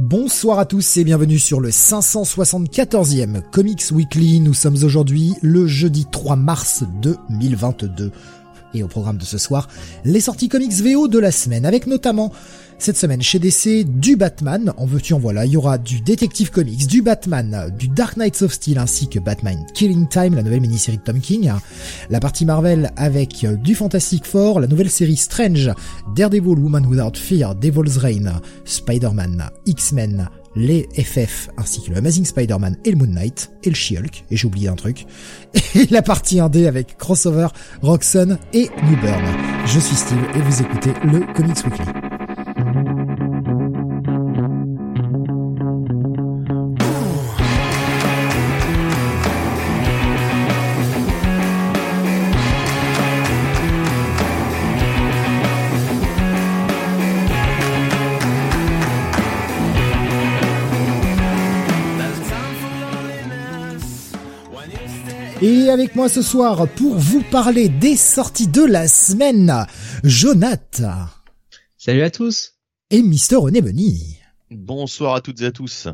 Bonsoir à tous et bienvenue sur le 574e Comics Weekly. Nous sommes aujourd'hui le jeudi 3 mars 2022. Et au programme de ce soir, les sorties comics VO de la semaine, avec notamment cette semaine chez DC du Batman, en veux-tu en voilà, il y aura du Detective Comics, du Batman, du Dark Knights of Steel ainsi que Batman Killing Time, la nouvelle mini-série de Tom King, la partie Marvel avec du Fantastic Four, la nouvelle série Strange, Daredevil Woman Without Fear, Devil's Reign, Spider-Man, X-Men, les FF ainsi que le Amazing Spider-Man et le Moon Knight et le She-Hulk et j'ai oublié un truc et la partie 1D avec crossover Roxanne et New Burn. Je suis Steve et vous écoutez le Comics Weekly. Et avec moi ce soir pour vous parler des sorties de la semaine, Jonath. Salut à tous. Et Mister René Bunny. Bonsoir à toutes et à tous.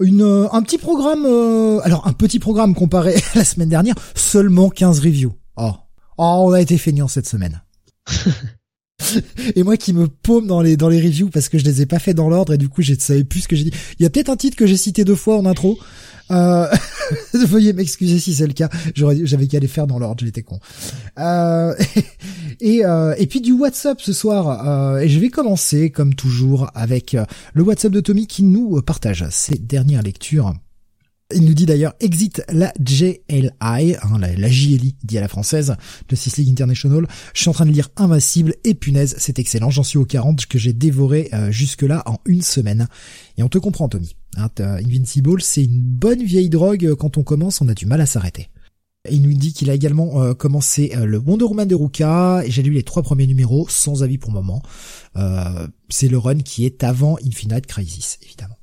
Une, euh, un petit programme, euh, alors un petit programme comparé à la semaine dernière, seulement 15 reviews. Oh, oh on a été feignant cette semaine. et moi qui me paume dans les dans les reviews parce que je les ai pas fait dans l'ordre et du coup je ne savais plus ce que j'ai dit. Il y a peut-être un titre que j'ai cité deux fois en intro. Euh, veuillez m'excuser si c'est le cas. J'avais qu'à les faire dans l'ordre, j'étais con. Euh, et, euh, et puis du WhatsApp ce soir. Euh, et je vais commencer comme toujours avec euh, le WhatsApp de Tommy qui nous partage ses dernières lectures. Il nous dit d'ailleurs exit la JLI, hein, la, JLI dit à la française, de Six League International. Je suis en train de lire Invincible et punaise, c'est excellent. J'en suis au 40 que j'ai dévoré jusque là en une semaine. Et on te comprend Tommy. Hein, Invincible, c'est une bonne vieille drogue. Quand on commence, on a du mal à s'arrêter. Il nous dit qu'il a également euh, commencé euh, le Wonder Woman de Ruka et j'ai lu les trois premiers numéros sans avis pour le moment. Euh, c'est le run qui est avant Infinite Crisis, évidemment.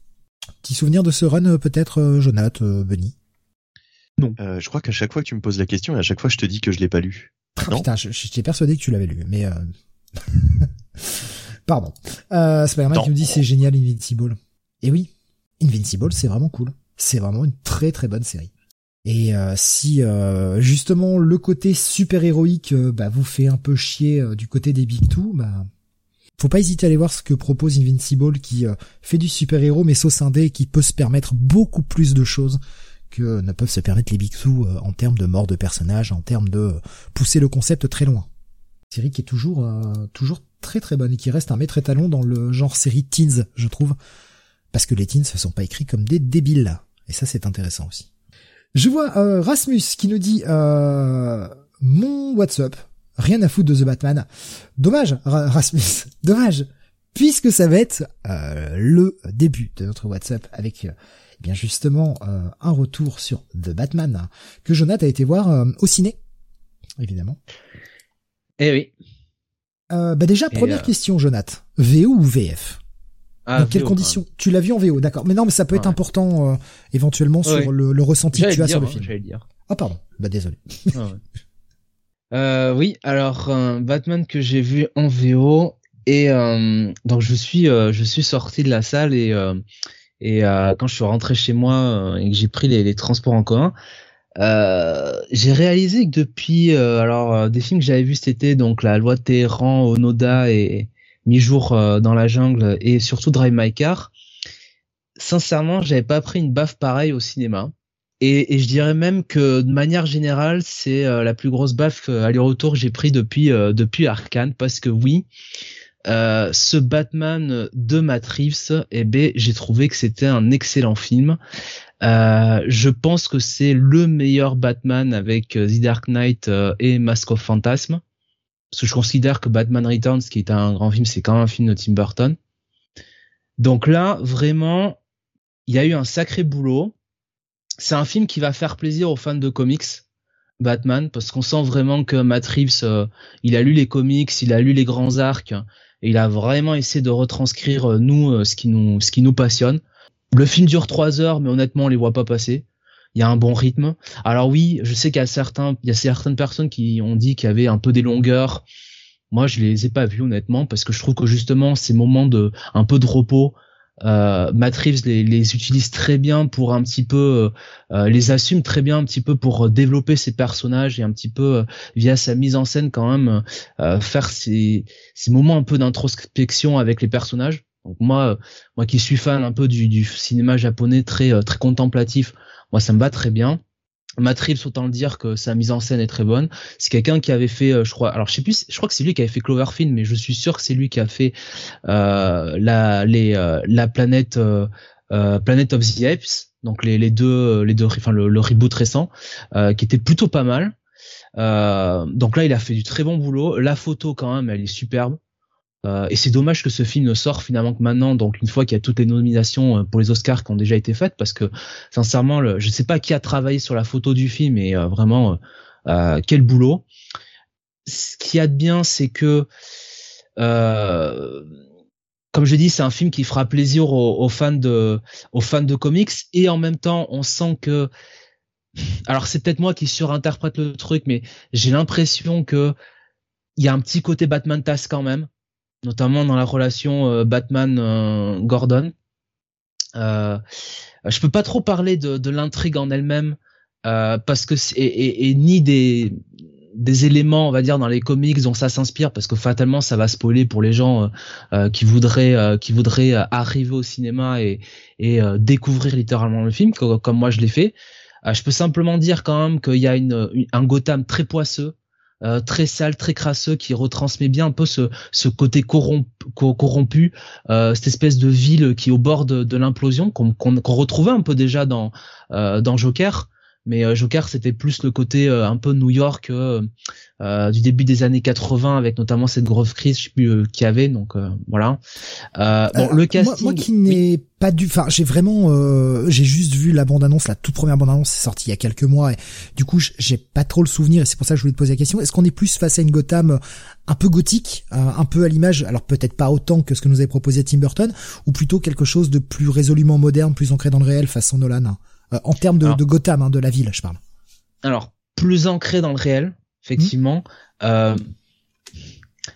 Petit souvenir de ce run peut-être, Jonathan, Benny Non. je crois qu'à chaque fois que tu me poses la question et à chaque fois je te dis que je l'ai pas lu. Ah, putain, j'étais persuadé que tu l'avais lu, mais pardon. Euh, Spider-Man qui nous dit c'est génial Invincible. Et oui, Invincible, c'est vraiment cool. C'est vraiment une très très bonne série. Et euh, si euh, justement le côté super héroïque euh, bah, vous fait un peu chier du côté des Big Two, bah faut pas hésiter à aller voir ce que propose Invincible qui fait du super héros mais sauce indé et qui peut se permettre beaucoup plus de choses que ne peuvent se permettre les Big Two en termes de mort de personnages, en termes de pousser le concept très loin. Série qui est toujours toujours très très bonne et qui reste un maître étalon dans le genre série teens, je trouve. Parce que les teens ne sont pas écrits comme des débiles. Et ça, c'est intéressant aussi. Je vois euh, Rasmus qui nous dit euh, mon WhatsApp, rien à foutre de The Batman. Dommage, Rasmus, dommage, puisque ça va être euh, le début de notre WhatsApp avec eh bien justement un retour sur The Batman que Jonathan a été voir au ciné, évidemment. Eh oui. bah déjà, première question, Jonathan. VO ou VF ah, Dans quelles conditions Tu l'as vu en VO, d'accord. Mais non, mais ça peut être important euh, éventuellement sur le, le, ressenti que tu as sur le film. dire. Ah pardon, bah désolé. Ah, euh, oui, alors Batman que j'ai vu en VO et euh, donc je suis je suis sorti de la salle et et quand je suis rentré chez moi et que j'ai pris les, transports en commun, j'ai réalisé que depuis alors des films que j'avais vus cet été donc la loi de Téhéran, Onoda et mi-jour euh, dans la jungle et surtout Drive My Car, sincèrement, j'avais pas pris une baffe pareille au cinéma. Et, je dirais même que de manière générale, c'est euh, la plus grosse baffe aller-retour que j'ai pris depuis euh, depuis Arkane parce que oui, ce Batman de Matt Reeves, eh ben, j'ai trouvé que c'était un excellent film. je pense que c'est le meilleur Batman avec The Dark Knight et Mask of Phantasm. parce que je considère que Batman Returns, qui est un grand film, c'est quand même un film de Tim Burton. Donc là, vraiment, il y a eu un sacré boulot. C'est un film qui va faire plaisir aux fans de comics. Batman parce qu'on sent vraiment que Matt Reeves euh, il a lu les comics, il a lu les grands arcs et il a vraiment essayé de retranscrire euh, nous euh, ce qui nous ce qui nous passionne. Le film dure trois heures mais honnêtement on les voit pas passer. Il y a un bon rythme. Alors oui, je sais qu'il y a certains il y a certaines personnes qui ont dit qu'il y avait un peu des longueurs. Moi, je les ai pas vus honnêtement parce que je trouve que justement ces moments de un peu de repos euh, Matt Reeves les, les, utilise très bien pour un petit peu euh, euh, les assume très bien un petit peu pour développer ses personnages et un petit peu euh, via sa mise en scène quand même faire ces, ces moments un peu d'introspection avec les personnages. Donc moi moi qui suis fan un peu du, du cinéma japonais très très contemplatif moi ça me va très bien Matt Reeves, autant le dire que sa mise en scène est très bonne. C'est quelqu'un qui avait fait, euh, je crois, alors je sais plus, je crois que c'est lui qui avait fait Cloverfield, mais je suis sûr que c'est lui qui a fait euh, euh, la planète euh, Planet of the Apes, donc les, les deux les deux, enfin le, le reboot récent, qui était plutôt pas mal. donc là, il a fait du très bon boulot. La photo quand même, elle est superbe. Euh, et c'est dommage que ce film ne sort finalement que maintenant, donc une fois qu'il y a toutes les nominations euh, pour les Oscars qui ont déjà été faites, parce que sincèrement, je ne sais pas qui a travaillé sur la photo du film, et euh, vraiment quel boulot. Ce qu'il y a de bien, c'est que, comme je dis, c'est un film qui fera plaisir aux, fans de, aux fans de comics, et en même temps, on sent que, alors c'est peut-être moi qui surinterprète le truc, mais j'ai l'impression que il y a un petit côté Batman tasse quand même notamment dans la relation euh, Batman-Gordon. Euh, je peux pas trop parler de, de l'intrigue en elle-même euh, parce que et, et, et, ni des des éléments on va dire dans les comics dont ça s'inspire parce que fatalement ça va spoiler pour les gens euh, euh qui voudraient euh, qui voudraient arriver au cinéma et, et découvrir littéralement le film comme, comme moi je l'ai fait je peux simplement dire quand même qu'il y a une, un Gotham très poisseux euh, très sale, très crasseux, qui retransmet bien un peu ce, ce côté corrompu, euh, cette espèce de ville qui est au bord de, de l'implosion, qu'on retrouvait un peu déjà dans, euh, dans Joker. Mais Joker, c'était plus le côté un peu New York euh, du début des années 80 avec notamment cette grosse crise je sais plus euh, qu'il y avait donc euh, voilà. Euh, bon le casting moi, qui n'ai pas dû enfin j'ai vraiment j'ai juste vu la bande annonce la toute première bande annonce c'est sorti il y a quelques mois et du coup j'ai pas trop le souvenir et c'est pour ça que je voulais te poser la question. Est-ce qu'on est plus face à une Gotham un peu gothique un peu à l'image alors peut-être pas autant que ce que nous avait proposé Tim Burton ou plutôt quelque chose de plus résolument moderne plus ancré dans le réel façon Nolan? En termes de, de Gotham hein, de la ville je parle alors plus ancré dans le réel effectivement. Euh,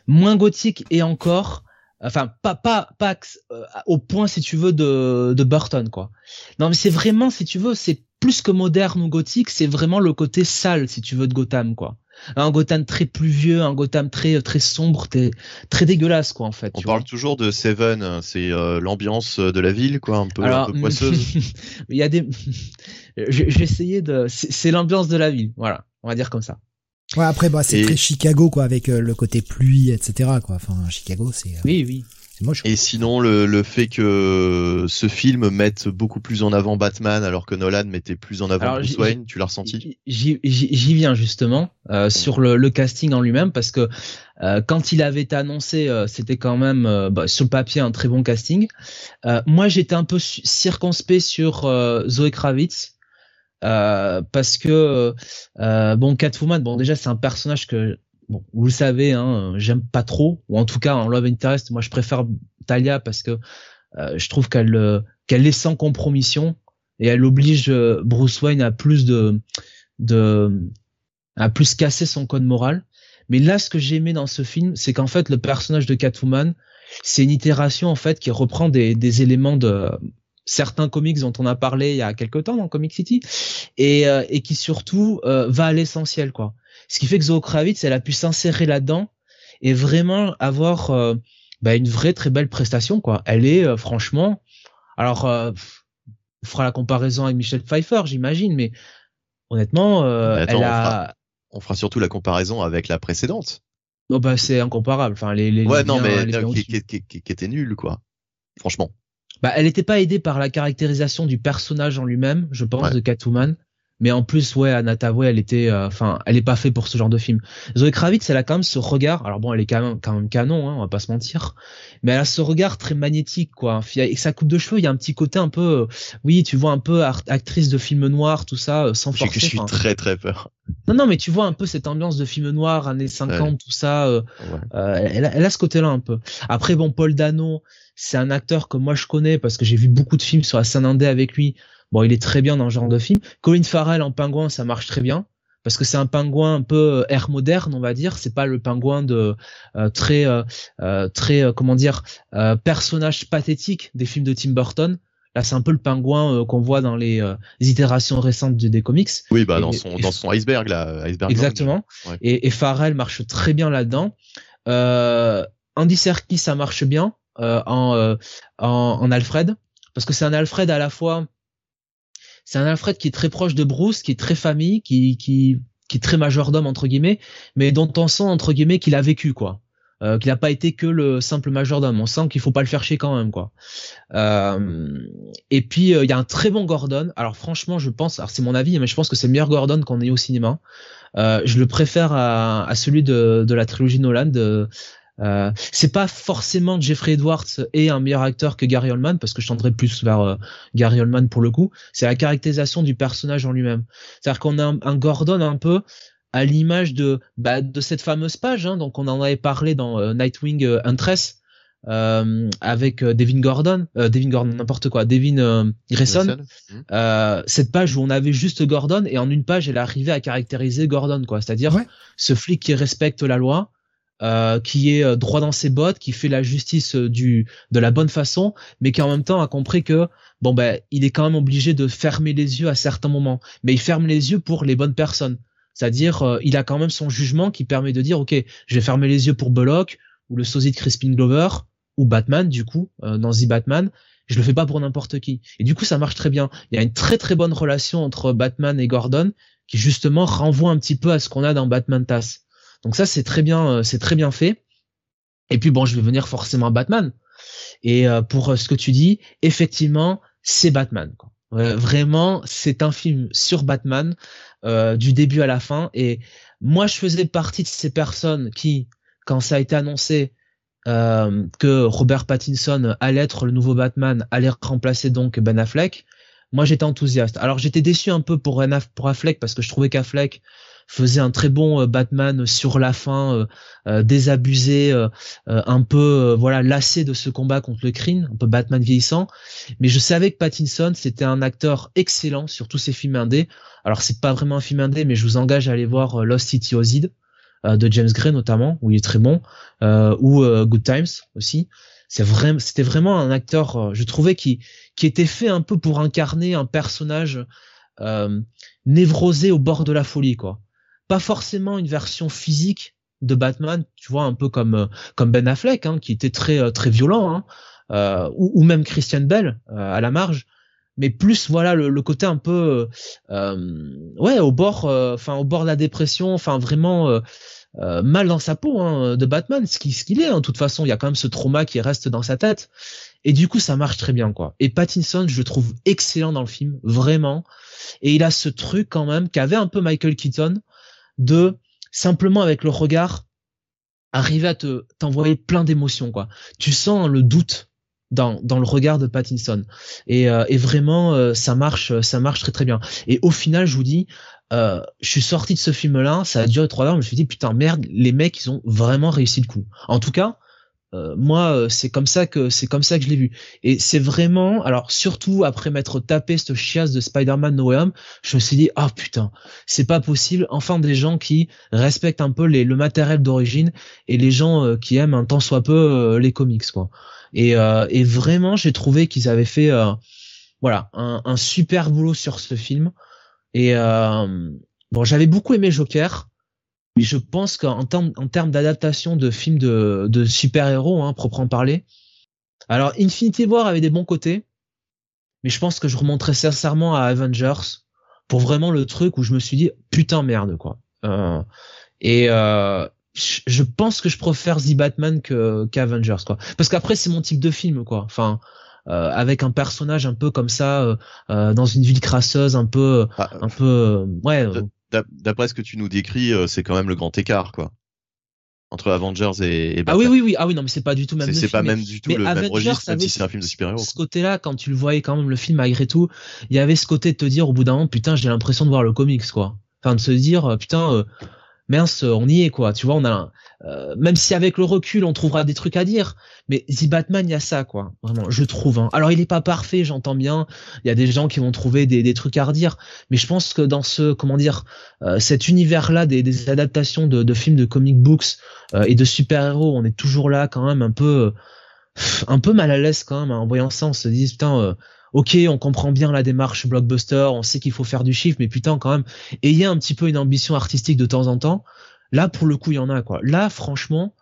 moins gothique et encore, enfin pas pas pas euh, au point si tu veux de de Burton quoi. Non mais c'est vraiment si tu veux c'est plus que moderne ou gothique, c'est vraiment le côté sale si tu veux de Gotham quoi. Un Gotham très pluvieux, un Gotham très très sombre, très, très dégueulasse quoi en fait. On parle toujours de Seven, hein, c'est euh, l'ambiance de la ville quoi, un peu, un peu poisseuse. il y a des, je, vais essayer de, c'est l'ambiance de la ville, voilà, on va dire comme ça. Ouais, après, bah, c'est très Chicago, quoi, avec euh, le côté pluie, etc., quoi. Enfin, Chicago, c'est. Euh, oui, oui. Moche, et sinon, le, le fait que ce film mette beaucoup plus en avant Batman, alors que Nolan mettait plus en avant Bruce Wayne, tu l'as ressenti? J'y viens justement euh, sur le, le, casting en lui-même, parce que euh, quand il avait été annoncé, c'était quand même bah, sur le papier un très bon casting. moi, j'étais un peu circonspect sur Zoe Kravitz euh, parce que euh, bon Catwoman bon déjà c'est un personnage que bon vous le savez hein, j'aime pas trop ou en tout cas en Love Interest moi je préfère Talia parce que euh, je trouve qu'elle euh, qu'elle est sans compromission et elle oblige euh, Bruce Wayne à plus de de à plus casser son code moral mais là ce que j'ai aimé dans ce film c'est qu'en fait le personnage de Catwoman c'est une itération en fait qui reprend des, des éléments de certains comics dont on a parlé il y a quelque temps dans Comic City et, et qui surtout va à l'essentiel quoi. Ce qui fait que Zoe Kravitz elle a pu s'insérer là-dedans et vraiment avoir euh, bah, une vraie très belle prestation quoi. Elle est franchement alors on fera la comparaison avec Michelle Pfeiffer j'imagine mais honnêtement elle on a fera, on fera surtout la comparaison avec la précédente. Non bah c'est incomparable enfin les, les ouais non mais qui, qui, qui, qui, était nul quoi franchement bah, elle n'était pas aidée par la caractérisation du personnage en lui-même, je pense, de Catwoman. Mais en plus, ouais, Anna elle était, euh, enfin, elle est pas faite pour ce genre de film. Zoé Kravitz, elle a quand même ce regard. Alors bon, elle est quand même, quand même canon, hein, on va pas se mentir. Mais elle a ce regard très magnétique, quoi. Et sa coupe de cheveux, il y a un petit côté un peu, euh, oui, tu vois un peu actrice de film noir, tout ça, euh, sans forcer. Je suis très très peur. Non, non, mais tu vois un peu cette ambiance de film noir, années 50, tout ça. elle, a, elle, a, ce côté-là un peu. Après, bon, Paul Dano, c'est un acteur que moi je connais parce que j'ai vu beaucoup de films sur la scène indé avec lui. Bon, il est très bien dans ce genre de film. Colin Farrell en pingouin, ça marche très bien parce que c'est un pingouin un peu euh, air moderne, on va dire. C'est pas le pingouin de euh, très euh, très comment dire personnage pathétique des films de Tim Burton. Là, c'est un peu le pingouin qu'on voit dans les, itérations récentes des comics. Oui, bah dans son dans son iceberg là, iceberg. Exactement. Et, et Farrell marche très bien là-dedans. Andy Serkis, ça marche bien en, en, en Alfred parce que c'est un Alfred à la fois c'est un Alfred qui est très proche de Bruce, qui est très famille, qui qui qui est très majordome entre guillemets, mais dont on sent entre guillemets qu'il a vécu quoi. Euh, qu'il n'a pas été que le simple majordome. On sent qu'il faut pas le faire chier quand même, quoi. Euh, et puis euh, il y a un très bon Gordon. Alors franchement, je pense, alors c'est mon avis, mais je pense que c'est le meilleur Gordon qu'on ait au cinéma. je le préfère à, à celui de, de la trilogie Nolan, de, euh, c'est pas forcément Jeffrey Edwards est un meilleur acteur que Gary Oldman parce que je tendrais plus vers euh, Gary Oldman pour le coup. C'est la caractérisation du personnage en lui-même. C'est-à-dire qu'on a un, Gordon un peu à l'image de bah, de cette fameuse page. Hein, donc on en avait parlé dans euh, Nightwing Huntress. avec Devin Gordon, Devin Gordon, n'importe quoi, Devin Grayson, hmm. cette page où on avait juste Gordon et en une page elle arrivait à caractériser Gordon, quoi, c'est-à-dire ce flic qui respecte la loi, euh, qui est euh, droit dans ses bottes, qui fait la justice euh, du de la bonne façon, mais qui en même temps a compris que bon ben il est quand même obligé de fermer les yeux à certains moments, mais il ferme les yeux pour les bonnes personnes. C'est-à-dire il a quand même son jugement qui permet de dire ok je vais fermer les yeux pour Bullock ou le sosie de Crispin Glover ou Batman du coup dans The Batman je le fais pas pour n'importe qui. Et du coup, ça marche très bien. Il y a une très très bonne relation entre Batman et Gordon qui justement renvoie un petit peu à ce qu'on a dans Batman TAS. Donc ça c'est très bien, euh, c'est très bien fait. Et puis bon, je vais venir forcément à Batman. Et euh, pour euh, ce que tu dis, effectivement, c'est Batman. vraiment, c'est un film sur Batman du début à la fin. Et moi, je faisais partie de ces personnes qui, quand ça a été annoncé que Robert Pattinson allait être le nouveau Batman, allait remplacer donc Ben Affleck, moi j'étais enthousiaste. Alors j'étais déçu un peu pour, pour Affleck parce que je trouvais qu'Affleck faisait un très bon euh, Batman sur la fin, euh, euh, désabusé, un peu voilà lassé de ce combat contre le crime, un peu Batman vieillissant. Mais je savais que Pattinson c'était un acteur excellent sur tous ses films indés. Alors c'est pas vraiment un film indé, mais je vous engage à aller voir Lost City Ozid de James Gray notamment, où il est très bon, ou Good Times aussi. C'est c'était vraiment un acteur, je trouvais qui qui était fait un peu pour incarner un personnage névrosé au bord de la folie, quoi pas forcément une version physique de Batman, tu vois, un peu comme euh, comme Ben Affleck, hein, qui était très euh, très violent, hein, euh, ou, même Christian Bell à la marge, mais plus voilà le, côté un peu ouais au bord, enfin au bord de la dépression, enfin vraiment mal dans sa peau hein, de Batman, ce qu'il ce qu'il est. En toute façon, il y a quand même ce trauma qui reste dans sa tête, et du coup ça marche très bien quoi. Et Pattinson, je le trouve excellent dans le film, vraiment, et il a ce truc quand même qu'avait un peu Michael Keaton de simplement avec le regard arriver à te t'envoyer plein d'émotions quoi. Tu sens le doute dans, dans le regard de Pattinson et, euh, et vraiment euh, ça marche ça marche très très bien. Et au final je vous dis euh, je suis sorti de ce film là, ça a duré trois heures, je me suis dit putain merde les mecs ils ont vraiment réussi le coup. En tout cas euh, moi, euh, c'est comme ça que c'est comme ça que je l'ai vu. Et c'est vraiment, alors surtout après m'être tapé cette chiasse de Spider-Man No Way Home, je me suis dit ah putain, c'est pas possible. Enfin des gens qui respectent un peu les, le matériel d'origine et les gens euh, qui aiment un tant soit peu les comics quoi. Et, et vraiment, j'ai trouvé qu'ils avaient fait voilà un, un, super boulot sur ce film. Et bon, j'avais beaucoup aimé Joker mais je pense qu'en termes en termes d'adaptation de films de, de super-héros, hein, proprement parler, alors Infinity War avait des bons côtés, mais je pense que je remonterais sincèrement à Avengers pour vraiment le truc où je me suis dit putain merde quoi. Euh, et euh, je pense que je préfère The Batman que qu'Avengers quoi, parce qu'après c'est mon type de film quoi. Enfin avec un personnage un peu comme ça dans une ville crasseuse, un peu, ah, un peu, ouais. D'après ce que tu nous décris, c'est quand même le grand écart, quoi entre Avengers et, Ah oui oui oui ah oui non mais c'est pas du tout même c'est pas même du tout le même registre même si c'est un film de super-héros. Ce côté-là quand tu le voyais quand même le film malgré tout, il y avait ce côté de te dire au bout d'un moment putain, j'ai l'impression de voir le comics quoi. Enfin de se dire euh, putain euh, mince, on y est quoi. Tu vois, on a euh, même si avec le recul on trouvera des trucs à dire, mais The Batman il y a ça quoi. Vraiment, je trouve. Hein. Alors il est pas parfait, j'entends bien. Il y a des gens qui vont trouver des, des, trucs à redire, mais je pense que dans ce comment dire euh, cet univers là des, des adaptations de, de, films de comic books euh, et de super héros, on est toujours là quand même un peu un peu mal à l'aise quand même hein. en voyant ça. On se dit putain ok, on comprend bien la démarche blockbuster, on sait qu'il faut faire du chiffre, mais putain, quand même, ayez un petit peu une ambition artistique de temps en temps. Là, pour le coup, il y en a, quoi. Là, franchement,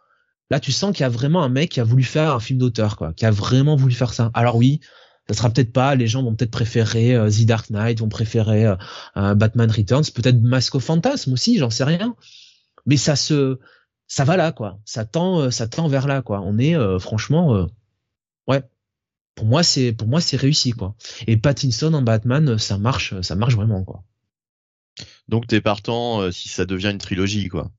là, tu sens qu'il y a vraiment un mec qui a voulu faire un film d'auteur, qui a vraiment voulu faire ça. Alors oui, ça sera peut-être pas, les gens vont peut-être préférer euh, The Dark Knight, vont préférer euh, euh, Batman Returns, peut-être Mask of Phantasm aussi, j'en sais rien. Mais ça se, ça va là, quoi. Ça tend, ça tend vers là, quoi. On est, franchement, ouais, pour moi c'est pour moi c'est réussi quoi. Et Pattinson en Batman, ça marche, ça marche vraiment quoi. Donc t'es partant si ça devient une trilogie quoi.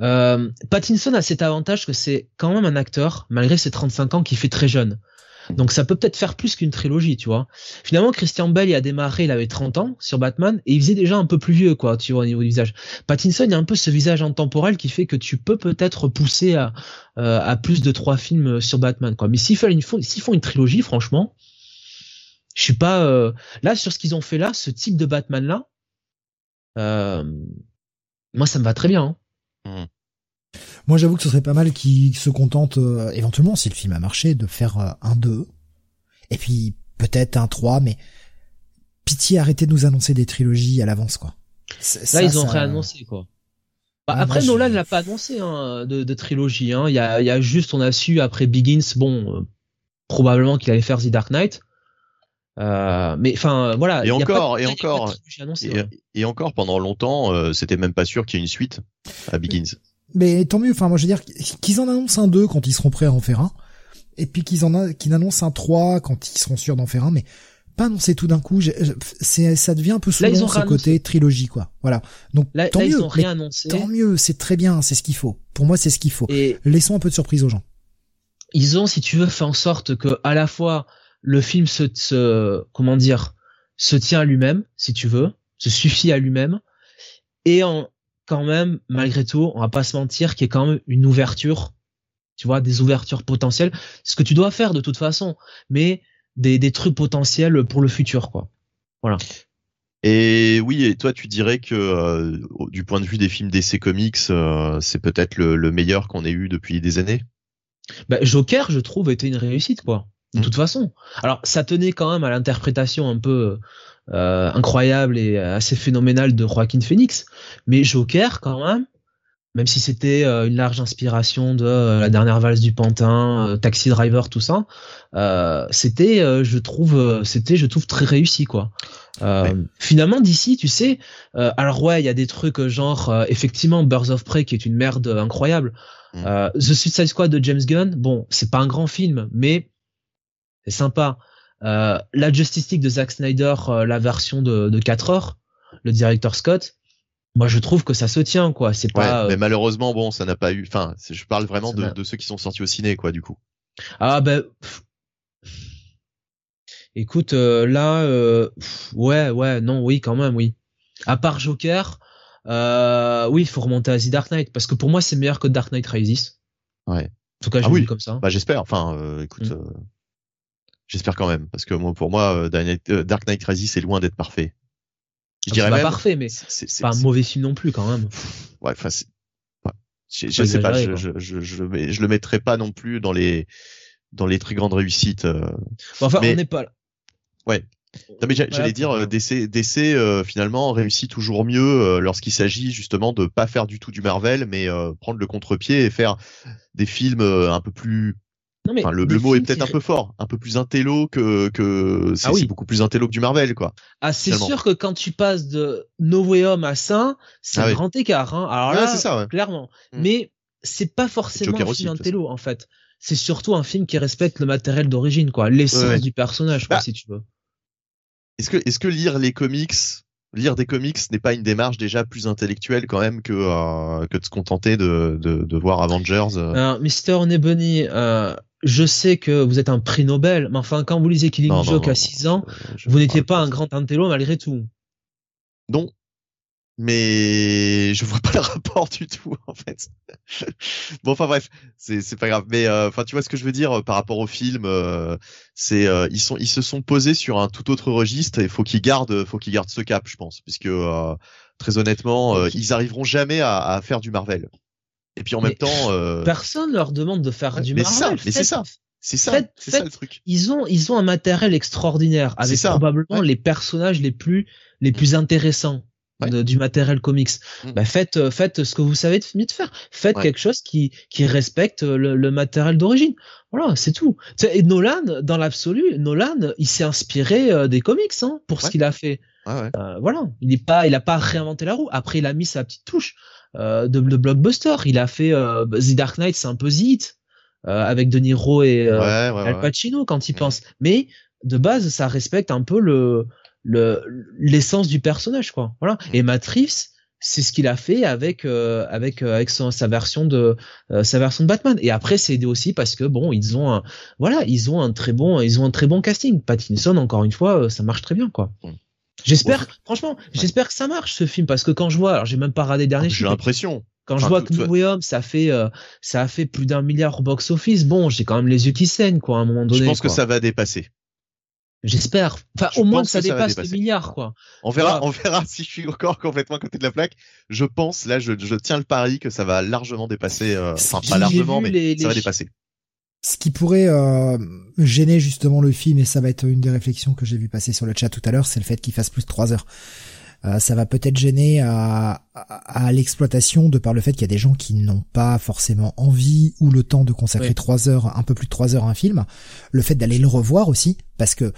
Euh, Pattinson a cet avantage que c'est quand même un acteur malgré ses 35 ans qui fait très jeune. Donc ça peut peut-être faire plus qu'une trilogie, tu vois. Finalement, Christian Bale, il a démarré, il avait 30 ans sur Batman, et il faisait déjà un peu plus vieux, quoi, tu vois, au niveau du visage. Pattinson, il y a un peu ce visage intemporel qui fait que tu peux peut-être pousser à, euh, à plus de trois films sur Batman, quoi. Mais s'ils font font une trilogie, franchement, je suis pas euh, là sur ce qu'ils ont fait là, ce type de Batman là. Euh, moi, ça me va très bien. Hein. Mmh. Moi, j'avoue que ce serait pas mal qu'ils se contentent, euh, éventuellement, si le film a marché, de faire euh, un 2. Et puis, peut-être un 3, mais pitié, arrêtez de nous annoncer des trilogies à l'avance, quoi. Là, ils ont réannoncé, quoi. Bah, ah, après, Nolan l'a pas annoncé hein, de, de, trilogie. Hein. Il, y a, il y a juste, on a su après Begins, bon, euh, probablement qu'il allait faire The Dark Knight. Euh, mais enfin voilà. Et encore, et encore, et, encore pendant longtemps, c'était même pas sûr qu'il y ait une suite à Begins. Mais tant mieux, enfin moi je veux dire qu'ils en annoncent un 2 quand ils seront prêts à en faire un, et puis qu'ils en a, qu'ils annoncent un 3 quand ils seront sûrs d'en faire un, mais pas annoncer tout d'un coup, c'est ça devient un peu souvent ce côté trilogie quoi. Voilà. Donc tant mieux, tant mieux, c'est très bien, c'est ce qu'il faut. Pour moi, c'est ce qu'il faut. Et Laissons un peu de surprise aux gens. Ils ont, si tu veux, fait en sorte que à la fois le film se, se comment dire, se tient à lui-même, si tu veux, se suffit à lui-même, et en quand même, malgré tout, on va pas se mentir, qu'il y a quand même une ouverture, tu vois, des ouvertures potentielles. Ce que tu dois faire de toute façon, mais des, des trucs potentiels pour le futur, quoi. Voilà. Et oui, et toi, tu dirais que euh, du point de vue des films DC Comics, euh, c'est peut-être le, le, meilleur qu'on ait eu depuis des années? Bah, Joker, je trouve, était une réussite, quoi. De mmh. toute façon. Alors, ça tenait quand même à l'interprétation un peu euh, incroyable et assez phénoménal de Joaquin Phoenix. Mais Joker, quand même, même si c'était euh, une large inspiration de euh, la dernière valse du Pantin, Taxi Driver, tout ça, c'était, je trouve, c'était, je trouve très réussi, quoi. Finalement, d'ici, tu sais, alors ouais, il y a des trucs genre, effectivement, Birds of Prey qui est une merde incroyable. Mm. The Suicide Squad de James Gunn, bon, c'est pas un grand film, mais c'est sympa. Euh, la Justice League de Zack Snyder, euh, la version de, de 4 heures, le directeur Scott, moi je trouve que ça se tient quoi. C'est pas. mais malheureusement bon, ça n'a pas eu. Enfin, je parle vraiment de, de, ceux qui sont sortis au ciné quoi du coup. Ah ben. Écoute, euh, là, ouais, ouais, non, oui, quand même, oui. À part Joker, oui, il faut remonter à The Dark Knight parce que pour moi c'est meilleur que Dark Knight Rises. Ouais. En tout cas, je ah oui. comme ça. Bah j'espère. Enfin, écoute. Mm. J'espère quand même, parce que moi, pour moi, euh, euh, Dark Knight Rises c'est loin d'être parfait. Je dirais pas parfait, mais c'est pas un mauvais film non plus quand même. Ouais, enfin, je, je sais pas, je, je, je, je, le mettrai pas non plus dans les dans les très grandes réussites. Euh. enfin, on n'est pas là. Ouais. Non mais j'allais dire, DC, DC finalement réussit toujours mieux lorsqu'il s'agit justement de pas faire du tout du Marvel, mais prendre le contre-pied et faire des films un peu plus le, mot est peut-être un peu fort, un peu plus intello que que c'est ah beaucoup plus intello que du Marvel quoi. Ah c'est sûr que quand tu passes de No Way Home à ça, c'est ah un grand écart. Hein. Alors là, ça, clairement. Hmm. Mais c'est pas forcément un film intello en fait. c'est surtout un film qui respecte le matériel d'origine, quoi, l'essence du personnage, quoi, bah, si tu veux. Est-ce que, est-ce que lire les comics, lire des comics n'est pas une démarche déjà plus intellectuelle quand même que euh, que de se contenter de de, de voir Avengers euh... Mister Nebony, euh, je sais que vous êtes un prix Nobel, mais enfin quand vous lisez Killing Joke à 6 ans, vous n'étiez pas un grand intello malgré tout. Non, mais je vois pas le rapport du tout en fait. bon enfin bref, c'est pas grave. Mais euh, enfin tu vois ce que je veux dire euh, par rapport au film, euh, c'est ils sont ils se sont posés sur un tout autre registre et faut qu'ils gardent faut qu'ils gardent ce cap je pense puisque très honnêtement ils arriveront jamais à, à, faire du Marvel. Et puis en même temps personne leur demande de faire du Marvel. mais c'est ça. C'est ça, c'est ça le truc. Ils ont, ils ont un matériel extraordinaire avec probablement les personnages les plus, les plus intéressants du matériel comics. Mm. Bah, faites, euh, faites ce que vous savez de, de faire. Faites quelque chose qui, qui respecte le, le matériel d'origine. Voilà, c'est tout. Et Nolan, dans l'absolu, Nolan, il s'est inspiré euh, des comics hein, pour ce qu'il a fait. Euh, voilà, il n'est pas, il a pas réinventé la roue. Après, il a mis sa petite touche euh, de, de, blockbuster. Il a fait The Dark Knight, c'est un peu zit avec De Niro et Al Pacino quand il pense. Mais de base, ça respecte un peu le le l'essence du personnage quoi. Voilà. Mm. et Matrix c'est ce qu'il a fait avec euh, avec euh, avec son, sa version de euh, sa version de Batman. Et après c'est aidé aussi parce que bon ils ont un, voilà ils ont un très bon ils ont un très bon casting. Pattinson encore une fois ça marche très bien quoi J'espère, franchement, j'espère que ça marche ce film parce que quand je vois, alors j'ai même pas radé dernier. Ah, j'ai l'impression. Quand je vois que Home, ça fait, ça a fait plus d'un milliard au box office. Bon, j'ai quand même les yeux qui saignent, quoi, à un moment donné. Je pense que ça va dépasser. J'espère. Enfin, au moins que ça, dépasse les milliards, quoi. On verra, on verra si je suis encore complètement à côté de la plaque. Je pense, là, je, je tiens le pari que ça va largement dépasser, euh, enfin, pas largement, mais ça va dépasser. Ce qui pourrait euh, gêner justement le film, et ça va être une des réflexions que j'ai vu passer sur le chat tout à l'heure, c'est le fait qu'il fasse plus de trois heures. Euh, ça va peut-être gêner à, à, l'exploitation de par le fait qu'il y a des gens qui n'ont pas forcément envie ou le temps de consacrer trois heures, un peu plus de trois heures à un film. Le fait d'aller le revoir aussi, parce que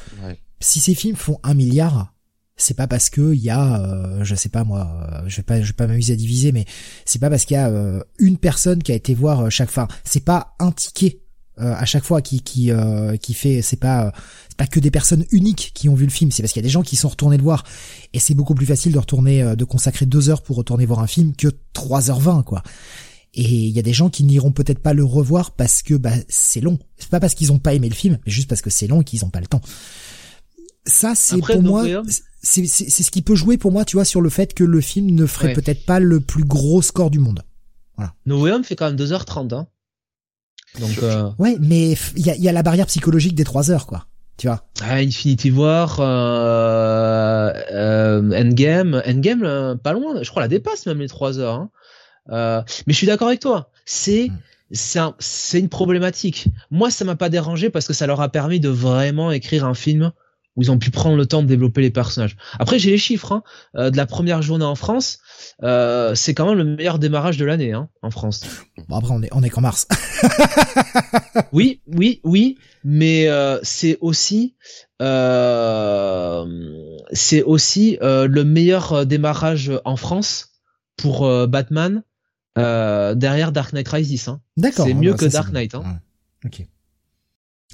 si ces films font un milliard, c'est pas parce que il y a, euh, je sais pas moi, euh, je vais pas, je vais pas m'amuser à diviser, mais c'est pas parce qu'il y a une personne qui a été voir chaque fin. C'est pas un ticket euh, à chaque fois qui qui euh, qui fait c'est pas c'est pas que des personnes uniques qui ont vu le film c'est parce qu'il y a des gens qui sont retournés le voir. Et c'est beaucoup plus facile de retourner euh, de consacrer deux heures pour retourner voir un film que 3h20 quoi. Et il y a des gens qui n'iront peut-être pas le revoir parce que bah c'est long. C'est pas parce qu'ils ont pas aimé le film mais juste parce que c'est long et qu'ils ont pas le temps. Ça c'est pour moi c'est c'est ce qui peut jouer pour moi tu vois sur le fait que le film ne ferait peut-être pas le plus gros score du monde. Voilà. No Way Home fait quand même 2h30 hein donc, euh... ouais, mais il y a, y a, la barrière psychologique des trois heures, quoi. Tu vois. Ah, Infinity War, euh, euh, Endgame, Endgame, euh, pas loin. Je crois la dépasse même les trois heures. Hein. Euh, mais je suis d'accord avec toi. C'est hmm. c'est c'est une problématique. Moi, ça m'a pas dérangé parce que ça leur a permis de vraiment écrire un film où ils ont pu prendre le temps de développer les personnages. Après, j'ai les chiffres hein, euh, de la première journée en France. Euh, c'est quand même le meilleur démarrage de l'année hein, en France. Bon, après, on est on est qu'en mars. oui, oui, oui, mais euh, c'est aussi euh, c'est aussi le meilleur démarrage en France pour Batman derrière Dark Knight Rises. Hein. D'accord. C'est mieux bah, que Dark Knight. Hein. Ok.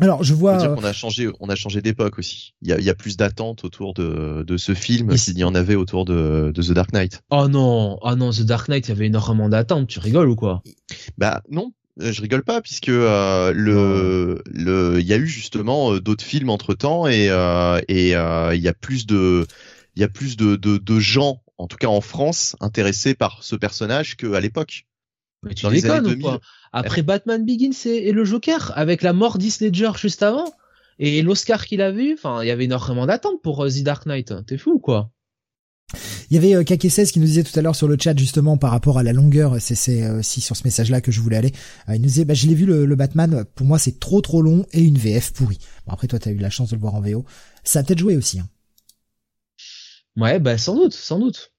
Alors je vois. dire qu'on a changé, on a changé d'époque aussi. Il y a, il y a plus d'attentes autour de, de ce film s'il y en avait autour de, de The Dark Knight. Oh non, oh non, The Dark Knight, il y avait énormément d'attentes. Tu rigoles ou quoi? Bah non, euh, je rigole pas puisque euh, le le il y a eu justement euh, d'autres films entre temps et euh, et il y a plus de il y a plus de, de, de gens en tout cas en France intéressés par ce personnage qu'à l'époque. Mais tu déconnes ou quoi Après Batman Begins et, le Joker, avec la mort d'Heath Ledger juste avant, et l'Oscar qu'il a vu, enfin, il y avait énormément d'attentes pour euh, The Dark Knight. T'es fou ou quoi il y avait euh, Kake16 qui nous disait tout à l'heure sur le chat justement par rapport à la longueur, c'est aussi sur ce message-là que je voulais aller. Euh, il nous disait, bah, je l'ai vu le, Batman, pour moi c'est trop trop long et une VF pourrie. Bon après toi t'as eu la chance de le voir en VO, ça a peut-être joué aussi. Hein. Ouais, bah sans doute, sans doute.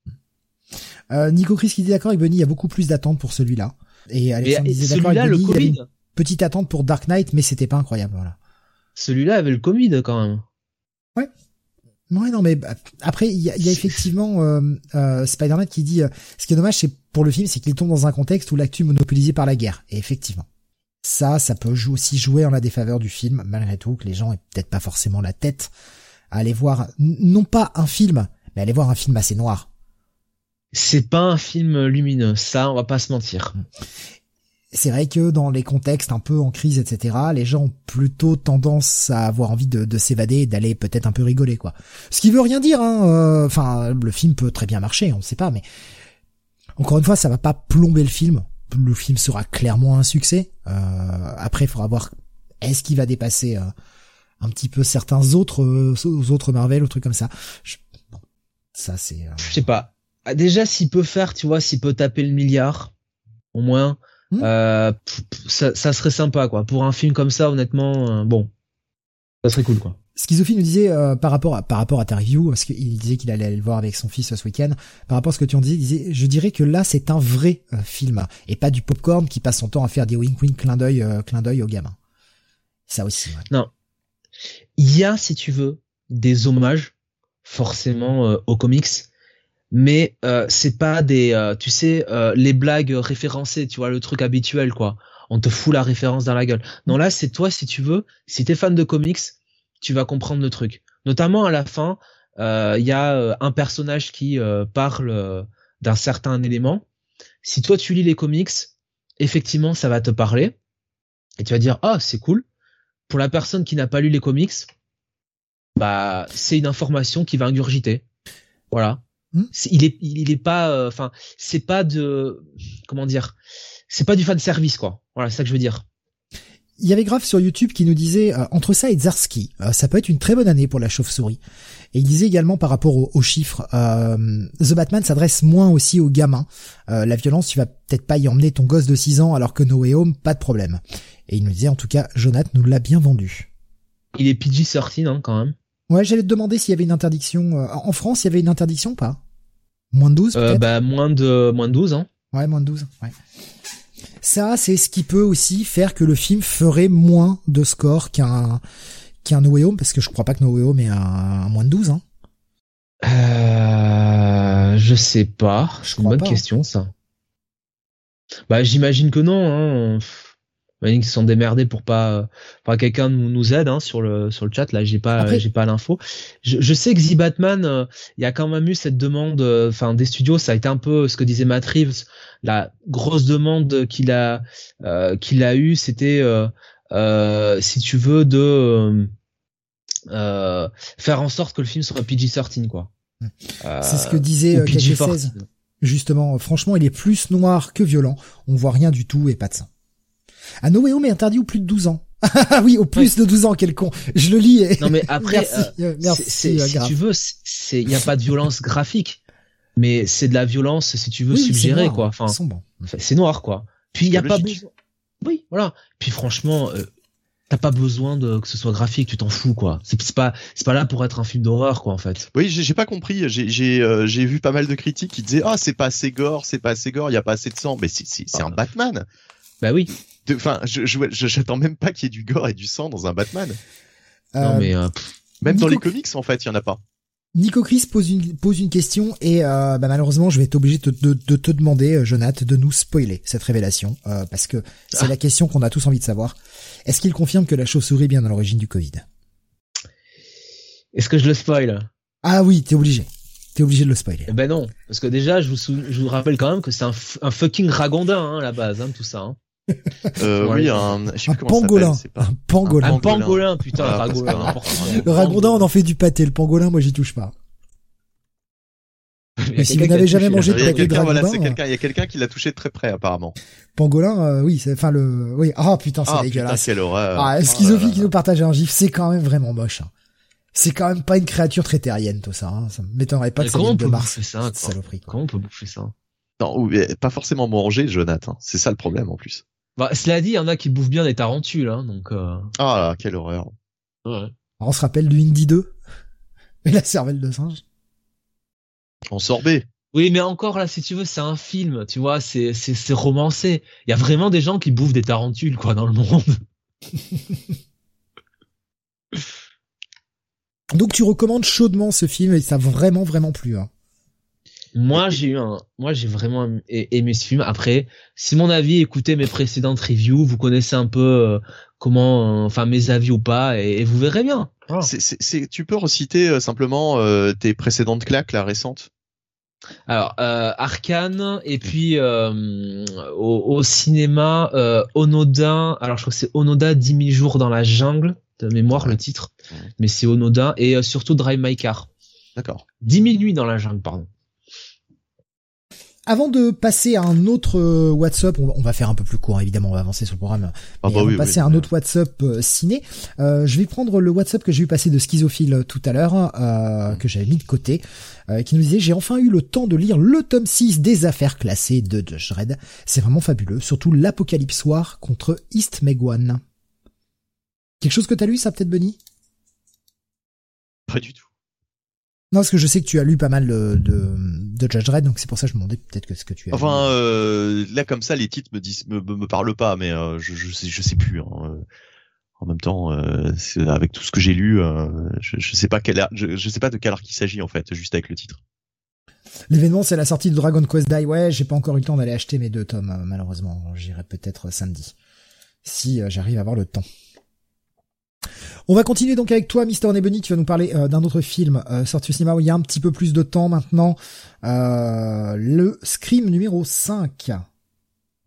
Euh, Nico Chris qui dit d'accord avec Bunny, il y a beaucoup plus d'attentes pour celui-là. Et Alexandre disait d'accord avec Bunny, il y avait petite attente pour Dark Knight, mais c'était pas incroyable, voilà. Celui-là avait le Covid quand même. Ouais. Ouais, non, mais bah, après, il y a, effectivement euh, euh, Spider-Man qui dit, euh, ce qui est dommage, c'est pour le film, c'est qu'il tombe dans un contexte où l'actu est monopolisé par la guerre. Et effectivement. Ça, ça peut aussi jouer en la défaveur du film, malgré tout, que les gens aient peut-être pas forcément la tête à aller voir, non pas un film, mais aller voir un film assez noir. C'est pas un film lumineux, ça, on va pas se mentir. C'est vrai que dans les contextes un peu en crise, etc., les gens ont plutôt tendance à avoir envie de, s'évader et d'aller peut-être un peu rigoler, quoi. Ce qui veut rien dire, hein. Euh, enfin, le film peut très bien marcher, on sait pas, mais encore une fois, ça va pas plomber le film. Le film sera clairement un succès. Euh, après, il faudra voir est-ce qu'il va dépasser euh, un petit peu certains autres autres Marvel ou trucs comme ça. bon, ça c'est. Je sais pas. Ah, déjà, s'il peut faire, tu vois, s'il peut taper le milliard, au moins, hmm. euh, ça, serait sympa, quoi. Pour un film comme ça, honnêtement, euh, bon, ça serait cool, quoi. Schizophie nous disait euh, par rapport à par rapport à ta review, parce qu'il disait qu'il allait le voir avec son fils ce week-end. Par rapport à ce que tu en disais, il disait, je dirais que là c'est un vrai film et pas du popcorn qui passe son temps à faire des wink wink clin d'œil clin d'œil aux gamins. Ça aussi. Non, il y a si tu veux des hommages forcément aux comics, mais euh, c'est pas des euh, tu sais euh, les blagues référencées tu vois le truc habituel quoi. On te fout la référence dans la gueule. Non là c'est toi si tu veux si t'es fan de comics tu vas comprendre le truc. Notamment à la fin il y a un personnage qui parle d'un certain élément. Si toi tu lis les comics effectivement ça va te parler. Et tu vas dire ah c'est cool. Pour la personne qui n'a pas lu les comics bah c'est une information qui va ingurgiter. Voilà Hmm il est, il est pas, euh, enfin, c'est pas de, comment dire, c'est pas du fan service quoi. Voilà, c'est ça que je veux dire. Il y avait Grave sur YouTube qui nous disait euh, entre ça et Zarski, euh, ça peut être une très bonne année pour la chauve-souris. Et il disait également par rapport aux, chiffres, The Batman s'adresse moins aussi aux gamins. la violence, tu vas peut-être pas y emmener ton gosse de 6 ans alors que No Way Home, pas de problème. Et il nous disait en tout cas, Jonathan nous l'a bien vendu. Il est PG-13 hein, quand même. Ouais, j'allais te demander s'il y avait une interdiction. en France, il y avait une interdiction ou pas? Moins de 12 euh, bah, moins de moins de 12 hein. Ouais, moins de 12. Ouais. Ça, c'est ce qui peut aussi faire que le film ferait moins de score qu'un qu'un No Way Home, parce que je crois pas que No Way Home est un, moins de 12. Hein. Euh, je sais pas. C'est une bonne question ça. Bah j'imagine que non. Hein ils se sont démerdés pour pas, enfin quelqu'un nous, aide hein, sur le sur le chat. Là, j'ai pas j'ai pas l'info. Je, je, sais que The Batman, euh, il y a quand même eu cette demande, euh, enfin des studios, ça a été un peu ce que disait Matt Reeves, la grosse demande qu'il a euh, qu'il a eu, c'était si tu veux de faire en sorte que le film soit PG-13 quoi. C'est ce que disait PG-16. Justement, franchement, il est plus noir que violent. On voit rien du tout et pas de sang. Ah, No Way Home est interdit au plus de 12 ans. Ah oui, au plus de 12 ans, quel con. Je le lis. Non mais après, merci, euh, euh, si tu veux, c'est il y a pas de violence graphique, mais c'est de la violence si tu veux suggérer quoi. Enfin, c'est noir quoi. Puis il y a pas besoin. Oui, voilà. Puis franchement, euh, t'as pas besoin de que ce soit graphique, tu t'en fous quoi. C'est pas c'est pas là pour être un film d'horreur quoi en fait. Oui, j'ai pas compris. J'ai vu pas mal de critiques qui disaient ah c'est pas assez gore, c'est pas assez gore, il y a pas assez de sang. Mais c'est c'est un Batman. Bah oui. Enfin, je j'attends même pas qu'il y ait du gore et du sang dans un Batman. non mais euh, même dans les comics en fait, il y en a pas. Nico Chris pose une pose une question et euh, bah, malheureusement je vais être obligé de, de, te demander, euh, Jonathan, de nous spoiler cette révélation parce que c'est ah. la question qu'on a tous envie de savoir. Est-ce qu'il confirme que la chauve-souris est bien à l'origine du Covid? Est-ce que je le spoil? Ah oui, t'es obligé. T'es obligé de le spoiler. Eh ben non, parce que déjà je vous, je vous rappelle quand même que c'est un, un fucking ragondin hein, à la base, hein, tout ça. Hein. Euh, oui, un, un pangolin. un pangolin. Un pangolin, putain, le ragondin. Le ragondin, on en fait du pâté. Le pangolin, moi, j'y touche pas. Mais si vous n'avez jamais mangé de pâté de ragondin, il y a quelqu'un qui l'a touché de très près apparemment. Pangolin, euh, oui, c'est enfin le, oui. Ah oh, putain, c'est ah, dégueulasse. Putain, quelle horreur. Ah, Schizophie oh qui nous partage un gif, c'est quand même vraiment moche. Hein. C'est quand même pas une créature très terrienne tout ça. Hein. Ça m'étonnerait pas que ça vienne de Mars. Ça, saloperie. Comment on peut bouffer ça? Non, pas forcément manger, Jonathan. C'est ça le problème en plus. Bah, cela dit, il y en a qui bouffent bien des tarentules, hein, donc. Euh... Ah, quelle horreur. Ouais. on se rappelle du Indy 2 et la cervelle de singe. En sorbet. Oui, mais encore là, si tu veux, c'est un film, tu vois, c'est c'est romancé. Il y a vraiment des gens qui bouffent des tarentules, quoi, dans le monde. Donc tu recommandes chaudement ce film et ça a vraiment vraiment plu. Hein. Moi, j'ai eu un, moi, j'ai vraiment aimé ce film. Après, si mon avis, écoutez mes précédentes reviews, vous connaissez un peu euh, comment, euh, enfin, mes avis ou pas, et, vous verrez bien. C'est, tu peux reciter euh, simplement tes précédentes claques, la récente? Alors, euh, Arcane, et puis au, au, cinéma, Onoda, alors je crois que c'est Onoda 10 000 jours dans la jungle, de mémoire le titre, mais c'est Onoda, et surtout Drive My Car. D'accord. 10 000 nuits dans la jungle, pardon. Avant de passer à un autre euh, WhatsApp, on va faire un peu plus court, évidemment, on va avancer sur le programme. Ah bah on passer à un autre WhatsApp euh, ciné. Euh, je vais prendre le WhatsApp que j'ai eu passer de Schizophile tout à l'heure, que j'avais mis de côté, qui nous disait j'ai enfin eu le temps de lire le tome 6 des affaires classées de Judge Red. C'est vraiment fabuleux, surtout l'Apocalypse War contre East Megwan. Quelque chose que t'as lu, ça peut-être, Benny? Pas du tout. Non, parce que je sais que tu as lu pas mal de, de, Judge Red, donc c'est pour ça que je me demandais peut-être que ce que tu as. Enfin, euh, là comme ça, les titres me disent, me, me, parlent pas, mais euh, je, je sais, je sais plus. Hein. En même temps, euh, avec tout ce que j'ai lu, euh, je, je sais pas quel, je, je sais pas de quel arc il s'agit en fait, juste avec le titre. L'événement, c'est la sortie de Dragon Quest Die. Ouais, j'ai pas encore eu le temps d'aller acheter mes deux tomes, malheureusement. J'irai peut-être samedi, si j'arrive à avoir le temps. On va continuer donc avec toi, Mister Nebony. Tu vas nous parler euh, d'un autre film euh, sorti au cinéma où il y a un petit peu plus de temps maintenant. Euh, le Scream numéro 5.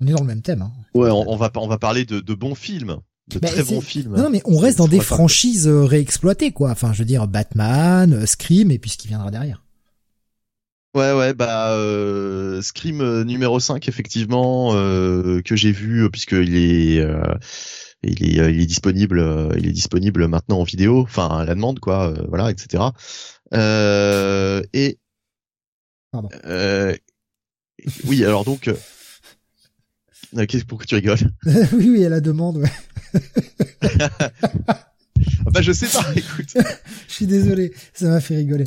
On est dans le même thème. Hein. Ouais, on, va on va parler de, bons films. De bah, très bons films. Non, mais on reste dans des franchises réexploitées, quoi. Enfin, je veux dire, Batman, Scream, et puis ce qui viendra derrière. Ouais ouais bah Scream numéro 5 effectivement que j'ai vu puisqu'il est il est, euh, il est disponible, euh, il est disponible maintenant en vidéo, enfin à la demande quoi, euh, voilà, etc. Euh, et oui, alors donc, qu'est-ce pourquoi tu rigoles? Oui, oui, à la demande, ouais. bah je sais pas, écoute. Je suis désolé, ça m'a fait rigoler.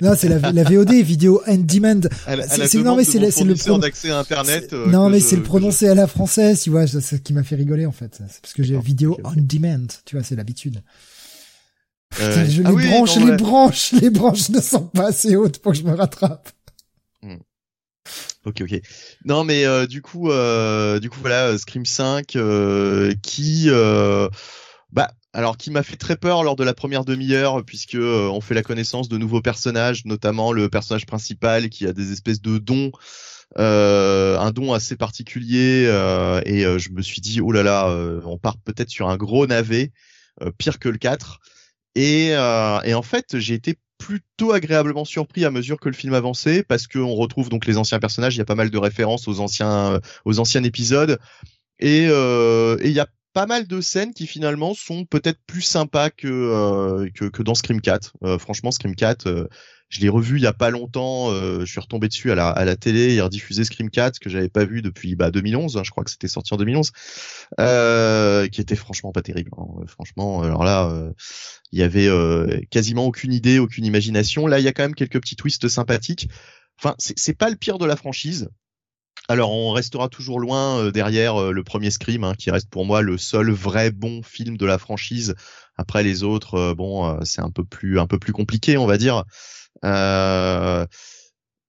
Non, c'est la, la, VOD, vidéo on demand. C'est non mais c'est le c'est le d'accès à internet. Euh, non mais c'est le prononcé à la française, tu vois, c'est ce qui m'a fait rigoler en fait. C'est parce que j'ai vidéo on demand, tu vois, c'est l'habitude. Euh, je ah les branche, les branches, les branches ne sont pas assez hautes pour que je me rattrape. Hmm. Ok, ok. Non, mais euh, du coup, euh, du coup, voilà, Scream 5, euh, qui, bah, alors qui m'a fait très peur lors de la première demi-heure puisque euh, on fait la connaissance de nouveaux personnages, notamment le personnage principal qui a des espèces de dons, euh, un don assez particulier euh, et je me suis dit oh là là, on part peut-être sur un gros navet, pire que le 4 et, et en fait j'ai été plutôt agréablement surpris à mesure que le film avançait parce qu'on retrouve donc les anciens personnages, il y a pas mal de références aux anciens aux anciens épisodes. Et il y a pas mal de scènes qui finalement sont peut-être plus sympas que, euh, que, que dans Scream 4. Euh, franchement, Scream 4, euh, je l'ai revu il y a pas longtemps. je suis retombé dessus à la, à la télé et rediffusé Scream 4 que j'avais pas vu depuis bah, 2011. Hein, je crois que c'était sorti en 2011, qui était franchement pas terrible. Hein. Franchement, alors là, il y avait quasiment aucune idée, aucune imagination. Là, il y a quand même quelques petits twists sympathiques. Enfin, c'est pas le pire de la franchise. Alors on restera toujours loin euh, derrière euh, le premier Scream, hein, qui reste pour moi le seul vrai bon film de la franchise. Après les autres, euh, bon, c'est un peu plus un peu plus compliqué, on va dire.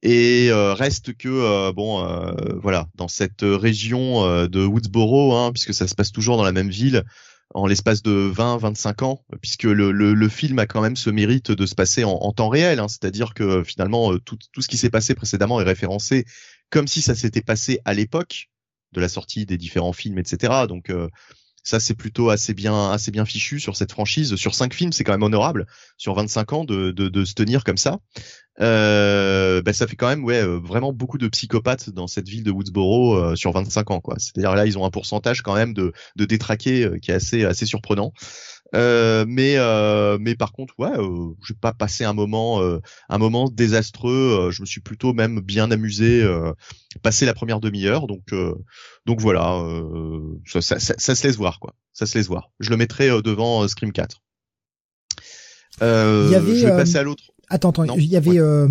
et reste que bon, voilà, dans cette région de Woodsboro, hein, puisque ça se passe toujours dans la même ville, en l'espace de 20-25 ans, puisque le, le, film a quand même ce mérite de se passer en, temps réel, hein, c'est-à-dire que finalement tout, tout ce qui s'est passé précédemment est référencé comme si ça s'était passé à l'époque de la sortie des différents films, etc. Donc euh, ça c'est plutôt assez bien assez bien fichu sur cette franchise. Sur cinq films, c'est quand même honorable. Sur 25 ans de, de, de se tenir comme ça, euh, bah, ça fait quand même ouais euh, vraiment beaucoup de psychopathes dans cette ville de Woodsboro euh, sur 25 ans. C'est-à-dire là ils ont un pourcentage quand même de, de détraqués qui est assez assez surprenant. Euh, mais euh, mais par contre, ouais, euh, j'ai pas passé un moment un moment désastreux. je me suis plutôt même bien amusé, passé la première demi-heure. Donc donc voilà, ça, ça, ça, se laisse voir quoi. Ça se laisse voir. Je le mettrai devant Scream 4. Il y avait, je vais passer à l'autre. Attends, attends, il y avait euh,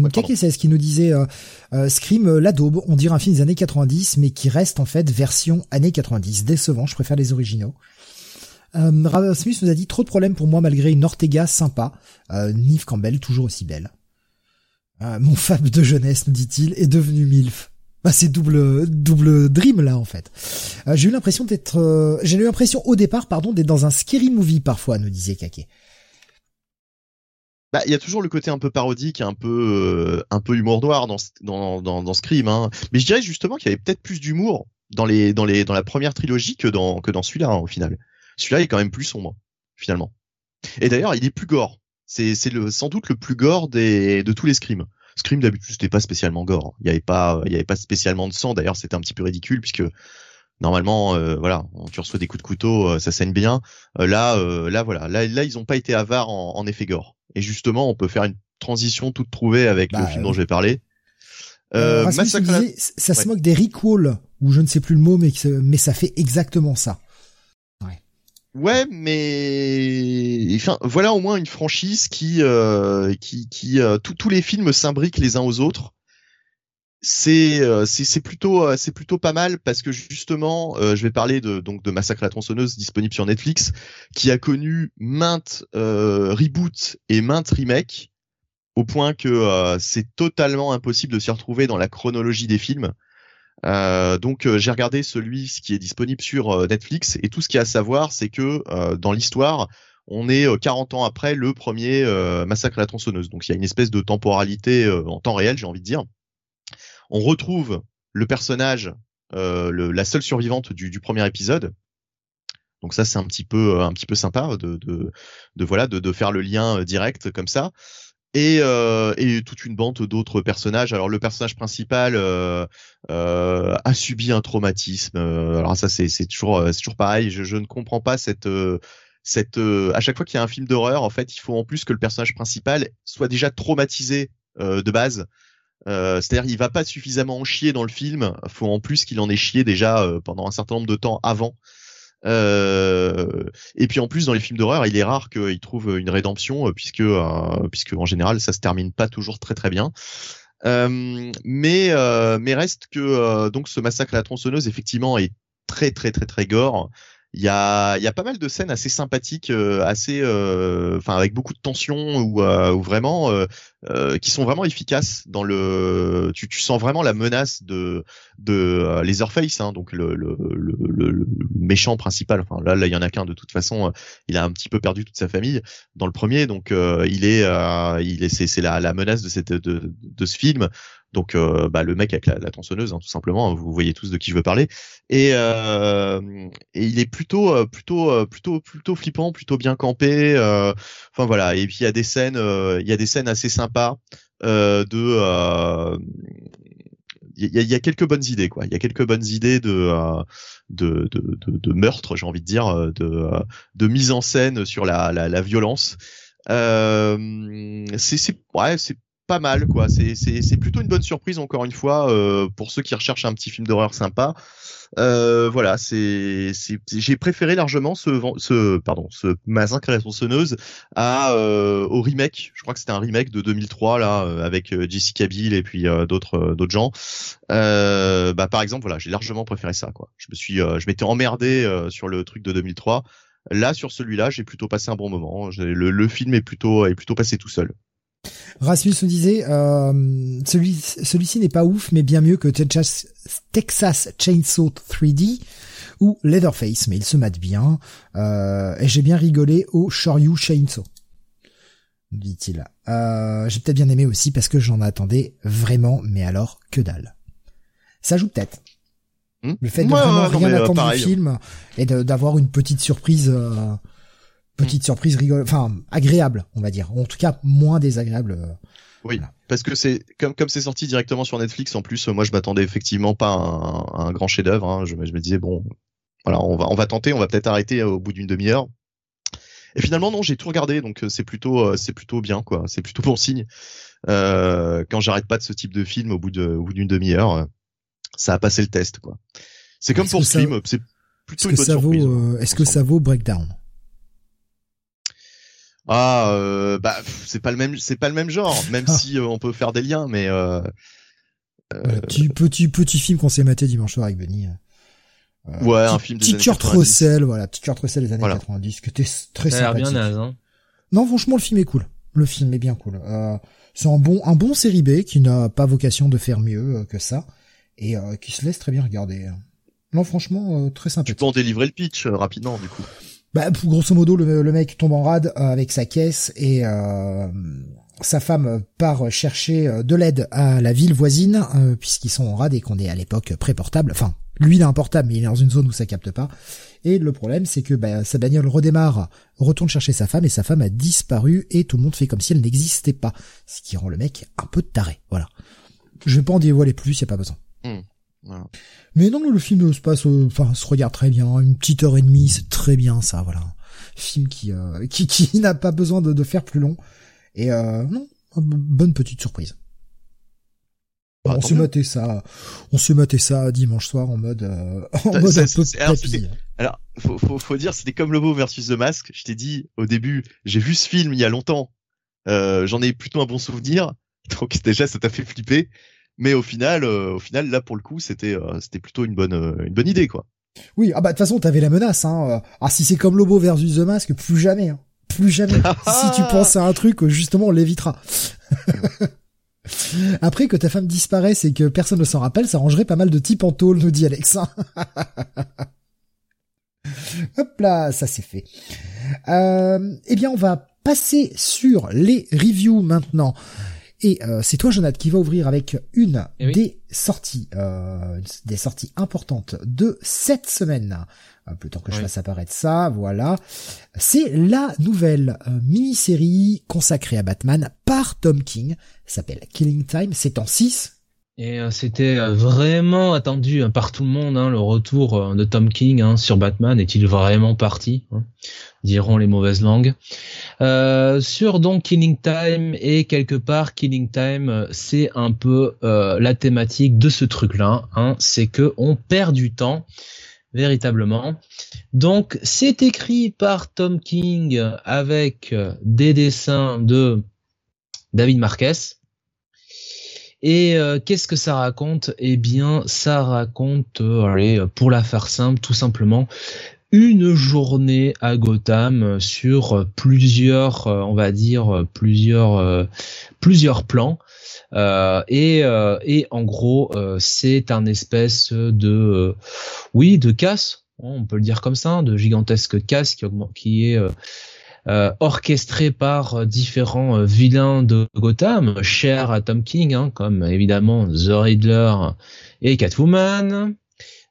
qui nous disait euh, Scream, la daube, on dirait un film des années 90, mais qui reste en fait version années 90. Décevant, je préfère les originaux. Euh, Rasmus nous a dit trop de problèmes pour moi malgré une Ortega sympa. Euh, Neve Campbell toujours aussi belle. Euh, mon fab de jeunesse, nous dit-il, est devenu MILF. Bah, c'est double, double dream, là, en fait. Euh, j'ai eu l'impression d'être, euh, j'ai eu l'impression au départ, pardon, d'être dans un scary movie parfois, nous disait Kake. Bah, il y a toujours le côté un peu parodique, un peu, un peu humour noir dans, dans, dans, dans Scream, hein. Mais je dirais justement qu'il y avait peut-être plus d'humour dans les, dans les, dans la première trilogie que dans, que dans celui-là, hein, au final. Celui-là est quand même plus sombre, finalement. Et d'ailleurs, il est plus gore. C'est, sans doute le plus gore des, de tous les Scream. Scream d'habitude c'était pas spécialement gore. Il y avait pas, il y avait pas spécialement de sang. D'ailleurs, c'était un petit peu ridicule puisque normalement, euh, voilà, tu reçois des coups de couteau, euh, ça saigne bien. Euh, là, là, voilà, là, là, ils ont pas été avares en, en, effet gore. Et justement, on peut faire une transition toute trouvée avec le bah, film dont je vais parler. Disait, ça se moque des recalls ou je ne sais plus le mot, mais mais ça fait exactement ça. Ouais, mais enfin voilà au moins une franchise qui euh, qui qui euh, tous les films s'imbriquent les uns aux autres. C'est euh, c'est plutôt euh, c'est plutôt pas mal parce que justement je vais parler de donc de Massacre à la tronçonneuse disponible sur Netflix qui a connu maintes reboots et maintes remakes au point que c'est totalement impossible de s'y retrouver dans la chronologie des films. Euh, donc euh, j'ai regardé celui qui est disponible sur euh, Netflix et tout ce qu'il y a à savoir c'est que dans l'histoire on est 40 ans après le premier massacre à la tronçonneuse. Donc il y a une espèce de temporalité en temps réel, j'ai envie de dire. On retrouve le personnage, le, la seule survivante du, du, premier épisode. Donc ça c'est un petit peu un petit peu sympa de, de, de voilà de, de, faire le lien direct comme ça et, euh, et toute une bande d'autres personnages. Alors le personnage principal euh, euh, a subi un traumatisme. Euh, alors ça c'est toujours euh, c'est toujours pareil. Je, je, ne comprends pas cette euh, cette à chaque fois qu'il y a un film d'horreur, en fait, il faut en plus que le personnage principal soit déjà traumatisé de base. C'est-à-dire il va pas suffisamment en chier dans le film. Il faut en plus qu'il en ait chié déjà pendant un certain nombre de temps avant. Euh, et puis en plus dans les films d'horreur, il est rare qu'il trouve une rédemption euh, puisque euh, puisque en général ça se termine pas toujours très très bien. Euh, mais mais reste que donc ce massacre à la tronçonneuse effectivement est très très très très gore. Il y a, y a pas mal de scènes assez sympathiques, euh, assez, euh, enfin avec beaucoup de tension ou, euh, ou vraiment euh, qui sont vraiment efficaces dans le. Tu, tu sens vraiment la menace de de Leatherface, hein, donc le, le, le, le, méchant principal. Enfin là, là il y en a qu'un de toute façon. il a un petit peu perdu toute sa famille dans le premier, donc il est, il est, c'est, c'est la, la menace de cette de, de ce film. Donc euh, bah, le mec avec la, la hein, tout simplement, vous voyez tous de qui je veux parler. Et, euh, il est plutôt, euh, plutôt, plutôt, plutôt flippant, plutôt bien campé. Enfin voilà. Et puis il y a des scènes, il y a des scènes assez sympas de. il y, a, quelques bonnes idées quoi. Il y a quelques bonnes idées de de, de, de, de meurtre, j'ai envie de dire, de, de mise en scène sur la, la, la violence. Euh, c'est ouais, c'est pas mal quoi. C'est plutôt une bonne surprise encore une fois euh, pour ceux qui recherchent un petit film d'horreur sympa. Euh, voilà, c'est j'ai préféré largement ce ce pardon ce la tronçonneuse à euh, au remake. Je crois que c'était un remake de 2003 là euh, avec euh, Jessica Biel et puis euh, d'autres d'autres gens. bah par exemple voilà, j'ai largement préféré ça quoi. Je me suis je m'étais emmerdé sur le truc de 2003. Là sur celui-là, j'ai plutôt passé un bon moment. Le, le film est plutôt est plutôt passé tout seul. Rasmus nous disait, euh, celui, celui-ci n'est pas ouf, mais bien mieux que Texas, Texas Chainsaw 3D ou Leatherface, mais il se mate bien. Euh, et j'ai bien rigolé au Shoryu Chainsaw, dit-il. Euh, j'ai peut-être bien aimé aussi parce que j'en attendais vraiment, mais alors que dalle. Ça joue peut-être. Hmm Le fait de vraiment rien attendre du film et d'avoir une petite surprise euh, petite surprise enfin agréable, on va dire. En tout cas, moins désagréable. Euh, oui, parce que c'est comme comme c'est sorti directement sur Netflix. En plus, moi, je m'attendais effectivement pas à un, grand chef-d'œuvre. Hein. Je, je, me disais bon, voilà, on va on va tenter, on va peut-être arrêter euh, au bout d'une demi-heure. Et finalement, non, j'ai tout regardé, donc euh, c'est plutôt c'est plutôt bien, quoi. C'est plutôt bon signe. Euh, quand j'arrête pas de ce type de film au bout de au bout d'une demi-heure, ça a passé le test, quoi. C'est comme pour Scream, c'est plutôt une bonne surprise. Vaut, Est-ce que ça vaut Breakdown? Ah, euh, bah c'est pas le même, c'est pas le même genre, même ah. si euh, on peut faire des liens, mais euh, euh petit petit petit film qu'on s'est maté dimanche soir avec Benny. Euh, ouais, un film des petit Kurt Russell, voilà, petit Kurt Russell des années 90, que t'es très Ça a l'air bien naze, hein. Non, franchement, le film est cool. Le film est bien cool. Euh, c'est un bon, un bon série B qui n'a pas vocation de faire mieux euh, que ça et euh, qui se laisse très bien regarder. Non, franchement, très sympathique. Tu peux en délivrer le pitch rapidement, du coup. Bah, grosso modo, le, mec tombe en rade avec sa caisse et sa femme part chercher de l'aide à la ville voisine puisqu'ils sont en rade et qu'on est à l'époque pré-portable. Enfin, lui, il a un portable, mais il est dans une zone où ça capte pas. Et le problème, c'est que bah, sa bagnole redémarre, retourne chercher sa femme, et sa femme a disparu, et tout le monde fait comme si elle n'existait pas. Ce qui rend le mec un peu taré. Voilà. Je vais pas en dévoiler plus, y a pas besoin. Mais non, le film se passe, euh, enfin, se regarde très bien. Une petite heure et demie, c'est très bien, ça, voilà. Film qui, euh, qui, qui n'a pas besoin de, de, faire plus long. Et euh, non, bonne petite surprise. Bah, on s'est maté ça, on s'est maté ça dimanche soir en mode, euh, en mode un peu alors, alors, faut, faut, faut dire, c'était comme Lobo versus The Mask. Je t'ai dit au début, j'ai vu ce film il y a longtemps. Euh, J'en ai plutôt un bon souvenir. Donc déjà, ça t'a fait flipper. Mais au final, euh, au final, là pour le coup, c'était, euh, c'était plutôt une bonne, euh, une bonne idée, quoi. Oui, ah bah de toute façon, t'avais la menace. Hein. Ah si c'est comme Lobo versus The Mask, plus jamais, hein. plus jamais. si tu penses à un truc, justement, on l'évitera. Après que ta femme disparaisse et que personne ne s'en rappelle, ça rangerait pas mal de types en tôle, nous dit Alex. Hop là, ça c'est fait. Euh, eh bien, on va passer sur les reviews maintenant. Et euh, c'est toi, Jonathan, qui va ouvrir avec une eh des sorties, euh, des sorties importantes de cette semaine. Plutôt que je fasse apparaître ça, voilà. C'est la nouvelle euh, mini-série consacrée à Batman par Tom King. s'appelle Killing Time. C'est en 6. Et euh, c'était vraiment attendu hein, par tout le monde, hein, le retour de Tom King hein, sur Batman. Est-il vraiment parti diront les mauvaises langues. sur donc Killing Time et quelque part Killing Time, c'est un peu la thématique de ce truc-là. c'est que on perd du temps véritablement. Donc c'est écrit par Tom King avec des dessins de David Marquez. Et euh, qu'est-ce que ça raconte? Eh bien, ça raconte, euh, allez, pour la faire simple, tout simplement, une journée à Gotham sur plusieurs, euh, on va dire, plusieurs, plusieurs plans. Euh, et, euh, et en gros, euh, c'est un espèce de, oui, de casse, on peut le dire comme ça, de gigantesque casse qui, qui est orchestré par différents vilains de Gotham, chers à Tom King, hein, comme évidemment The Riddler et Catwoman.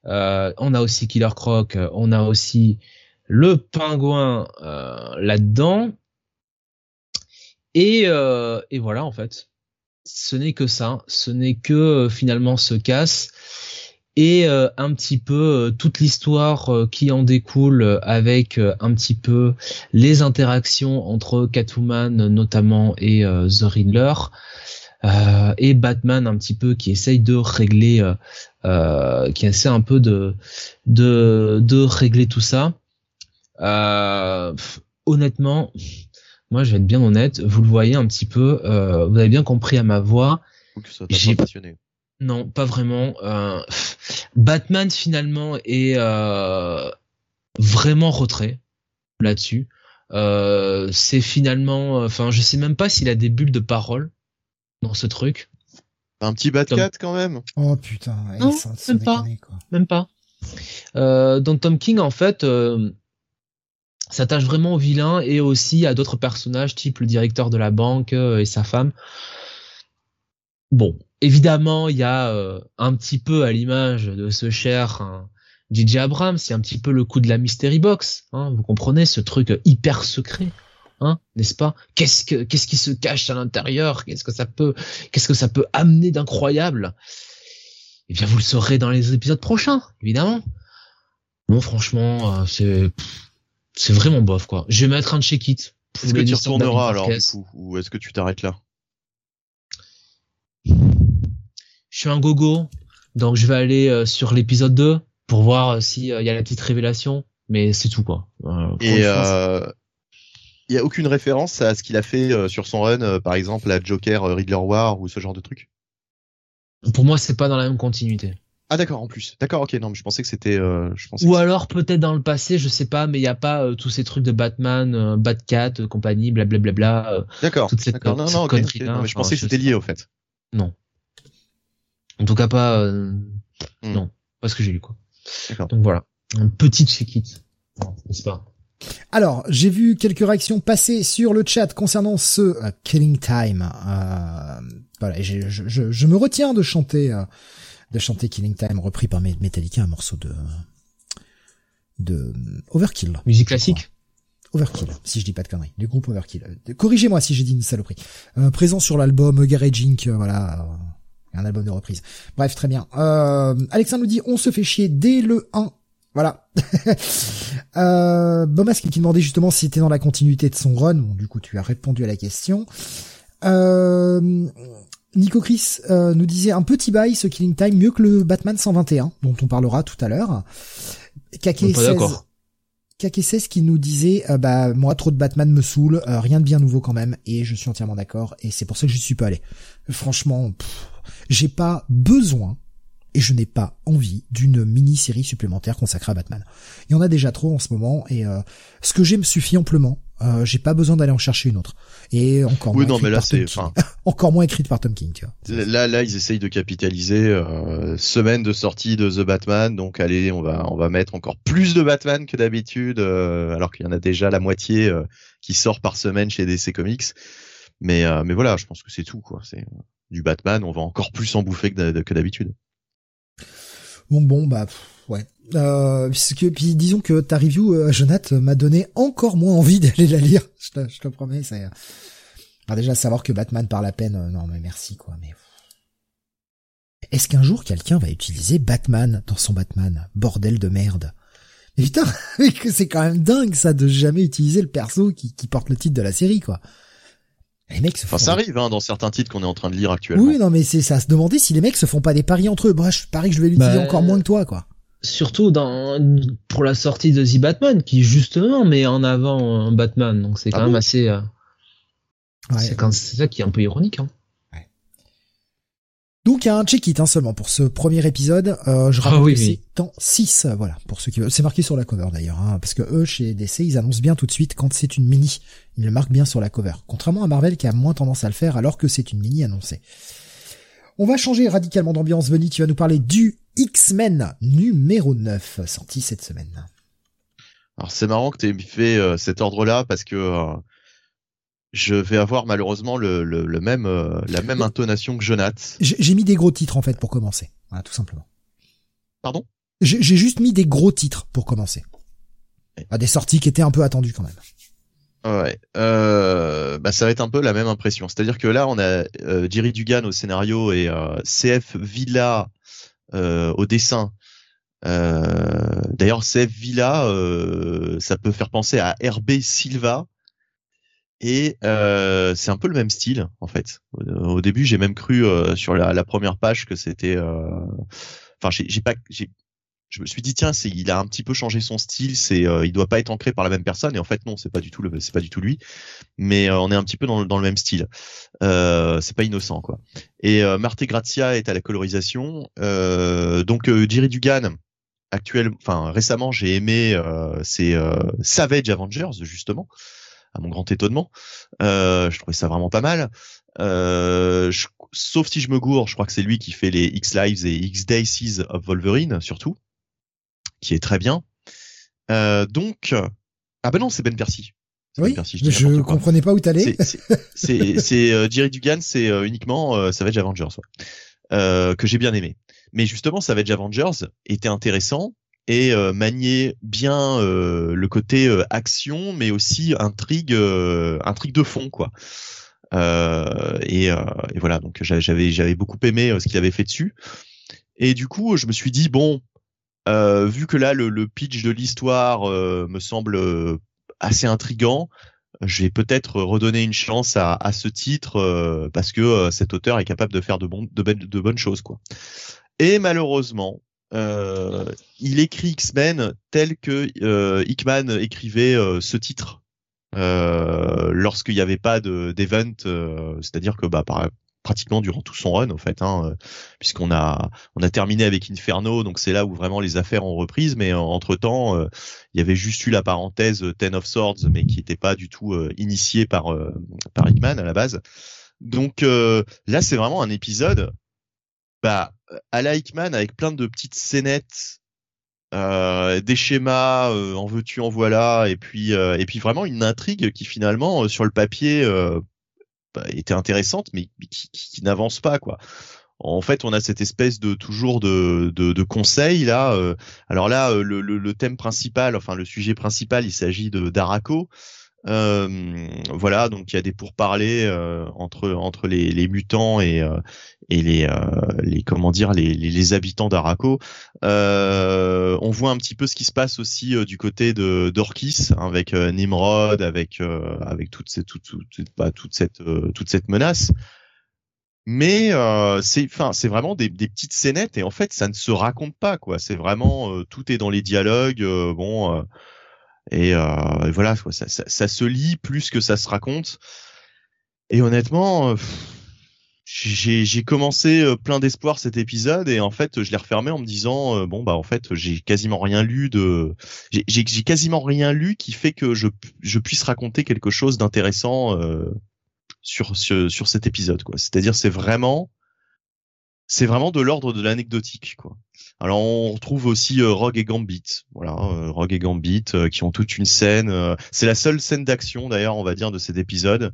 Euh, on a aussi Killer Croc, on a aussi le pingouin euh, là-dedans. Et, euh, et voilà en fait ce n'est que ça, ce n'est que euh, finalement ce casse et euh, un petit peu euh, toute l'histoire qui en découle avec un petit peu les interactions entre Catwoman notamment et The Riddler et Batman un petit peu qui essaye de régler qui essaie un peu de de de régler tout ça honnêtement moi je vais être bien honnête, vous le voyez un petit peu, euh, vous avez bien compris à ma voix. J'ai passionné. Non, pas vraiment. Euh, Batman finalement est euh, vraiment retrait là-dessus. c'est finalement, enfin, je sais même pas s'il a des bulles de parole dans ce truc. Un petit Batcat quand même. Oh putain, non, même, pas, même pas. dans Tom King en fait, s'attache vraiment au vilain et aussi à d'autres personnages, type le directeur de la banque euh, et sa femme. Bon, évidemment, il y a euh, un petit peu à l'image de ce cher hein, DJ Abrams, c'est un petit peu le coup de la mystery box. Hein, vous comprenez ce truc hyper secret, hein, n'est-ce pas? Qu'est-ce que qu'est-ce qui se cache à l'intérieur? Qu'est-ce que ça peut qu'est-ce que ça peut amener d'incroyable? Eh bien, vous le saurez dans les épisodes prochains, évidemment. Bon, franchement, euh, c'est c'est vraiment bof quoi. Je vais mettre un check it. Est-ce que tu retourneras alors du coup? Ou est-ce que tu t'arrêtes là Je suis un gogo, donc je vais aller euh, sur l'épisode 2 pour voir euh, s'il euh, y a la petite révélation, mais c'est tout quoi. Et il y a aucune référence à ce qu'il a fait sur son run, par exemple à Joker, Riddler War ou ce genre de truc? Pour moi, c'est pas dans la même continuité. Ah d'accord, en plus. D'accord, ok, non, mais je pensais que c'était. Euh, je Ou alors peut-être dans le passé, je sais pas, mais il n'y a pas euh, tous ces trucs de Batman, euh, Batcat, compagnie, blablabla. D'accord. Toute cette, non, non, okay, non, mais je pensais que c'était lié au fait. Non. En tout cas pas. Hmm. Non, pas ce que j'ai lu quoi. D'accord. Donc voilà, un petit check-it, n'est-ce pas alors, j'ai vu quelques réactions passer sur le chat concernant ce Killing Time. Euh, voilà, je, je, je, me retiens de chanter de chanter Killing Time repris par Metallica, un morceau de de Overkill. Musique classique? Overkill, si je dis pas de conneries, du groupe Overkill. Euh, corrigez-moi si j'ai dit une saloperie. Euh, présent sur l'album Garage Inc. Euh, voilà, un album de reprise. Bref, très bien. Euh, Alexandre nous dit, on se fait chier dès le 1. Voilà. euh, qui demandait justement si c'était dans la continuité de son run. Du coup, tu as répondu à la question. Euh, Nico Chris euh, nous disait un petit bail ce Killing Time mieux que le Batman 121 dont on parlera tout à l'heure. KK16 qui nous disait euh, bah moi trop de Batman me saoule, euh, rien de bien nouveau quand même et je suis entièrement d'accord et c'est pour ça que je suis pas allé. Franchement, j'ai pas besoin et je n'ai pas envie d'une mini-série supplémentaire consacrée à Batman. Il y en a déjà trop en ce moment et euh, ce que j'aime suffit amplement euh, j'ai pas besoin d'aller en chercher une autre. Et encore moins. mais là c'est encore moins écrite par Tom King. Tu vois. Là, là, ils essayent de capitaliser euh, semaine de sortie de The Batman, donc allez, on va on va mettre encore plus de Batman que d'habitude, euh, alors qu'il y en a déjà la moitié qui sort par semaine chez DC Comics. Mais mais voilà, je pense que c'est tout quoi. C'est du Batman, on va encore plus en bouffer que d'habitude. Bon bon bah ouais. Euh, puisque puis disons que ta review, euh, Jonathan, m'a donné encore moins envie d'aller la lire. Je te, je te promets. Ça... Alors déjà savoir que Batman par la peine, euh, non mais merci quoi. Mais est-ce qu'un jour quelqu'un va utiliser Batman dans son Batman? Bordel de merde. Mais putain, c'est quand même dingue ça de jamais utiliser le perso qui, qui porte le titre de la série quoi. Les mecs se font enfin, ça arrive hein, dans certains titres qu'on est en train de lire actuellement. Oui, non, mais c'est ça. Se demander si les mecs se font pas des paris entre eux. Bah, je parie que je vais l'utiliser bah, encore moins que toi, quoi surtout dans pour la sortie de The Batman qui justement met en avant un Batman donc c'est ah quand même assez euh, c'est ça qui est un peu ironique hein. Donc il y a un check-it hein, seulement pour ce premier épisode. Euh, je ah rappelle que c'est dans 6, voilà, pour ceux qui veulent. C'est marqué sur la cover d'ailleurs, hein, parce que eux, chez DC, ils annoncent bien tout de suite quand c'est une mini. Ils le marquent bien sur la cover. Contrairement à Marvel qui a moins tendance à le faire alors que c'est une mini annoncée. On va changer radicalement d'ambiance. Veni, tu vas nous parler du X-Men numéro 9, sorti cette semaine. Alors c'est marrant que tu aies fait euh, cet ordre-là parce que euh, je vais avoir malheureusement le, même euh, la même intonation que Jonath. J'ai mis des gros titres en fait pour commencer, voilà tout simplement. Pardon? J'ai juste mis des gros titres pour commencer. Ah, des sorties qui étaient un peu attendues quand même. Ouais, bah ça va être un peu la même impression. C'est-à-dire que là, on a Jerry Dugan au scénario et CF Villa au dessin. Euh, d'ailleurs, CF Villa, euh, ça peut faire penser à RB Silva, et euh, c'est un peu le même style en fait. Au, début, j'ai même cru euh, sur la, première page que c'était. Enfin, j'ai pas, je me suis dit tiens c'est il a un petit peu changé son style c'est euh, il doit pas être ancré par la même personne. Et en fait non c'est pas du tout c'est pas du tout lui. Mais euh, on est un petit peu dans, dans le même style. Euh, c'est pas innocent quoi. Et euh, Marté Grazia est à la colorisation. Euh, donc Jerry Dugan actuel enfin récemment j'ai aimé c'est Savage Avengers justement à mon grand étonnement. Je trouvais ça vraiment pas mal. Sauf si je me gourre je crois que c'est lui qui fait les X Lives et X Days of Wolverine surtout qui est très bien. Euh, donc, ah ben non, c'est Ben Percy. Oui, Percy, je, je comprenais pas où t'allais. C'est euh, Jerry Dugan, c'est euh, uniquement euh, Savage Avengers, euh, que j'ai bien aimé. Mais justement, Savage Avengers était intéressant et euh, maniait bien le côté action, mais aussi intrigue, intrigue de fond, quoi. Et, et, voilà, donc j'avais j'avais beaucoup aimé ce qu'il avait fait dessus. Et du coup, je me suis dit bon, euh, vu que là le, pitch de l'histoire euh, me semble euh, assez intrigant, je vais peut-être redonner une chance à, ce titre parce que cet auteur est capable de faire de, de, bonnes choses quoi. Et malheureusement, il écrit X-Men tel que Hickman écrivait ce titre lorsqu'il n'y avait pas d'event, c'est-à-dire que bah par pratiquement durant tout son run en fait, hein, puisqu'on a on a terminé avec Inferno, donc c'est là où vraiment les affaires ont reprise. Mais entre temps, il y avait juste eu la parenthèse Ten of Swords, mais qui n'était pas du tout initié par par Hickman à la base. Donc là, c'est vraiment un épisode, bah à la Hickman avec plein de petites scénettes euh, des schémas euh, en veux-tu en voilà et puis euh, et puis vraiment une intrigue qui finalement sur le papier bah, était intéressante mais, qui, qui, n'avance pas quoi. En fait on a cette espèce de toujours de de, de conseil là alors là le, le, le, thème principal enfin le sujet principal il s'agit de d'Araco. Euh, voilà, donc il y a des pourparlers euh, entre entre les, les mutants et euh, et les les comment dire les les, habitants d'Araco. on voit un petit peu ce qui se passe aussi du côté de d'Orkis avec Nimrod, avec avec toute cette toute toute, bah, toute cette toute cette menace. Mais c'est enfin c'est vraiment des, des petites scénettes et en fait ça ne se raconte pas quoi. C'est vraiment tout est dans les dialogues. bon et, euh, voilà, ça, ça, ça, se lit plus que ça se raconte. Et honnêtement, euh, j'ai commencé euh, plein d'espoir cet épisode et en fait, je l'ai refermé en me disant euh, bon bah en fait, j'ai quasiment rien lu de, j'ai quasiment rien lu qui fait que je, je puisse raconter quelque chose d'intéressant euh, sur, sur sur cet épisode quoi. C'est-à-dire c'est vraiment c'est vraiment de l'ordre de l'anecdotique quoi. Alors on retrouve aussi euh, Rogue et Gambit, voilà, euh, Rogue et Gambit qui ont toute une scène. c'est la seule scène d'action d'ailleurs, on va dire, de cet épisode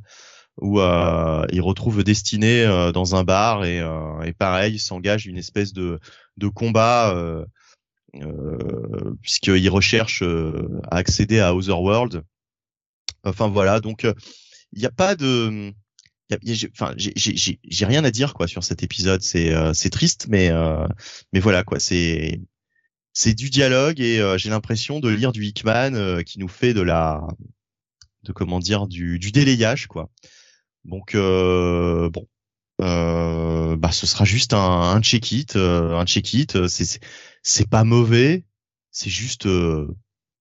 où ils retrouvent Destiné dans un bar et, et pareil s'engage une espèce de, de combat puisqu'ils recherchent à accéder à Otherworld. Enfin voilà, donc il n'y a pas de enfin j'ai rien à dire quoi sur cet épisode c'est euh, c'est triste mais euh, mais voilà quoi c'est c'est du dialogue et euh, j'ai l'impression de lire du Hickman qui nous fait de la de comment dire du du délayage quoi donc bon bah ce sera juste un, un check it un check it c'est c'est pas mauvais c'est juste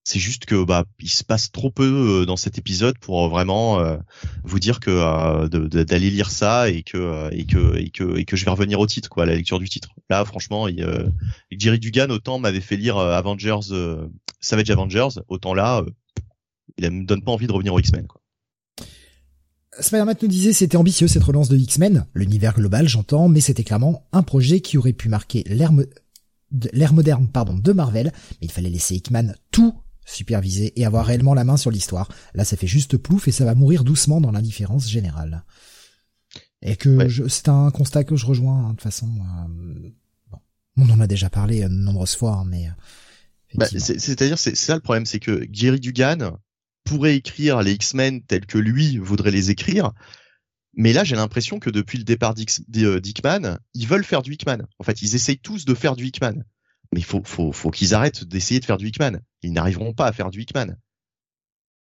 c'est juste que bah il se passe trop peu euh, dans cet épisode pour euh, vraiment euh, vous dire que d'aller lire ça et que et que et que et que je vais revenir au titre quoi, à la lecture du titre. Là franchement, il, euh, Jerry Dugan autant m'avait fait lire Avengers Savage Avengers, autant là il me donne pas envie de revenir aux X-Men. Spider-Man nous disait c'était ambitieux cette relance de X-Men, l'univers global j'entends, mais c'était clairement un projet qui aurait pu marquer l'ère l'ère moderne pardon de Marvel, mais il fallait laisser Hickman tout superviser et avoir réellement la main sur l'histoire. Là, ça fait juste plouf et ça va mourir doucement dans l'indifférence générale. Et que c'est un constat que je rejoins hein, de toute façon. Euh, bon, on en a déjà parlé de nombreuses fois, hein, mais. Euh, bah, c'est-à-dire, c'est ça le problème, c'est que Gary Dugan pourrait écrire les X-Men tels que lui voudrait les écrire, mais là, j'ai l'impression que depuis le départ d'Hickman, ils veulent faire du Hickman. En fait, ils essayent tous de faire du Hickman mais il faut, faut, faut qu'ils arrêtent d'essayer de faire du Hickman. Ils n'arriveront pas à faire du Hickman.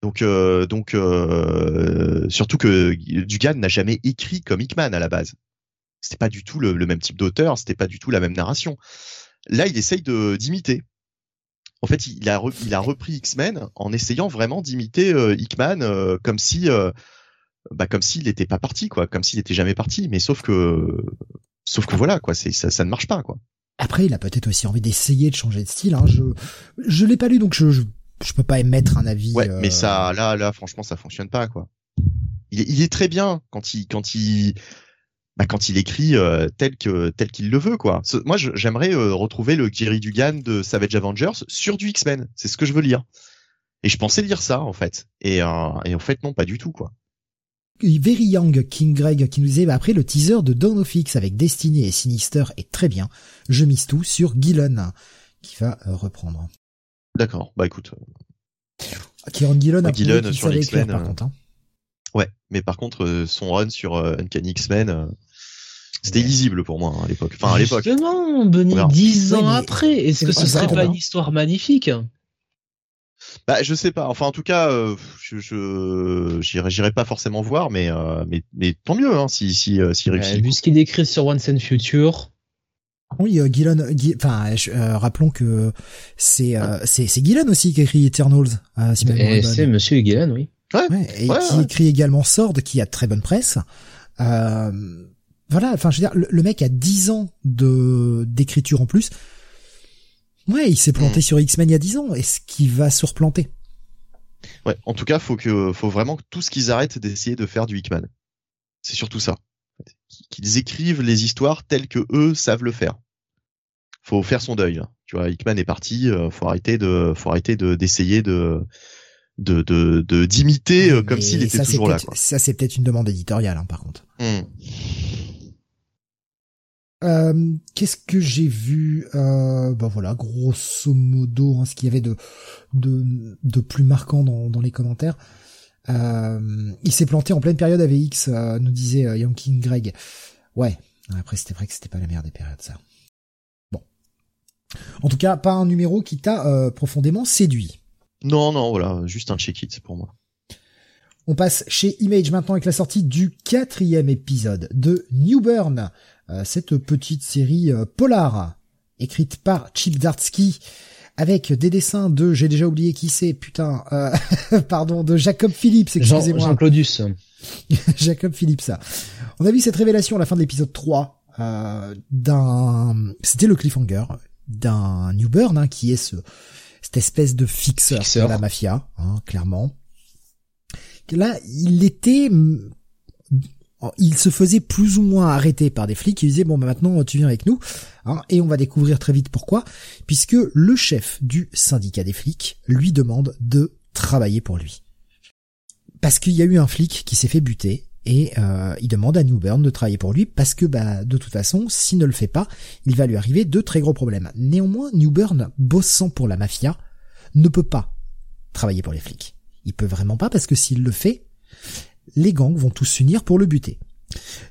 Donc, euh, donc euh, surtout que Dugan n'a jamais écrit comme Hickman à la base. C'était pas du tout le, même type d'auteur, c'était pas du tout la même narration. Là, il essaye d'imiter. En fait, il a, il a repris X-Men en essayant vraiment d'imiter euh, Hickman euh, comme si, euh, bah, comme s'il n'était pas parti, quoi, comme s'il n'était jamais parti. Mais sauf que, sauf que voilà, quoi, c'est ça, ça ne marche pas, quoi. Après, il a peut-être aussi envie d'essayer de changer de style. Hein. Je je l'ai pas lu, donc je, je, je peux pas émettre un avis. Ouais, mais ça, là, là, franchement, ça fonctionne pas, quoi. Il, il est très bien quand il quand il bah, quand il écrit euh, tel que tel qu'il le veut, quoi. Moi, j'aimerais euh, retrouver le Gary Dugan de Savage Avengers sur du X-Men. C'est ce que je veux lire. Et je pensais lire ça, en fait. Et, euh, et en fait, non, pas du tout, quoi. Very Young King Greg qui nous disait bah, après le teaser de Dawn of X avec Destiny et Sinister est très bien. Je mise tout sur Gillen qui va reprendre. D'accord, bah écoute. Kieron Gillen a Gillen sur X-Men par contre. Hein. Ouais, mais par contre son run sur Uncanny X-Men c'était illisible pour moi hein, à l'époque. Enfin à l'époque. Justement, Benny, dix ans après, est-ce que ce serait pas une histoire magnifique bah, je sais pas. Enfin, en tout cas, euh, je j'irai pas forcément voir, mais euh, mais mais tant mieux hein, si si euh, si réussit. vu ce qu'il décrit sur Once and Future. Oui, euh, Gillen, enfin, rappelons que c'est c'est c'est Gillen aussi qui écrit Eternals. c'est Monsieur Gillen, oui. Ouais, et qui écrit également Sword, qui a très bonne presse. Voilà, enfin, je veux dire, le, mec a 10 ans de d'écriture en plus. Ouais, il s'est planté mm. sur X-Men il y a 10 ans. Est-ce qu'il va se replanter? Ouais, en tout cas, faut que, faut vraiment que tout ce qu'ils arrêtent d'essayer de faire du Hickman. C'est surtout ça. Qu'ils écrivent les histoires telles que eux savent le faire. Faut faire son deuil. Tu vois, Hickman est parti. Euh, faut arrêter de, faut arrêter de d'essayer de de de d'imiter euh, comme s'il était toujours là. Quoi. Ça, c'est peut-être une demande éditoriale, hein, par contre. Hmm. Euh, Qu'est-ce que j'ai vu euh, Ben voilà, grosso modo, hein, ce qu'il y avait de de, de plus marquant dans, dans les commentaires. Euh, il s'est planté en pleine période AVX, euh, nous disait euh, Young King Greg. Ouais, après c'était vrai que c'était pas la meilleure des périodes, ça. Bon. En tout cas, pas un numéro qui t'a euh, profondément séduit. Non, non, voilà, juste un check-it pour moi. On passe chez Image maintenant avec la sortie du quatrième épisode de New Burn, cette petite série euh, polar écrite par Chip Dartsky avec des dessins de j'ai déjà oublié qui c'est putain euh, pardon de Jacob Phillips excusez-moi. Jean, Claudius. Jacob Phillips. Ça on a vu cette révélation à la fin de l'épisode 3 euh, d'un c'était le cliffhanger d'un New Burn hein, qui est ce cette espèce de fixeur, de la mafia hein, clairement. Là il était il se faisait plus ou moins arrêter par des flics. Qui disaient bon bah maintenant tu viens avec nous hein, et on va découvrir très vite pourquoi. Puisque le chef du syndicat des flics lui demande de travailler pour lui. Parce qu'il y a eu un flic qui s'est fait buter et euh, il demande à Newburn de travailler pour lui parce que bah de toute façon s'il ne le fait pas il va lui arriver de très gros problèmes. Néanmoins Newburn bossant pour la mafia ne peut pas travailler pour les flics. Il peut vraiment pas parce que s'il le fait les gangs vont tous s'unir pour le buter.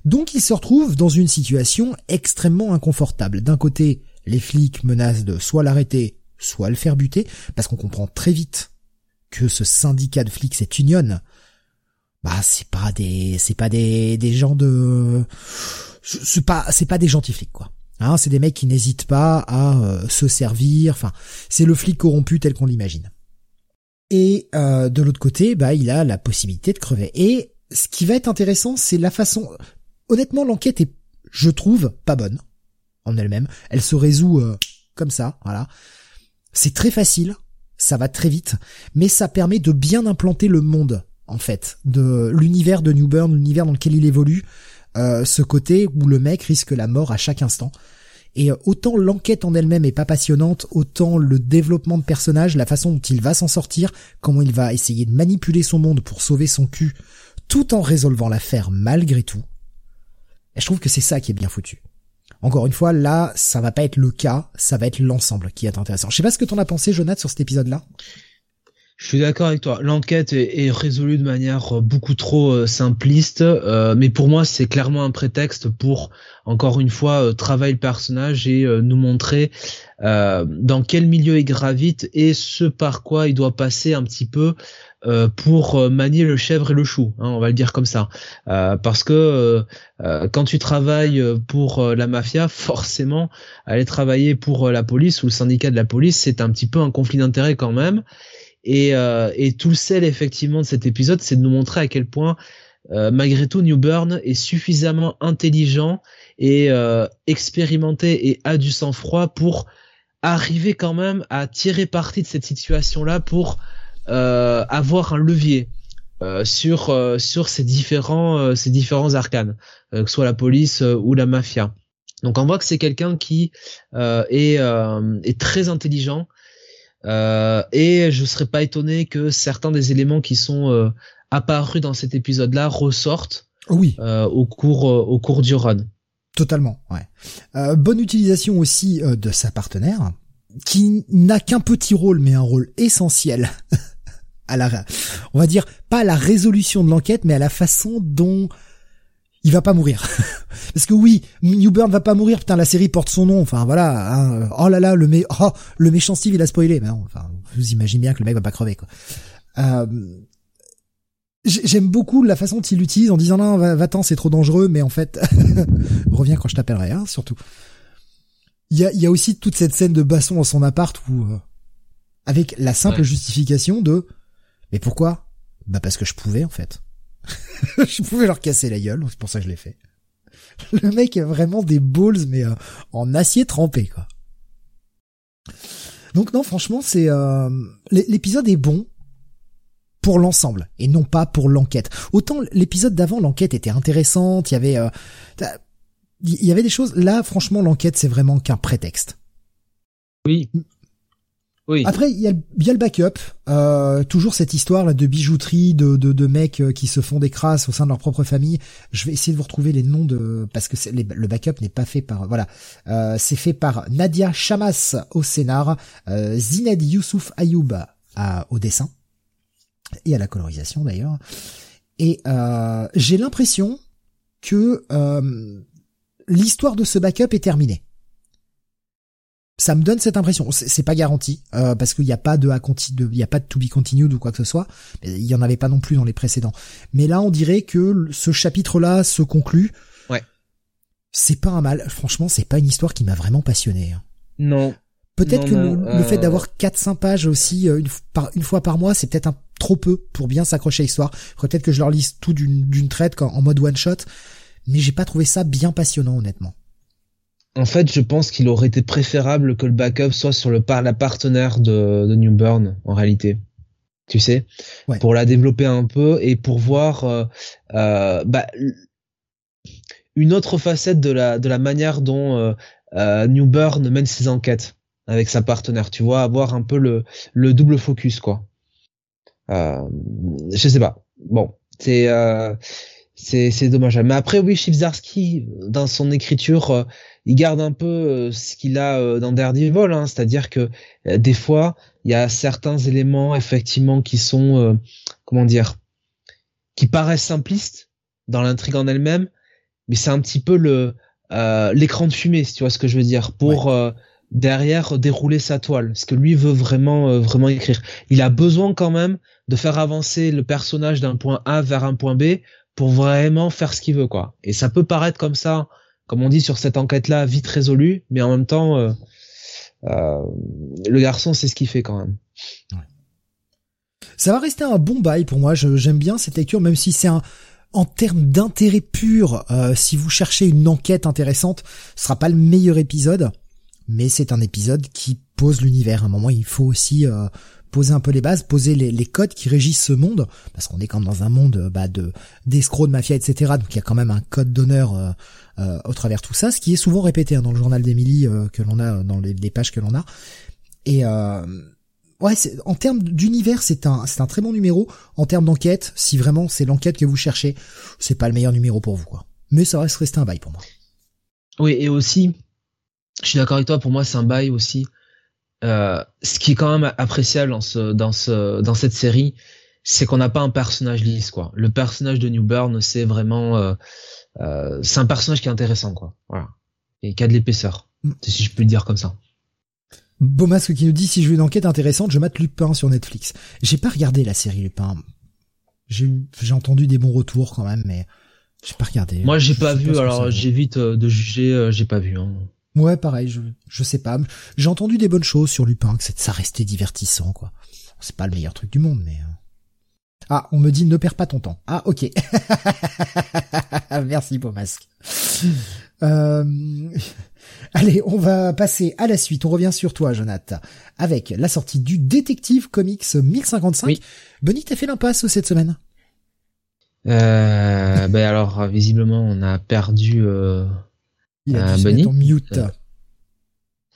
Donc il se retrouve dans une situation extrêmement inconfortable. D'un côté, les flics menacent de soit l'arrêter, soit le faire buter, parce qu'on comprend très vite que ce syndicat de flics, cette union, bah c'est pas des c'est pas des des gens de c'est pas c'est pas des gentils flics quoi. Hein, c'est des mecs qui n'hésitent pas à euh, se servir. Enfin, c'est le flic corrompu tel qu'on l'imagine. Et euh, de l'autre côté, bah il a la possibilité de crever. Et ce qui va être intéressant, c'est la façon. Honnêtement, l'enquête est, je trouve, pas bonne en elle-même. Elle se résout euh, comme ça, voilà. C'est très facile, ça va très vite, mais ça permet de bien implanter le monde, en fait, de l'univers de New Burn, l'univers dans lequel il évolue, euh, ce côté où le mec risque la mort à chaque instant. Et autant l'enquête en elle-même est pas passionnante, autant le développement de personnage, la façon dont il va s'en sortir, comment il va essayer de manipuler son monde pour sauver son cul, tout en résolvant l'affaire malgré tout. Et je trouve que c'est ça qui est bien foutu. Encore une fois, là, ça va pas être le cas, ça va être l'ensemble qui est intéressant. Je sais pas ce que t'en as pensé, Jonathan, sur cet épisode-là. Je suis d'accord avec toi. L'enquête est, résolue de manière beaucoup trop euh, simpliste, euh, mais pour moi c'est clairement un prétexte pour encore une fois euh, travailler le personnage et nous montrer dans quel milieu il gravite et ce par quoi il doit passer un petit peu pour manier le chèvre et le chou. Hein, on va le dire comme ça, parce que quand tu travailles pour la mafia, forcément aller travailler pour la police ou le syndicat de la police, c'est un petit peu un conflit d'intérêts quand même. Et, euh, tout le sel effectivement de cet épisode, c'est de nous montrer à quel point euh, malgré tout New Burn est suffisamment intelligent et euh, expérimenté et a du sang-froid pour arriver quand même à tirer parti de cette situation-là pour euh, avoir un levier. Euh, sur sur ces différents ces différents arcanes que ce soit la police ou la mafia donc on voit que c'est quelqu'un qui est est très intelligent euh, et je serais pas étonné que certains des éléments qui sont euh, apparus dans cet épisode-là ressortent oui. Euh, au cours au cours du run. Totalement, ouais. bonne utilisation aussi de sa partenaire, qui n'a qu'un petit rôle, mais un rôle essentiel à la, on va dire pas à la résolution de l'enquête, mais à la façon dont il va pas mourir. Parce que oui, Newburn va pas mourir, putain, la série porte son nom, enfin voilà, hein. oh là là, le, mé oh, le méchant Steve, il a spoilé, mais non, enfin, vous imaginez bien que le mec va pas crever, quoi. Euh, J'aime beaucoup la façon dont il l'utilise en disant non, va-t'en, c'est trop dangereux, mais en fait, reviens quand je t'appellerai, hein, surtout. Il y a, y a aussi toute cette scène de basson dans son appart où, euh, avec la simple justification de, mais pourquoi? Bah parce que je pouvais en fait. je pouvais leur casser la gueule, c'est pour ça que je l'ai fait. le mec a vraiment des balls, mais euh, en acier trempé, quoi. Donc non, franchement, c'est euh, l'épisode est bon pour l'ensemble et non pas pour l'enquête. Autant l'épisode d'avant, l'enquête était intéressante, il y avait, euh, il y avait des choses. Là, franchement, l'enquête c'est vraiment qu'un prétexte. Oui. Oui. Après, il y a, le backup. Euh, toujours cette histoire là de bijouterie, de, de, de mecs euh, qui se font des crasses au sein de leur propre famille. Je vais essayer de vous retrouver les noms de parce que le backup n'est pas fait par voilà. Euh, c'est fait par Nadia Chamas au scénar, euh, Zined Youssouf Ayoub à, au dessin et à la colorisation d'ailleurs. Et euh, j'ai l'impression que l'histoire de ce backup est terminée ça me donne cette impression. C'est pas garanti euh, parce qu'il n'y a pas de il y a pas de to be continued ou quoi que ce soit. Il y en avait pas non plus dans les précédents. Mais là, on dirait que ce chapitre-là se conclut. Ouais. C'est pas un mal. Franchement, c'est pas une histoire qui m'a vraiment passionné. Hein. Non. Peut-être que le, fait euh, d'avoir 4-5 pages aussi euh, une, par, une fois par mois, c'est peut-être un trop peu pour bien s'accrocher à l'histoire. Faudrait peut-être que je leur lise tout d'une traite en mode one shot. Mais j'ai pas trouvé ça bien passionnant, honnêtement. En fait, je pense qu'il aurait été préférable que le backup soit sur le par la partenaire de, de New Burn, en réalité. Tu sais, pour la développer un peu et pour voir euh, euh, bah, une autre facette de la de la manière dont euh, euh, New Burn mène ses enquêtes avec sa partenaire. Tu vois, avoir un peu le le double focus quoi. Je sais pas. Bon, c'est c'est dommage. Mais après, oui, Chipzarski, dans son écriture, il garde un peu euh, ce qu'il a euh, dans Daredevil, hein, c'est-à-dire que des fois, il y a certains éléments effectivement qui sont, comment dire, qui paraissent simplistes dans l'intrigue en elle-même, mais c'est un petit peu le l'écran de fumée, si tu vois ce que je veux dire, pour derrière dérouler sa toile, ce que lui veut vraiment vraiment écrire. Il a besoin quand même de faire avancer le personnage d'un point A vers un point B pour vraiment faire ce qu'il veut quoi. Et ça peut paraître comme ça, comme on dit sur cette enquête-là, vite résolue, mais en même temps, euh, euh, le garçon c'est ce qu'il fait quand même. Ça va rester un bon bail pour moi. J'aime bien cette lecture, même si c'est un en termes d'intérêt pur, euh, si vous cherchez une enquête intéressante, ce sera pas le meilleur épisode, mais c'est un épisode qui pose l'univers. À un moment, il faut aussi poser un peu les bases, poser les, codes qui régissent ce monde, parce qu'on est quand même dans un monde bah, de d'escrocs, de mafia, etc. Donc il y a quand même un code d'honneur euh, euh, au travers tout ça, ce qui est souvent répété hein, dans le journal d'Emily euh, que l'on a dans les, pages que l'on a. Et ouais, en termes d'univers, c'est un c'est un très bon numéro. En termes d'enquête, si vraiment c'est l'enquête que vous cherchez, c'est pas le meilleur numéro pour vous quoi. Mais ça reste rester un bail pour moi. Oui, et aussi, je suis d'accord avec toi. Pour moi, c'est un bail aussi euh, ce qui est quand même appréciable dans ce dans ce dans cette série, c'est qu'on n'a pas un personnage lisse quoi. Le personnage de New Burn, c'est vraiment euh, euh, c'est un personnage qui est intéressant quoi. Voilà. Et qui a de l'épaisseur, mm. si je peux le dire comme ça. Beaumasque qui nous dit si je veux une enquête intéressante, je mate Lupin sur Netflix. J'ai pas regardé la série Lupin. J'ai j'ai entendu des bons retours quand même, mais j'ai pas regardé. Moi j'ai pas vu, alors j'évite de juger, j'ai pas vu. Hein. Ouais, pareil, je, je sais pas. J'ai entendu des bonnes choses sur Lupin, que ça restait divertissant, quoi. C'est pas le meilleur truc du monde, mais... Euh. Ah, on me dit ne perds pas ton temps. Ah, ok. Merci, beau masque. Euh... Allez, on va passer à la suite. On revient sur toi, Jonathan, avec la sortie du Détective Comics 1055. Oui. Bonnie, t'as fait l'impasse cette semaine? Euh, ben alors, visiblement, on a perdu euh, il a dû se mettre en mute.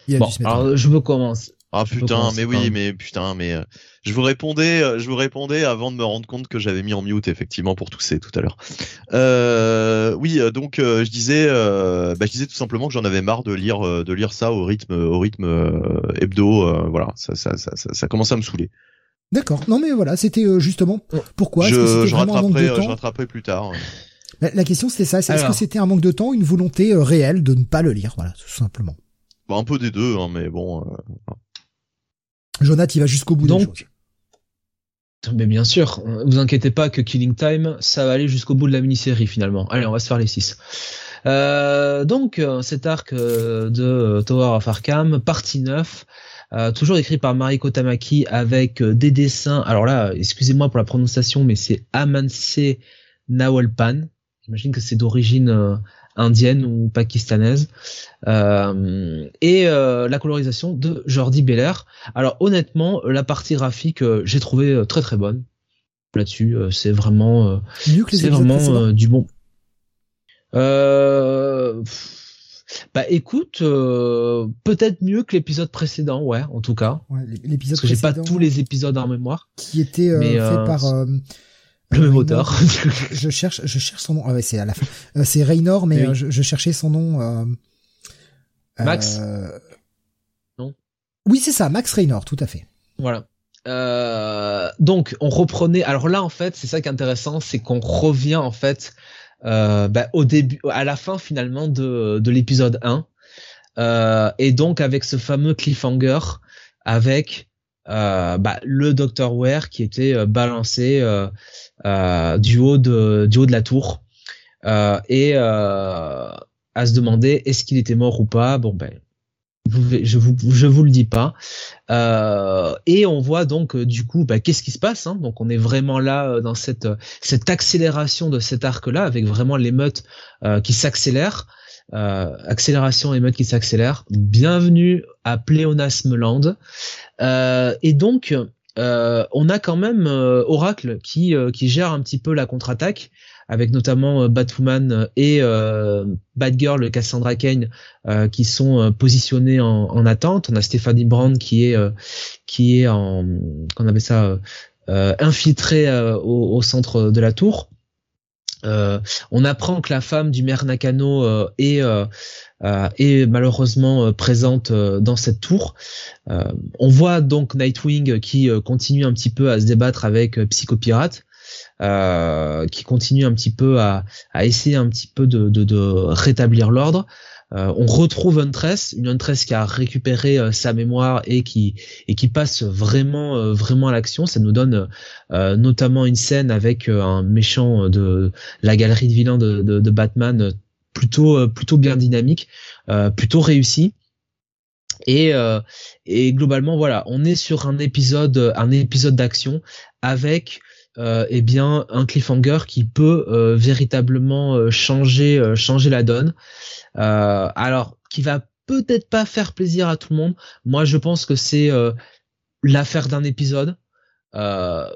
Il a bon, alors je veux commencer. Ah putain, mais oui, mais putain, mais euh, je vous répondais, euh, je vous répondais avant de me rendre compte que j'avais mis en mute effectivement pour tousser tout à l'heure. Euh, oui, euh, donc je disais, bah, je disais tout simplement que j'en avais marre de lire, de lire ça au rythme, au rythme hebdo. voilà, ça, ça, ça, ça, ça commence à me saouler. D'accord. Non mais voilà, c'était justement pourquoi? Je, que je rattraperai, je rattraperai plus tard. La, question c'était ça, est-ce que c'était un manque de temps ou une volonté euh, réelle de ne pas le lire, voilà, tout simplement. Bah, un peu des deux, hein, mais bon. Euh... Jonathan, il va jusqu'au bout Donc, mais bien sûr, vous inquiétez pas que Killing Time, ça va aller jusqu'au bout de la mini-série finalement. Allez, on va se faire les six. Euh, donc cet arc de Tower of Arkham, partie 9, toujours écrit par Mariko Tamaki avec des dessins. Alors là, excusez-moi pour la prononciation, mais c'est Amanse Nawalpan. J'imagine que c'est d'origine euh, indienne ou pakistanaise. et la colorisation de Jordi Belair. Alors honnêtement, la partie graphique, j'ai trouvé très très bonne là-dessus. c'est vraiment, c'est vraiment du bon. Euh, bah écoute, euh, peut-être mieux que l'épisode précédent, ouais, en tout cas. Ouais, l'épisode Parce que j'ai pas tous les épisodes en mémoire. Qui était euh, fait euh, par le même auteur. je, cherche, je cherche son nom. Ah ouais, c'est à la fin. c'est Raynor, mais je, je, cherchais son nom. Max. Non. Oui, c'est ça, Max Raynor, tout à fait. Voilà. donc on reprenait. Alors là, en fait, c'est ça qui est intéressant, c'est qu'on revient en fait euh, bah, au début, à la fin finalement de, de l'épisode 1. Euh, et donc avec ce fameux cliffhanger avec euh, bah, le Dr Ware qui était euh, balancé euh, euh, du haut de du haut de la tour et à se demander est-ce qu'il était mort ou pas. Bon ben je vous je vous le dis pas. Euh, et on voit donc euh, du coup bah, qu'est-ce qui se passe hein. Donc on est vraiment là euh, dans cette cette accélération de cet arc là avec vraiment l'émeute qui s'accélère accélération émeute qui s'accélère bienvenue à Pléonasme Land et donc on a quand même Oracle qui qui gère un petit peu la contre-attaque avec notamment euh, Batwoman euh, et euh, Batgirl, Cassandra Kane, qui sont positionnés en, attente. On a Stephanie Brand qui est qui est en qu'on avait ça infiltré au, centre de la tour. on apprend que la femme du maire Nakano est, est malheureusement présente dans cette tour. on voit donc Nightwing qui continue un petit peu à se débattre avec Psychopirate. Euh, qui continue un petit peu à, à essayer un petit peu de, de, de rétablir l'ordre. Euh, on retrouve Huntress, une Huntress qui a récupéré euh, sa mémoire et qui et qui passe vraiment euh, vraiment à l'action. Ça nous donne notamment une scène avec un méchant de la galerie de vilains de, de, de Batman plutôt plutôt bien dynamique, plutôt réussi. Et, et globalement voilà, on est sur un épisode un épisode d'action avec euh, eh bien un cliffhanger qui peut euh, véritablement euh, changer euh, changer la donne. alors qui va peut-être pas faire plaisir à tout le monde. Moi, je pense que c'est l'affaire d'un épisode.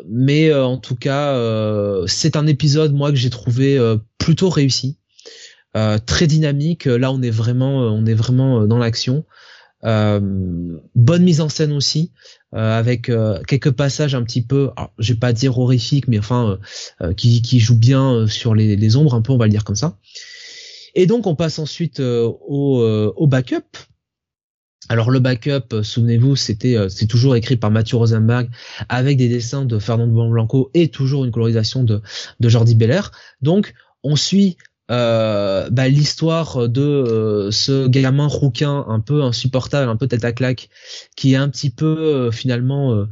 mais en tout cas, c'est un épisode moi que j'ai trouvé plutôt réussi, très dynamique. Là, on est vraiment, on est vraiment dans l'action. bonne mise en scène aussi. Euh, avec euh, quelques passages un petit peu, alors, je vais pas dire horrifiques, mais enfin euh, qui, qui jouent bien sur les, les, ombres un peu, on va le dire comme ça. Et donc on passe ensuite au, au backup. Alors le backup, souvenez-vous, c'était c'est toujours écrit par Mathieu Rosenberg avec des dessins de Fernando Blanco et toujours une colorisation de, de Jordi Belair. Donc on suit euh, bah, l'histoire de euh, ce gamin rouquin un peu insupportable, un peu tête à claque, qui est un petit peu euh, finalement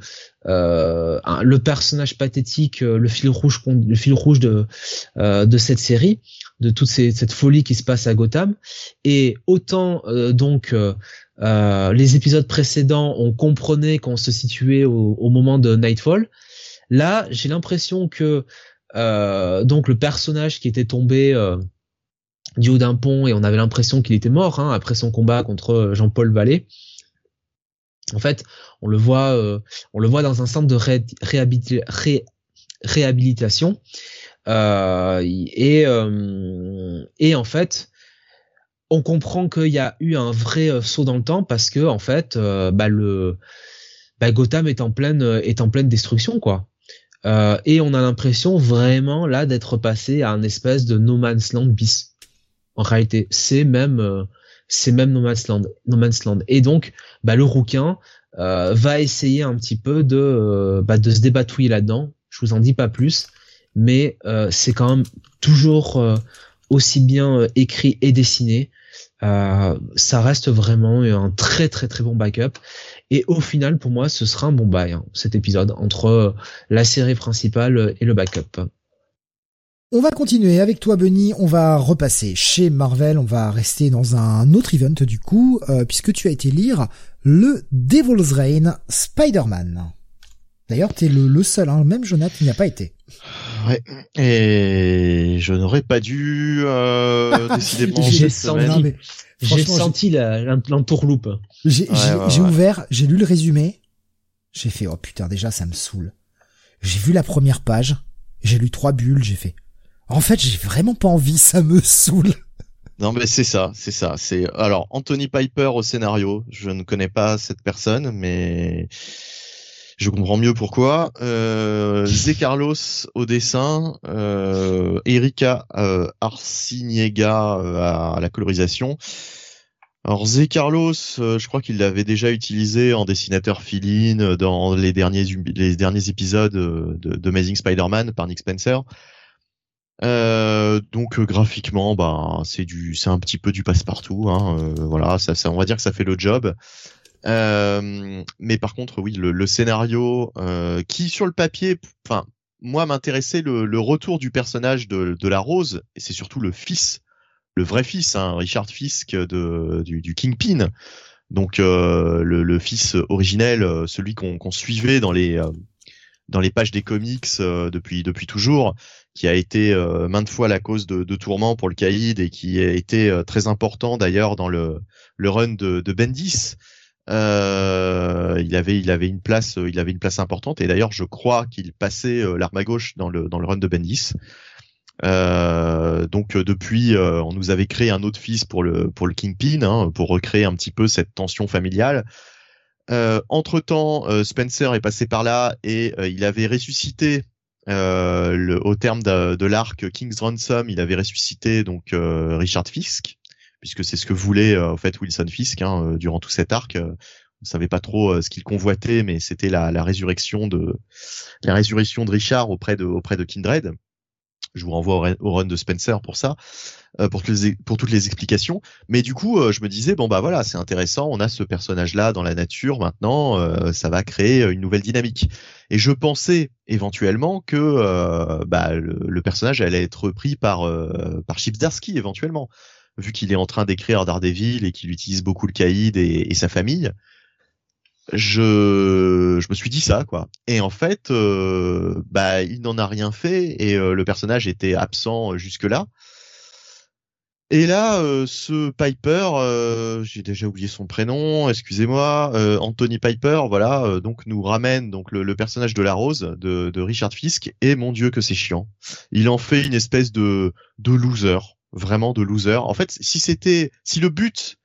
le personnage pathétique, le fil rouge, le fil rouge de de cette série, de toute cette folie qui se passe à Gotham. Et autant donc les épisodes précédents, on comprenait qu'on se situait au, au moment de Nightfall. Là, j'ai l'impression que euh, donc le personnage qui était tombé euh, du haut d'un pont et on avait l'impression qu'il était mort hein, après son combat contre euh, Jean-Paul Vallée. En fait, on le voit, on le voit dans un centre de réhabilitation et et en fait, on comprend qu'il y a eu un vrai saut dans le temps parce que en fait, bah le bah Gotham est en pleine est en pleine destruction quoi. Euh, et on a l'impression vraiment là d'être passé à un espèce de No Man's Land bis. En réalité, c'est même euh, c'est même No Man's Land, No Man's Land. Et donc, bah, le rouquin euh, va essayer un petit peu de bah, de se débatouiller là-dedans. Je vous en dis pas plus, mais c'est quand même toujours aussi bien écrit et dessiné. Ça reste vraiment un très très très bon backup et au final, pour moi, ce sera un bon bail, hein, cet épisode, entre euh, la série principale et le backup. On va continuer avec toi, Benny. On va repasser chez Marvel. On va rester dans un autre event, du coup, euh, puisque tu as été lire le Devil's Reign Spider-Man. D'ailleurs, t'es le, le seul, hein, même Jonathan n'y a pas été. Ouais. Et je n'aurais pas dû euh, décidément. J'ai senti, j'ai senti l'entourloupe. J'ai ouvert, j'ai lu le résumé. J'ai fait oh putain déjà ça me saoule. J'ai vu la première page, j'ai lu trois bulles, j'ai fait. En fait j'ai vraiment pas envie, ça me saoule. Non mais c'est ça, c'est ça. C'est alors Anthony Piper au scénario. Je ne connais pas cette personne, mais je comprends mieux pourquoi. Euh, Zé Carlos au dessin, euh, Erika euh, Arciniega euh, à, la colorisation. Alors Zé Carlos, euh, je crois qu'il l'avait déjà utilisé en dessinateur fill dans les derniers les derniers épisodes de, Amazing Spider-Man par Nick Spencer. Euh, donc graphiquement, bah c'est du, c'est un petit peu du passe-partout. Hein, voilà, ça, ça, on va dire que ça fait le job. Euh, mais par contre, oui, le, le scénario euh, qui sur le papier, enfin, moi m'intéressait le, le, retour du personnage de, de la Rose, et c'est surtout le fils, le vrai fils, hein, Richard Fisk de, du, du Kingpin. Donc euh, le, le, fils originel, euh, celui qu'on qu'on suivait dans les euh, dans les pages des comics depuis depuis toujours, qui a été maintes fois la cause de, de tourments pour le caïd et qui a été très important d'ailleurs dans le le run de, de Bendis. Euh, il avait, il avait une place, importante. Et d'ailleurs, je crois qu'il passait euh, l'arme à gauche dans le dans run de Bendis. Euh, donc euh, depuis, on nous avait créé un autre fils pour le pour Kingpin, hein, pour recréer un petit peu cette tension familiale. entre temps, Spencer est passé par là et il avait ressuscité le, au terme de, de l'arc King's Ransom, il avait ressuscité donc Richard Fisk puisque c'est ce que voulait euh, en fait Wilson Fisk hein, euh, durant tout cet arc. Euh, on savait pas trop ce qu'il convoitait, mais c'était la, la, résurrection de la résurrection de Richard auprès de auprès de Kindred. Je vous renvoie au, run de Spencer pour ça, pour, toutes les, pour toutes les explications. Mais du coup, je me disais bon bah voilà, c'est intéressant. On a ce personnage-là dans la nature maintenant. ça va créer une nouvelle dynamique. Et je pensais éventuellement que bah, le, personnage allait être repris par par Chips Darsky éventuellement vu qu'il est en train d'écrire Daredevil et qu'il utilise beaucoup le caïd et, sa famille, je, je me suis dit ça quoi. Et en fait, euh, bah il n'en a rien fait et euh, le personnage était absent jusque là. Et là, euh, ce Piper, j'ai déjà oublié son prénom, excusez-moi, Anthony Piper, voilà, donc nous ramène donc le, personnage de la Rose de, Richard Fisk et mon Dieu que c'est chiant. Il en fait une espèce de loser vraiment de loser. En fait, si c'était, si le but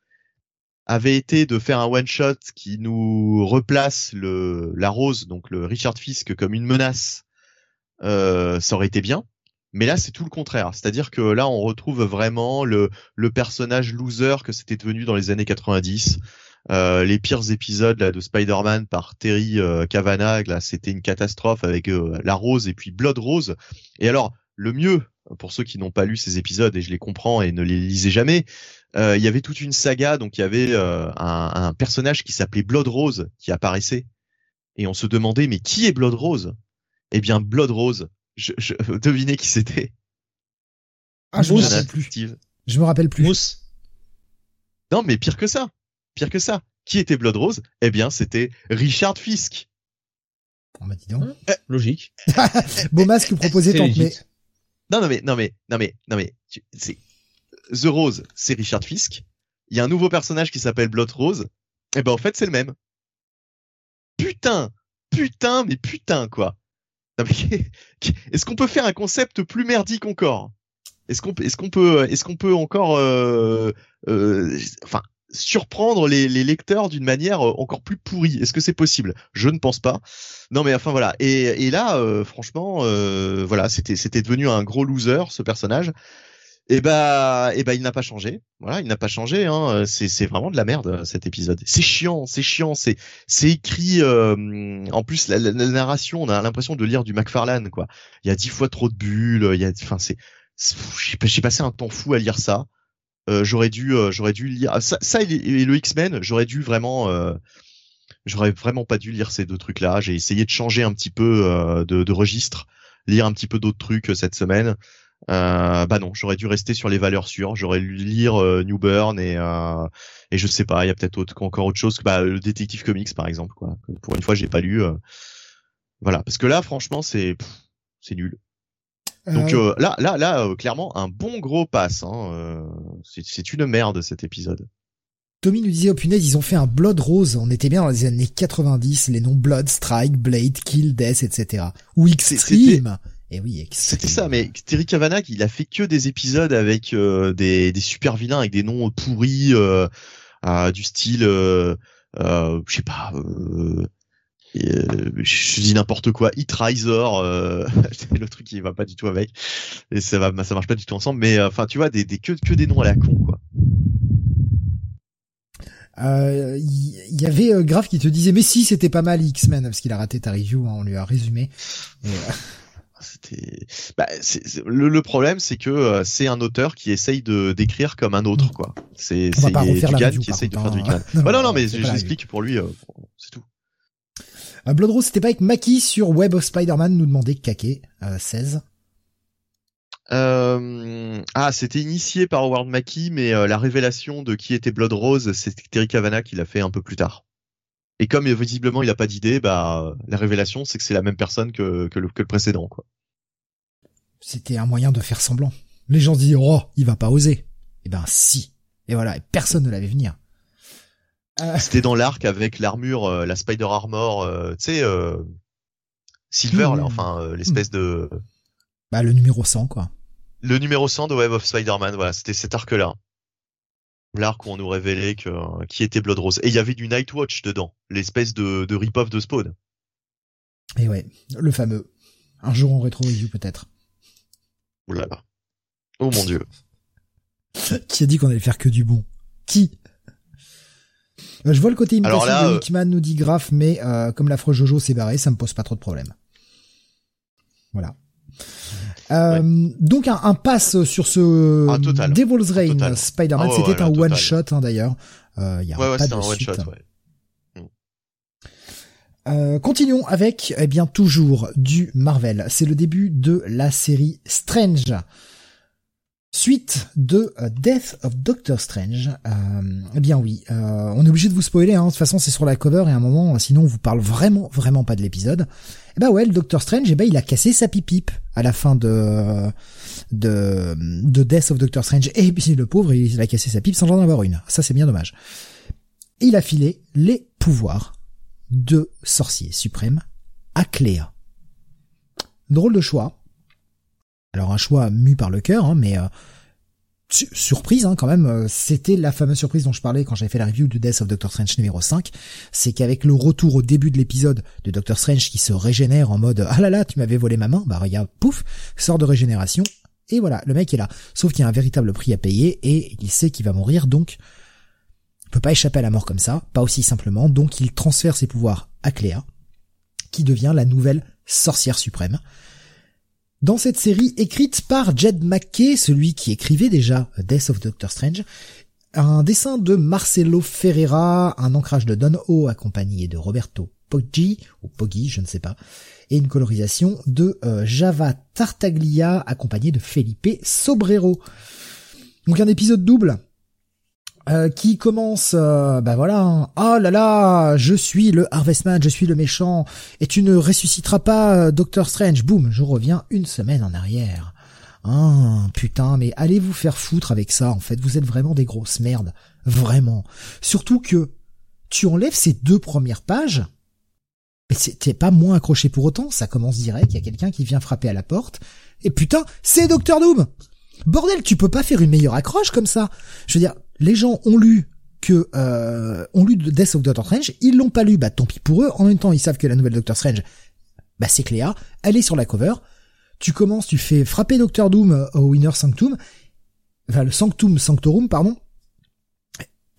avait été de faire un one shot qui nous replace le la rose, donc le Richard Fisk comme une menace, euh, ça aurait été bien. Mais là, c'est tout le contraire. C'est-à-dire que là, on retrouve vraiment le, le personnage loser que c'était devenu dans les années 90. Euh, les pires épisodes là, de Spider-Man par Terry euh, Cavanagh, là, c'était une catastrophe avec euh, la rose et puis Blood Rose. Et alors, le mieux, pour ceux qui n'ont pas lu ces épisodes et je les comprends et ne les lisez jamais, euh, il y avait toute une saga, donc il y avait euh, un, personnage qui s'appelait Blood Rose qui apparaissait et on se demandait mais qui est Blood Rose? Eh bien Blood Rose, je, je devinez qui c'était? Ah je me rappelle plus. Je me rappelle plus. Mousse. Non mais pire que ça, pire que ça. Qui était Blood Rose? Eh bien c'était Richard Fisk. On m'a dit non. logique. Beau masque proposé tant mais non, non mais, non mais, non mais, non mais, c'est The Rose, c'est Richard Fisk. Il y a un nouveau personnage qui s'appelle Blood Rose. Et eh ben en fait c'est le même. Putain, putain, mais putain quoi. Est-ce qu'on peut faire un concept plus merdique encore? Est-ce qu'on est-ce qu'on peut est-ce qu'on peut encore euh, euh, enfin surprendre les, les lecteurs d'une manière euh, encore plus pourrie. Est-ce que c'est possible? Je ne pense pas. Non mais enfin voilà. Et, et là, euh, franchement, euh, voilà, c'était c'était devenu un gros loser ce personnage. Et bah, et bah, il n'a pas changé. Voilà, il n'a pas changé. Hein. C'est c'est vraiment de la merde cet épisode. C'est chiant, c'est chiant. C'est c'est écrit. en plus, la, la, narration, on a l'impression de lire du McFarlane quoi. Il y a dix fois trop de bulles. Il y a, enfin c'est j'ai passé un temps fou à lire ça. Euh, j'aurais dû, euh, j'aurais dû lire ah, ça, et, le X-Men. J'aurais dû vraiment, euh, j'aurais vraiment pas dû lire ces deux trucs-là. J'ai essayé de changer un petit peu de, registre, lire un petit peu d'autres trucs cette semaine. bah non, j'aurais dû rester sur les valeurs sûres. J'aurais dû lire New Burn et et je sais pas, il y a peut-être encore autre chose que bah, le Détective Comics par exemple. Pour une fois, j'ai pas lu. voilà, parce que là, franchement, c'est c'est nul. Donc euh, là, là, là, clairement, un bon gros pass. Hein, c'est une merde cet épisode. Tommy nous disait, oh punaise, ils ont fait un Blood Rose. On était bien dans les années 90, les noms Blood, Strike, Blade, Kill, Death, etc. Ou Extreme. Et eh oui, C'était ça, mais Terry Kavanagh, il a fait que des épisodes avec euh, des, des super vilains, avec des noms pourris, euh, du style, euh, euh, je sais pas, je dis n'importe quoi, Hit Riser, c'est le truc qui va pas du tout avec, et ça va, ça marche pas du tout ensemble, mais enfin, tu vois, des, des que, que des noms à la con, quoi. Il euh, y, avait euh, Grave qui te disait mais si c'était pas mal X-Men parce qu'il a raté ta review, hein, on lui a résumé. Euh, c'était bah, le, problème c'est que c'est un auteur qui essaye de d'écrire comme un autre quoi. C'est Dugan qui essaye de faire du hein. non, non, non, mais j'explique pour lui c'est tout Blood Rose c'était pas avec Maki sur Web of Spider-Man nous demandait Kake 16 euh, ah, c'était initié par Howard Mackie, mais euh, la révélation de qui était Blood Rose, c'est Terry Cavanagh qui l'a fait un peu plus tard. Et comme visiblement il a pas d'idée, bah la révélation c'est que c'est la même personne que, que, le, que le précédent, quoi. C'était un moyen de faire semblant. Les gens disent oh il va pas oser. Eh ben si. Et voilà, et personne ne l'avait venir. Euh... C'était dans l'arc avec l'armure, euh, la Spider Armor, tu sais, Silver là, enfin l'espèce de. Bah le numéro 100 quoi le numéro 100 de Web of Spider-Man, voilà, c'était cet arc-là. L'arc où on nous révélait que, qui était Blood Rose. Et il y avait du Nightwatch dedans, l'espèce de, de rip-off de Spawn. Et ouais, le fameux. Un jour en rétro-review peut-être. Oulala. Oh mon dieu. qui a dit qu'on allait faire que du bon? Qui? euh, Je vois le côté imitation de euh, Hickman, nous dit Graf, mais euh, comme l'affreux Jojo s'est barré, ça me pose pas trop de problème. Voilà. Euh, donc un, un, pass sur ce Devil's Reign Spider-Man, ah, c'était un one shot hein, d'ailleurs. Euh, y a pas de suite. Shot, mm. euh, continuons avec eh bien toujours du Marvel. C'est le début de la série Strange. Suite de euh, Death of Doctor Strange. Euh, eh bien oui, euh, on est obligé de vous spoiler. Hein. De toute façon, c'est sur la cover et à un moment, sinon on vous parle vraiment, vraiment pas de l'épisode. Eh ben ouais, le Doctor Strange, eh ben il a cassé sa pipipe à la fin de de, de Death of Doctor Strange. Et puis le pauvre, il a cassé sa pipe sans en avoir une. Ça, c'est bien dommage. Et il a filé les pouvoirs de sorcier suprême à Cléa. Drôle de choix. Alors un choix mu par le cœur, hein, mais euh, surprise hein, quand même, euh, c'était la fameuse surprise dont je parlais quand j'avais fait la review de Death of Doctor Strange numéro 5, c'est qu'avec le retour au début de l'épisode de Doctor Strange qui se régénère en mode ah là là tu m'avais volé ma main, bah regarde pouf, sort de régénération et voilà le mec est là. Sauf qu'il y a un véritable prix à payer et il sait qu'il va mourir donc il peut pas échapper à la mort comme ça, pas aussi simplement, donc il transfère ses pouvoirs à Cléa qui devient la nouvelle sorcière suprême. Dans cette série écrite par Jed McKay, celui qui écrivait déjà Death of Doctor Strange, un dessin de Marcelo Ferreira, un ancrage de Don Ho accompagné de Roberto Poggi, ou Poggi, je ne sais pas, et une colorisation de euh, Java Tartaglia accompagné de Felipe Sobrero. Donc un épisode double euh, qui commence, euh, bah voilà, hein. oh là là, je suis le Harvestman, je suis le méchant, et tu ne ressusciteras pas euh, Doctor Strange. Boum, je reviens une semaine en arrière. Ah, putain, mais allez vous faire foutre avec ça, en fait, vous êtes vraiment des grosses merdes. Vraiment. Surtout que tu enlèves ces deux premières pages, mais t'es pas moins accroché pour autant, ça commence direct, il y a quelqu'un qui vient frapper à la porte, et putain, c'est Doctor Doom Bordel, tu peux pas faire une meilleure accroche comme ça. Je veux dire, les gens ont lu que euh, ont lu Death of Doctor Strange, ils l'ont pas lu, bah tant pis pour eux. En même temps, ils savent que la nouvelle Doctor Strange, bah c'est Cléa, elle est sur la cover. Tu commences, tu fais frapper Doctor Doom euh, au Winner Sanctum, enfin le Sanctum Sanctorum, pardon.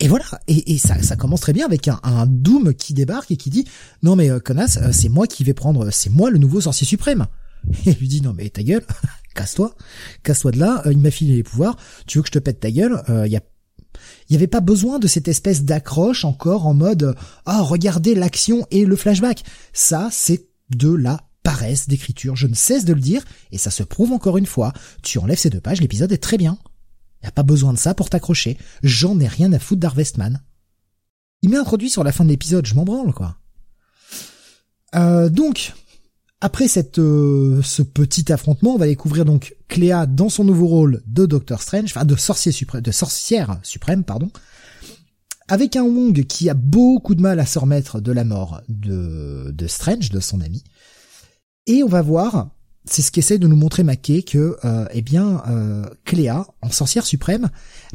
Et voilà, et, ça, ça commence très bien avec un, Doom qui débarque et qui dit non mais euh, connasse, euh, c'est moi qui vais prendre, c'est moi le nouveau sorcier suprême. Et lui dit non mais ta gueule, casse-toi, casse-toi de là. il m'a filé les pouvoirs. Tu veux que je te pète ta gueule Il y a n'y avait pas besoin de cette espèce d'accroche encore en mode ah regardez l'action et le flashback. Ça c'est de la paresse d'écriture. Je ne cesse de le dire et ça se prouve encore une fois. Tu enlèves ces deux pages, l'épisode est très bien. Il n'y a pas besoin de ça pour t'accrocher. J'en ai rien à foutre d'Harvestman. Il m'est introduit sur la fin de l'épisode, je m'en branle quoi. Euh, donc, après cette euh, ce petit affrontement, on va découvrir donc Cléa dans son nouveau rôle de Doctor Strange, enfin de sorcier suprême, de sorcière suprême, pardon, avec un Wong qui a beaucoup de mal à se remettre de la mort de de Strange, de son ami. Et on va voir c'est ce qu'essaie de nous montrer Mackay que euh, eh bien euh, Cléa en sorcière suprême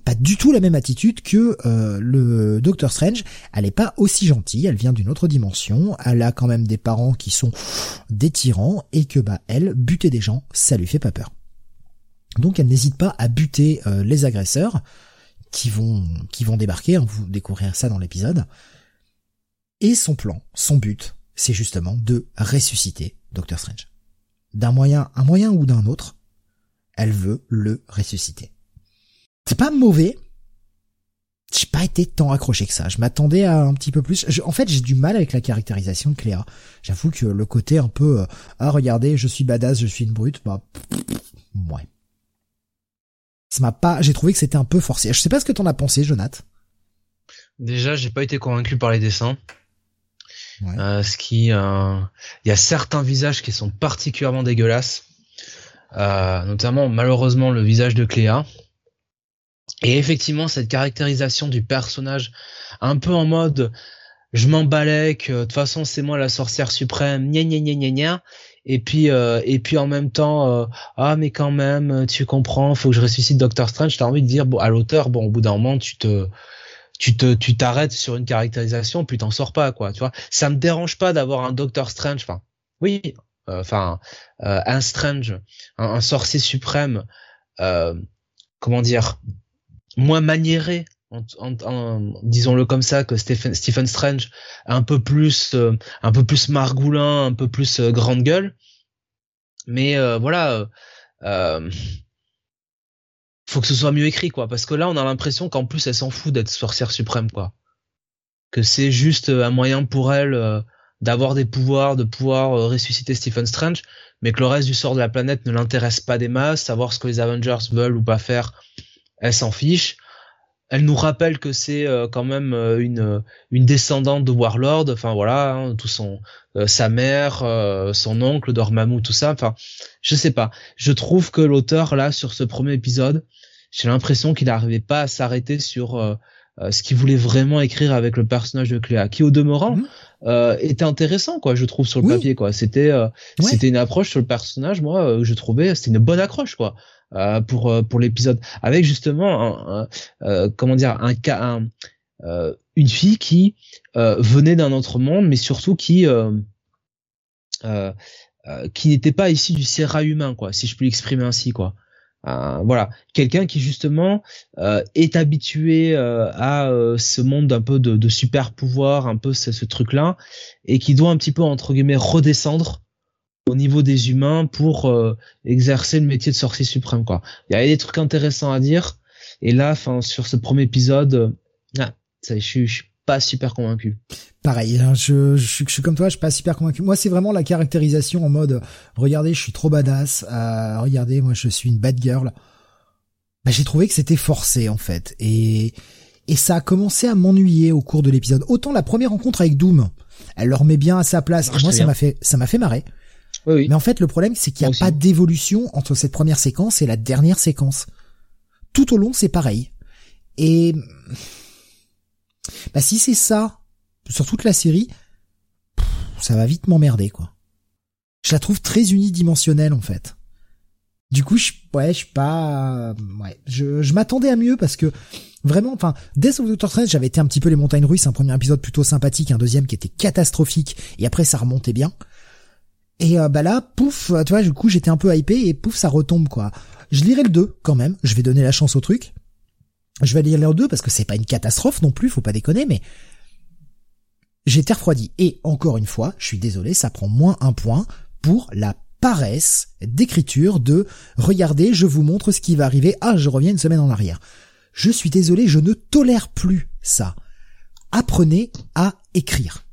pas du tout la même attitude que euh, le Docteur Strange. Elle est pas aussi gentille elle vient d'une autre dimension. Elle a quand même des parents qui sont des tyrans et que bah elle buter des gens ça lui fait pas peur. Donc elle n'hésite pas à buter euh, les agresseurs qui vont qui vont débarquer. Vous découvrirez ça dans l'épisode. Et son plan son but c'est justement de ressusciter Docteur Strange. D'un moyen, un moyen ou d'un autre, elle veut le ressusciter. C'est pas mauvais. J'ai pas été tant accroché que ça. Je m'attendais à un petit peu plus. en fait, j'ai du mal avec la caractérisation de Cléa. J'avoue que le côté un peu euh, ah regardez, je suis badass, je suis une brute, bah ouais. Ça m'a pas. J'ai trouvé que c'était un peu forcé. Je sais pas ce que t'en as pensé, Jonath. Déjà, j'ai pas été convaincu par les dessins. Euh, ce qui, euh, il y a certains visages qui sont particulièrement dégueulasses, euh, notamment malheureusement le visage de Cléa. Et effectivement, cette caractérisation du personnage, un peu en mode, je m'emballais que de toute façon c'est moi la sorcière suprême, gna gna gna gna gna. Et puis et puis en même temps, ah mais quand même, tu comprends, faut que je ressuscite Doctor Strange. T'as envie de dire bon à l'auteur, bon au bout d'un moment tu te tu te tu t'arrêtes sur une caractérisation puis t'en sors pas quoi tu vois ça me dérange pas d'avoir un Doctor Strange enfin oui euh, enfin euh, un Strange un, sorcier suprême euh, comment dire moins maniéré en, disons-le comme ça que Stephen, Stephen Strange un peu plus un peu plus margoulin un peu plus grande gueule mais voilà faut que ce soit mieux écrit, quoi. Parce que là, on a l'impression qu'en plus, elle s'en fout d'être sorcière suprême, quoi. Que c'est juste euh, un moyen pour elle euh, d'avoir des pouvoirs, de pouvoir euh, ressusciter Stephen Strange, mais que le reste du sort de la planète ne l'intéresse pas des masses, savoir ce que les Avengers veulent ou pas faire, elle s'en fiche. Elle nous rappelle que c'est quand même une une descendante de Warlord, enfin voilà, hein, tout son sa mère, son oncle Dormammu, tout ça. Enfin, je sais pas. Je trouve que l'auteur là sur ce premier épisode, j'ai l'impression qu'il n'arrivait pas à s'arrêter sur euh, euh, ce qu'il voulait vraiment écrire avec le personnage de Cléa, qui au demeurant mhm. euh, était intéressant, quoi. Je trouve sur le papier, quoi. C'était c'était une approche sur le personnage, moi, je trouvais c'était une bonne accroche, quoi. Pour pour l'épisode. Avec justement un, comment dire un cas un, une fille qui venait d'un autre monde mais surtout qui qui n'était pas issue du sérat humain quoi si je puis l'exprimer ainsi quoi. Euh, voilà, quelqu'un qui justement euh, est habitué euh, à ce monde un peu de, super pouvoir, un peu ce, truc-là, et qui doit un petit peu entre guillemets redescendre au niveau des humains pour exercer le métier de sorcier suprême. Quoi. Il y a des trucs intéressants à dire, et là, enfin, sur ce premier épisode, ah, ça, je, je suis pas super convaincu. Pareil, hein, je, je, suis comme toi, je suis pas super convaincu. Moi, c'est vraiment la caractérisation en mode, regardez, je suis trop badass, euh, regardez, moi, je suis une bad girl. Bah, j'ai trouvé que c'était forcé en fait, et et ça a commencé à m'ennuyer au cours de l'épisode. Autant la première rencontre avec Doom, elle leur met bien à sa place. moi, ça m'a fait ça m'a fait marrer. Oui, oui. Mais en fait, le problème, c'est qu'il n'y a pas d'évolution entre cette première séquence et la dernière séquence. Tout au long, c'est pareil. Et bah si c'est ça, sur toute la série, ça va vite m'emmerder quoi. Je la trouve très unidimensionnelle en fait. Du coup, je, ouais, je suis pas, ouais, je, je m'attendais à mieux parce que vraiment, enfin, Death of Doctor Strange, j'avais été un petit peu les montagnes russes, un premier épisode plutôt sympathique, un deuxième qui était catastrophique, et après ça remontait bien. Et euh, bah là, pouf, tu vois, du coup j'étais un peu hypé et pouf, ça retombe quoi. Je lirai le 2 quand même, je vais donner la chance au truc. Je vais lire les deux parce que c'est pas une catastrophe non plus, faut pas déconner, mais j'étais refroidi. Et encore une fois, je suis désolé, ça prend moins un point pour la paresse d'écriture de regardez, je vous montre ce qui va arriver. Ah, je reviens une semaine en arrière. Je suis désolé, je ne tolère plus ça. Apprenez à écrire.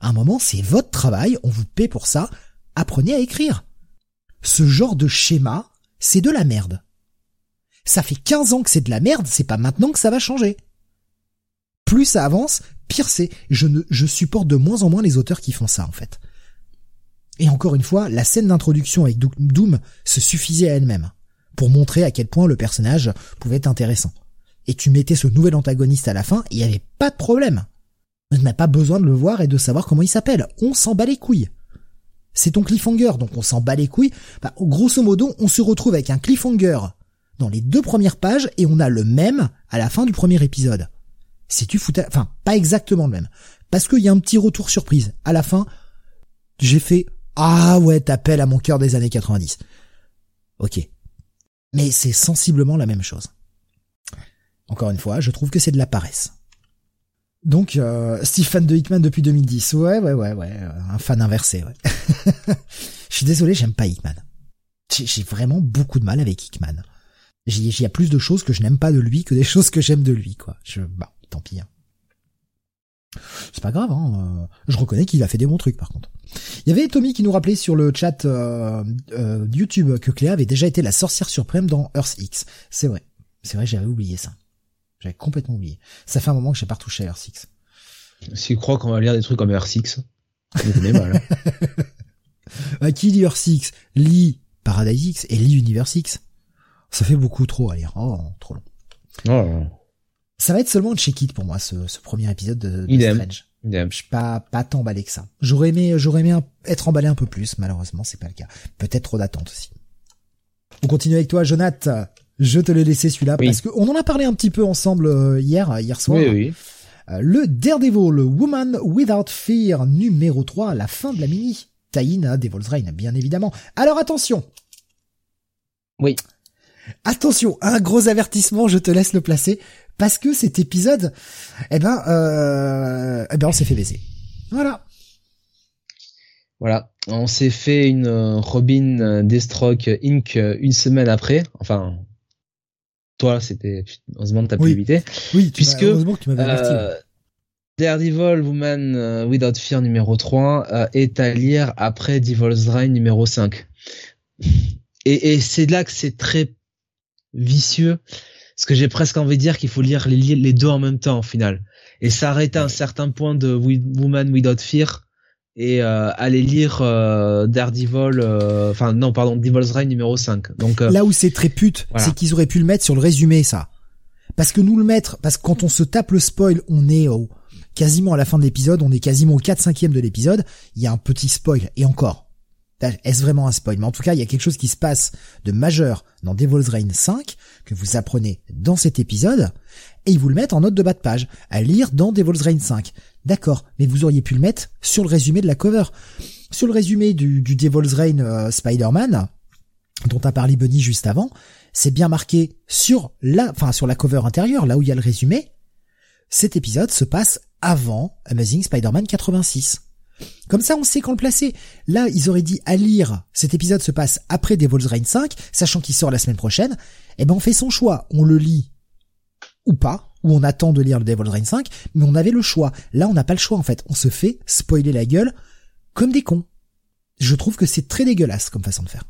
À un moment, c'est votre travail, on vous paie pour ça. Apprenez à écrire. Ce genre de schéma, c'est de la merde. Ça fait 15 ans que c'est de la merde, c'est pas maintenant que ça va changer. Plus ça avance, pire c'est. Je ne, je supporte de moins en moins les auteurs qui font ça, en fait. Et encore une fois, la scène d'introduction avec Doom se suffisait à elle-même pour montrer à quel point le personnage pouvait être intéressant. Et tu mettais ce nouvel antagoniste à la fin, il n'y avait pas de problème. On n'a pas besoin de le voir et de savoir comment il s'appelle. On s'en bat les couilles. C'est ton cliffhanger, donc on s'en bat les couilles. Bah, grosso modo, on se retrouve avec un cliffhanger dans les deux premières pages et on a le même à la fin du premier épisode. Si tu foutais, enfin, pas exactement le même. Parce qu'il y a un petit retour surprise. À la fin, j'ai fait, ah ouais, t'appelles à mon cœur des années 90. Ok. Mais c'est sensiblement la même chose. Encore une fois, je trouve que c'est de la paresse. Donc, euh, Steve fan de Hickman depuis 2010. Ouais, ouais, ouais, ouais. Un fan inversé, ouais. je suis désolé, j'aime pas Hickman. J'ai vraiment beaucoup de mal avec Hickman. Il y a plus de choses que je n'aime pas de lui que des choses que j'aime de lui, quoi. Je, bah, tant pis. Hein. C'est pas grave, hein. Euh, je reconnais qu'il a fait des bons trucs, par contre. Il y avait Tommy qui nous rappelait sur le chat euh, euh, YouTube que Cléa avait déjà été la sorcière suprême dans Earth X. C'est vrai. C'est vrai, j'avais oublié ça. J'avais complètement oublié. Ça fait un moment que j'ai pas retouché à Earth X. Si tu crois qu'on va lire des trucs comme Earth X, on mal. Hein. qui lit Earth X lit Paradise X et lit Universe X. Ça fait beaucoup trop à lire. Oh, trop long. Oh. Ça va être seulement un check-it pour moi, ce, ce premier épisode de, de Strange. Je suis pas, pas tant emballé que ça. J'aurais aimé, j'aurais aimé être emballé un peu plus. Malheureusement, c'est pas le cas. Peut-être trop d'attente aussi. On continue avec toi, Jonathan. Je te l'ai laissé celui-là parce que on en a parlé un petit peu ensemble euh, hier, hier soir. Oui, oui. Euh, le Daredevil, Woman Without Fear, numéro 3, la fin de la mini. Taïna, Devil's Reign, bien évidemment. Alors attention. Oui. Attention, un gros avertissement, je te laisse le placer parce que cet épisode, eh ben, euh, eh ben, on s'est fait baiser. Voilà. Voilà, on s'est fait une euh, Robin euh, Deathstroke Inc. une semaine après. Enfin, toi, c'était heureusement que t'as pu éviter. Oui, puisque heureusement tu euh, Daredevil Woman Without Fear numéro 3 est à lire après Devil's Reign numéro 5. Et, et c'est là que c'est très vicieux parce que j'ai presque envie de dire qu'il faut lire les, les deux en même temps au final. Et s'arrêter à un certain point de Woman Without Fear et euh, aller lire euh, Daredevil, euh, enfin non pardon, Devil's Reign numéro 5. Donc là où c'est très pute, c'est qu'ils auraient pu le mettre sur le résumé ça. Parce que nous le mettre, parce que quand on se tape le spoil, on est au, quasiment à la fin de l'épisode, on est quasiment au 4 5 de l'épisode, il y a un petit spoil et encore. Est-ce vraiment un spoil? Mais en tout cas, il y a quelque chose qui se passe de majeur dans Devil's Reign 5 que vous apprenez dans cet épisode et ils vous le mettent en note de bas de page à lire dans Devil's Reign 5. D'accord, mais vous auriez pu le mettre sur le résumé de la cover. Sur le résumé du, du Devil's Reign euh, Spider-Man dont a parlé Bunny juste avant, c'est bien marqué sur la, enfin sur la cover intérieure, là où il y a le résumé. Cet épisode se passe avant Amazing Spider-Man 86. Comme ça, on sait quand le placer. Là, ils auraient dit à lire, cet épisode se passe après Devil's Reign 5, sachant qu'il sort la semaine prochaine. Eh ben, on fait son choix. On le lit ou pas, ou on attend de lire le Devil's Reign 5, mais on avait le choix. Là, on n'a pas le choix, en fait. On se fait spoiler la gueule comme des cons. Je trouve que c'est très dégueulasse comme façon de faire.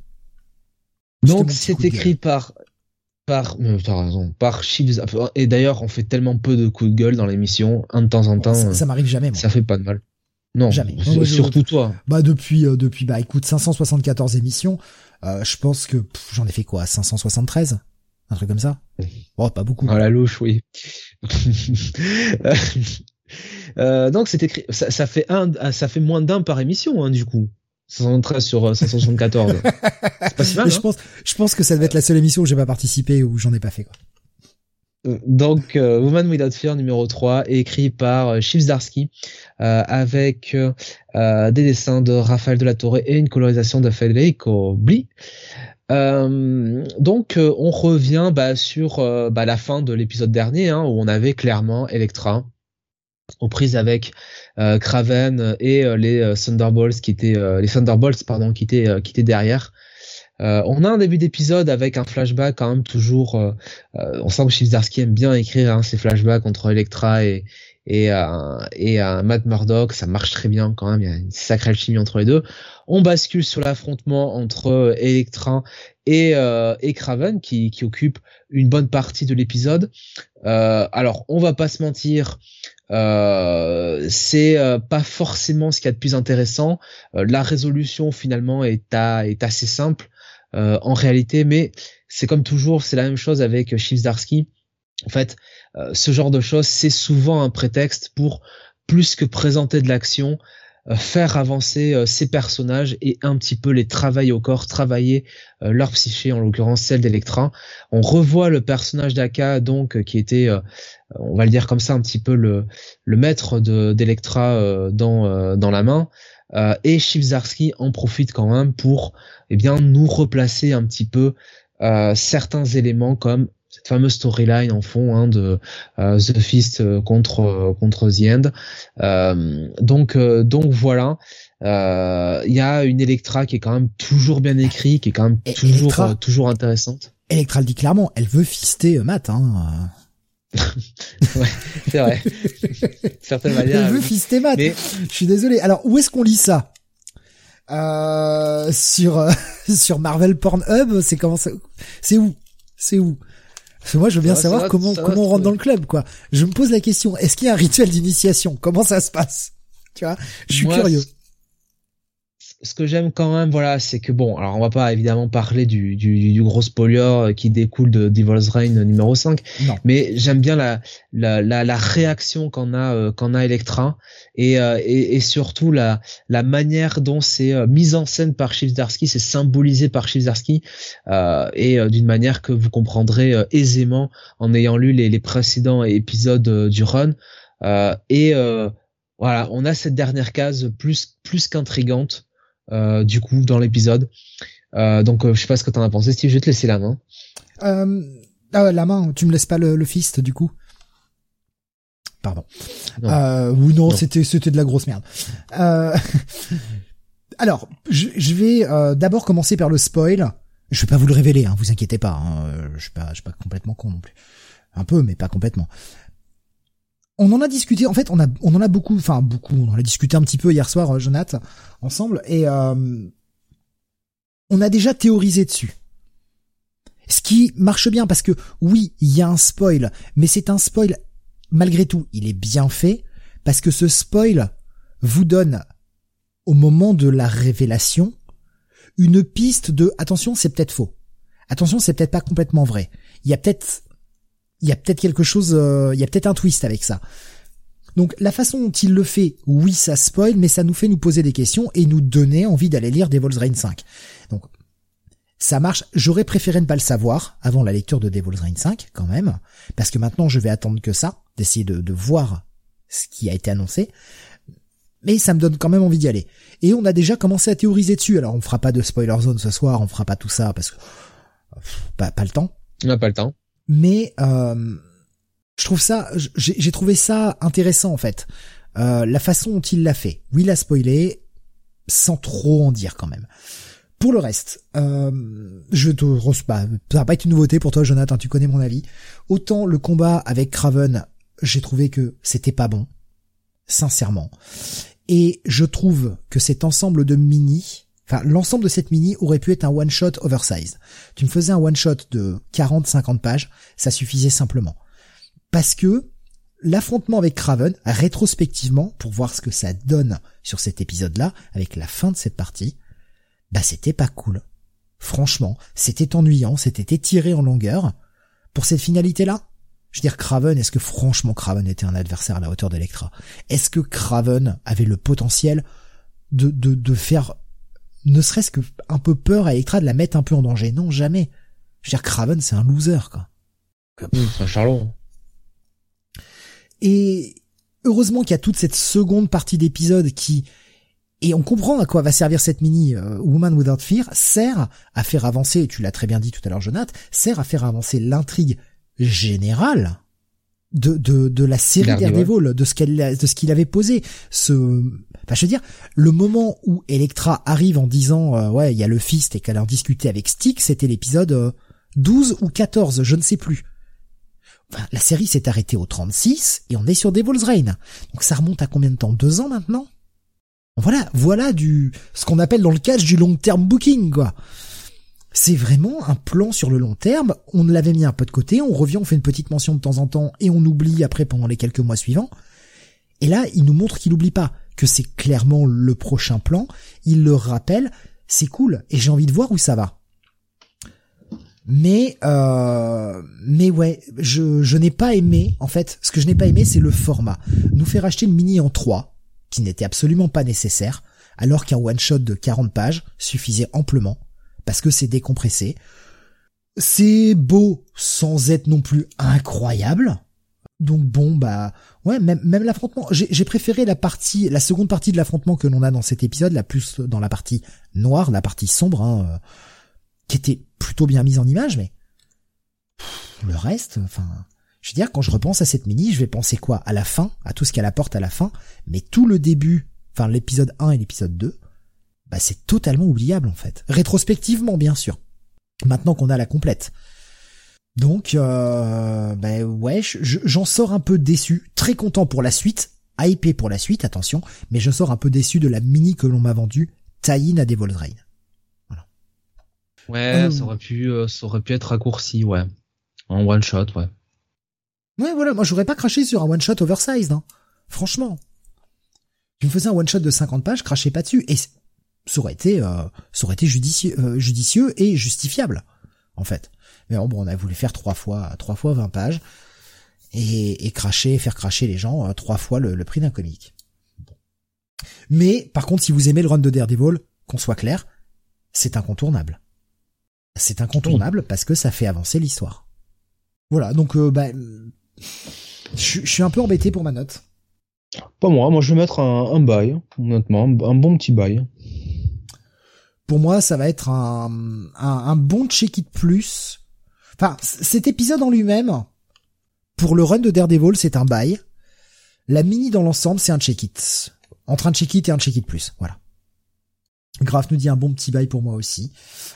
Donc, c'est écrit par par, t'as raison, par Chips. Et d'ailleurs, on fait tellement peu de coups de gueule dans l'émission, un de temps en temps. Ça, ça m'arrive jamais. Moi. Ça fait pas de mal. Non, jamais. surtout toi. Bah depuis euh, depuis bah écoute 574 émissions, euh, je pense que j'en ai fait quoi 573 un truc comme ça. Oh, pas beaucoup. À la louche, oui. euh, donc c'est écrit ça, ça, fait un ça fait moins d'un par émission hein, du coup. 513 sur 574. Euh, c'est pas si mal. je pense je pense que ça devait être la seule émission où j'ai pas participé ou j'en ai pas fait quoi. Donc, euh, Woman Without Fear numéro 3, écrit par euh, euh, avec des dessins de Raphaël de la Torre et une colorisation de Federico Bli. Donc, on revient bah, sur bah, la fin de l'épisode dernier, hein, où on avait clairement Electra aux prises avec Craven et les Thunderbolts qui étaient les Thunderbolts pardon qui étaient qui étaient derrière euh, on a un début d'épisode avec un flashback quand même toujours. Euh, euh, on sent que Chibzarsky aime bien écrire hein, ces flashbacks entre Electra et et, et Matt Murdock. Ça marche très bien quand même. Il y a une sacrée alchimie entre les deux. On bascule sur l'affrontement entre Electra et, et Craven qui, qui occupe une bonne partie de l'épisode. alors on va pas se mentir. Euh, c'est euh, pas forcément ce qu'il y a de plus intéressant. la résolution finalement est, à, est assez simple en réalité, mais c'est comme toujours, c'est la même chose avec Shivzarsky. En fait, ce genre de choses, c'est souvent un prétexte pour plus que présenter de l'action, euh, faire avancer euh, ces personnages et un petit peu les travailler au corps, travailler euh, leur psyché, en l'occurrence celle d'Electra. On revoit le personnage d'Aka, donc qui était, on va le dire comme ça, un petit peu le, le maître d'Electra dans, dans la main. et Shivzarsky en profite quand même pour eh bien nous replacer un petit peu certains éléments comme cette fameuse storyline en fond hein, de euh, The Fist euh, contre euh, contre The End. donc donc voilà. Il y a une Electra qui est quand même toujours bien écrite, qui est quand même toujours toujours intéressante. Electra le dit clairement, elle veut fister Matt. Hein. ouais, c'est vrai. Certaine manière. Elle veut fister Matt. Mais... Je suis désolé. Alors où est-ce qu'on lit ça? Euh, sur sur Marvel Pornhub, c'est comment c'est où? C'est où? Parce que moi, je veux bien savoir comment comment on rentre dans le club, quoi. Je me pose la question est-ce qu'il y a un rituel d'initiation? Comment ça se passe? Tu vois? Je suis curieux ce que j'aime quand même, voilà, c'est que bon, alors on va pas évidemment parler du, du, du gros spoiler euh, qui découle de Devil's Reign numéro 5, mais j'aime bien la, la, la, la réaction qu'on a euh, a Electra. Et, euh, et, et, surtout la, la manière dont c'est euh, mis en scène par Chivzarsky, c'est symbolisé par Chivzarsky euh, et d'une manière que vous comprendrez aisément en ayant lu les, les précédents épisodes du run. et voilà, on a cette dernière case plus plus qu'intrigante du coup dans l'épisode. Euh, donc euh, je sais pas ce que t'en as pensé, Steve. Je vais te laisser la main. Euh, ah la main. Tu me laisses pas le, le fist du coup. Pardon. Euh, oui non, c'était c'était de la grosse merde. Euh, alors je, je vais d'abord commencer par le spoil. Je vais pas vous le révéler, hein, vous inquiétez pas. Hein, je suis pas je suis pas complètement con non plus. Un peu, mais pas complètement on en a discuté. En fait, on a, en a beaucoup, enfin beaucoup. On en a discuté un petit peu hier soir, euh, Jonathan, ensemble, et euh, on a déjà théorisé dessus. Ce qui marche bien parce que oui, il y a un spoil, mais c'est un spoil malgré tout, il est bien fait parce que ce spoil vous donne au moment de la révélation une piste de attention, c'est peut-être faux. Attention, c'est peut-être pas complètement vrai. Il y a peut-être il y a peut-être quelque chose, euh, il y a peut-être un twist avec ça. Donc la façon dont il le fait, oui, ça spoil, mais ça nous fait nous poser des questions et nous donner envie d'aller lire Devil's Reign 5. Donc ça marche. J'aurais préféré ne pas le savoir avant la lecture de Devil's Reign 5, quand même, parce que maintenant je vais attendre que ça, d'essayer de, de voir ce qui a été annoncé. Mais ça me donne quand même envie d'y aller. Et on a déjà commencé à théoriser dessus. Alors on fera pas de spoiler zone ce soir, on fera pas tout ça parce que pas, pas le temps. On n'a pas le temps mais euh, je trouve ça, j'ai trouvé ça intéressant en fait. Euh, la façon dont il l'a fait. Oui, il a spoilé, sans trop en dire quand même. Pour le reste, euh, je te bah, ça va pas être une nouveauté pour toi, Jonathan. Tu connais mon avis. Autant le combat avec Craven, j'ai trouvé que c'était pas bon, sincèrement. Et je trouve que cet ensemble de mini Enfin, l'ensemble de cette mini aurait pu être un one-shot oversize. Tu me faisais un one-shot de 40-50 pages, ça suffisait simplement. Parce que l'affrontement avec Craven, rétrospectivement, pour voir ce que ça donne sur cet épisode-là, avec la fin de cette partie, bah c'était pas cool. Franchement, c'était ennuyant, c'était étiré en longueur. Pour cette finalité-là, je veux dire, Craven, est-ce que franchement Craven était un adversaire à la hauteur d'Electra? Est-ce que Craven avait le potentiel de, de, de faire ne serait-ce que un peu peur à Electra de la mettre un peu en danger. Non, jamais. Je veux dire, Craven, c'est un loser, quoi. c'est un charlot. Et heureusement qu'il y a toute cette seconde partie d'épisode qui et on comprend à quoi va servir cette mini euh, Woman Without Fear, sert à faire avancer, tu l'as très bien dit tout à l'heure Jonathan, sert à faire avancer l'intrigue générale de, de, de la série Daredevil, de ce qu'elle, de ce qu'il avait posé. Ce, enfin, je veux dire, le moment où Electra arrive en disant, euh, ouais, il y a le fist et qu'elle a discuté avec Stick, c'était l'épisode 12 euh, ou 14, je ne sais plus. La série s'est arrêtée au 36 et on est sur Devil's Reign. Donc ça remonte à combien de temps? Deux ans maintenant? Voilà, voilà du, ce qu'on appelle dans le catch du long term booking, quoi c'est vraiment un plan sur le long terme. On l'avait mis un peu de côté, on revient, on fait une petite mention de temps en temps et on oublie après pendant les quelques mois suivants. Et là, il nous montre qu'il n'oublie pas que c'est clairement le prochain plan. Il le rappelle, c'est cool, et j'ai envie de voir où ça va. Mais euh, mais ouais, je, je n'ai pas aimé, en fait, ce que je n'ai pas aimé, c'est le format. Nous faire acheter une mini en 3, qui n'était absolument pas nécessaire, alors qu'un one-shot de 40 pages suffisait amplement, parce que c'est décompressé. C'est beau sans être non plus incroyable. Donc bon, bah ouais, même, même l'affrontement. J'ai préféré la partie, la seconde partie de l'affrontement que l'on a dans cet épisode, la plus dans la partie noire, la partie sombre, hein, euh, qui était plutôt bien mise en image, mais le reste, enfin, je veux dire, quand je repense à cette mini, je vais penser quoi? À la fin, à tout ce qu'elle apporte à la fin, mais tout le début, enfin l'épisode 1 et l'épisode 2, bah c'est totalement oubliable en fait. Rétrospectivement, bien sûr. Maintenant qu'on a la complète. Donc, euh, ben ouais, j'en sors un peu déçu, très content pour la suite, hypé pour la suite, attention, mais je sors un peu déçu de la mini que l'on m'a vendue, tie-in à Devil's Rain. Voilà. Ouais, euh, ça aurait pu, euh, ça aurait pu être raccourci, ouais, en one shot, ouais. Ouais, voilà, moi j'aurais pas craché sur un one shot oversized, hein. Franchement. Tu me faisais un one shot de 50 pages, crachais pas dessus, et ça aurait été, euh, ça aurait été judicieux, judicieux et justifiable, en fait. Mais bon, on a voulu faire trois fois, trois fois 20 pages et, et cracher, faire cracher les gens euh, trois fois le, prix d'un comic. Mais par contre, si vous aimez le run de Daredevil, qu'on soit clair, c'est incontournable. C'est incontournable parce que ça fait avancer l'histoire. Voilà, donc euh, bah, je, suis un peu embêté pour ma note. Pas moi, moi je vais mettre un, un bail, honnêtement, un, bon petit bail. Pour moi, ça va être un, un, un bon check-it plus Enfin, cet épisode en lui-même, pour le run de Daredevil, c'est un bail. La mini dans l'ensemble, c'est un check-it. Entre un check-it et un check-it plus, voilà. Graf nous dit un bon petit bail pour moi aussi.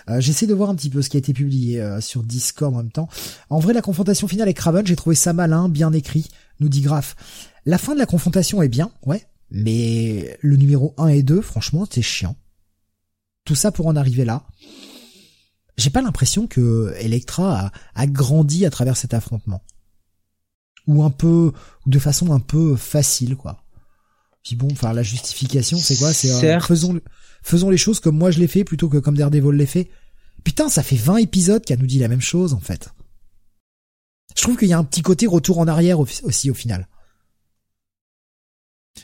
Euh, J'essaie de voir un petit peu ce qui a été publié euh, sur Discord en même temps. En vrai, la confrontation finale avec Raven, j'ai trouvé ça malin, bien écrit, nous dit Graf. La fin de la confrontation est bien, ouais, mais le numéro 1 et 2, franchement, c'est chiant. Tout ça pour en arriver là j'ai pas l'impression que Electra a, grandi à travers cet affrontement. Ou un peu, de façon un peu facile, quoi. Puis bon, enfin, la justification, c'est quoi? C'est, euh, faisons, faisons les choses comme moi je l'ai fait plutôt que comme Daredevil l'ai fait. Putain, ça fait 20 épisodes qu'elle nous dit la même chose, en fait. Je trouve qu'il y a un petit côté retour en arrière aussi, au final.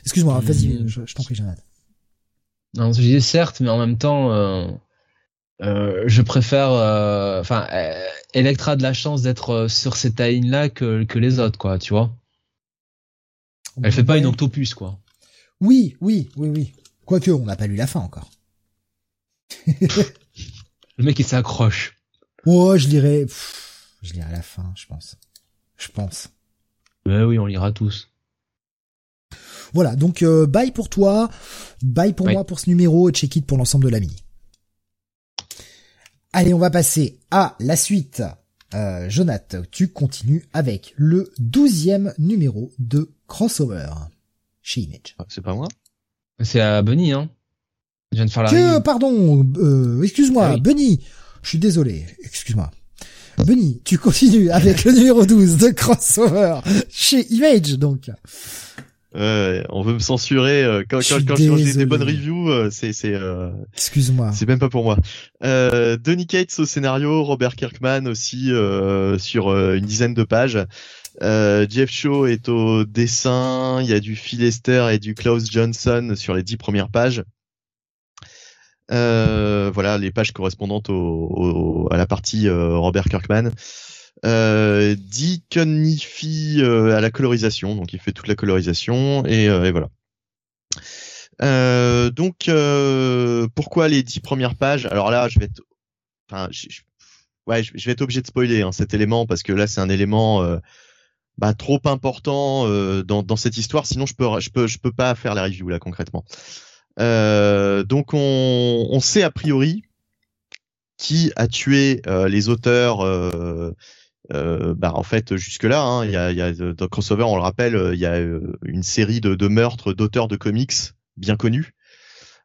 Excuse-moi, vas-y, hmm. je, t'en prie, Jonathan. Non, je dis certes, mais en même temps, euh, euh, je préfère, euh, enfin, euh, Electra a de la chance d'être sur cette taille là que, que les autres, quoi, tu vois. Elle fait pas une octopus, quoi. Oui, oui, oui, oui. Quoique, on n'a pas lu la fin encore. Le mec, il s'accroche. Oh, je lirai, je lirai la fin, je pense. Je pense. Ben oui, on lira tous. Voilà, donc bye pour toi, bye pour moi pour ce numéro et check it pour l'ensemble de la mini. Allez, on va passer à la suite. Euh, Jonathan, tu continues avec le douzième numéro de Crossover chez Image. Ah, c'est pas moi C'est à Bunny, hein Je viens de faire la que, Pardon, euh, excuse-moi, ah Bunny. Je suis désolé, excuse-moi. Bunny, tu continues avec le numéro 12 de Crossover chez Image, donc. Euh, on veut me censurer euh, quand, quand, quand, j'ai des bonnes reviews, euh, c'est c'est euh, excuse-moi, c'est même pas pour moi. Euh, Donny Cates au scénario, Robert Kirkman aussi sur une dizaine de pages. Jeff Shaw est au dessin, il y a du Phil Esther et du Klaus Johnson sur les dix premières pages. voilà les pages correspondantes au, à la partie Robert Kirkman. Euh, Deaconify euh, à la colorisation, donc il fait toute la colorisation et, euh, voilà. Euh, donc euh, pourquoi les dix premières pages? Alors là, je vais être, enfin, je, ouais, je, vais être obligé de spoiler hein, cet élément parce que là, c'est un élément euh, bah, trop important dans, dans cette histoire. Sinon, je peux, je peux, je peux pas faire la review là concrètement. donc on, on sait a priori qui a tué les auteurs euh, bah en fait jusque là hein, y a, y a dans crossover on le rappelle euh, il y a euh, une série de, meurtres d'auteurs de comics bien connus.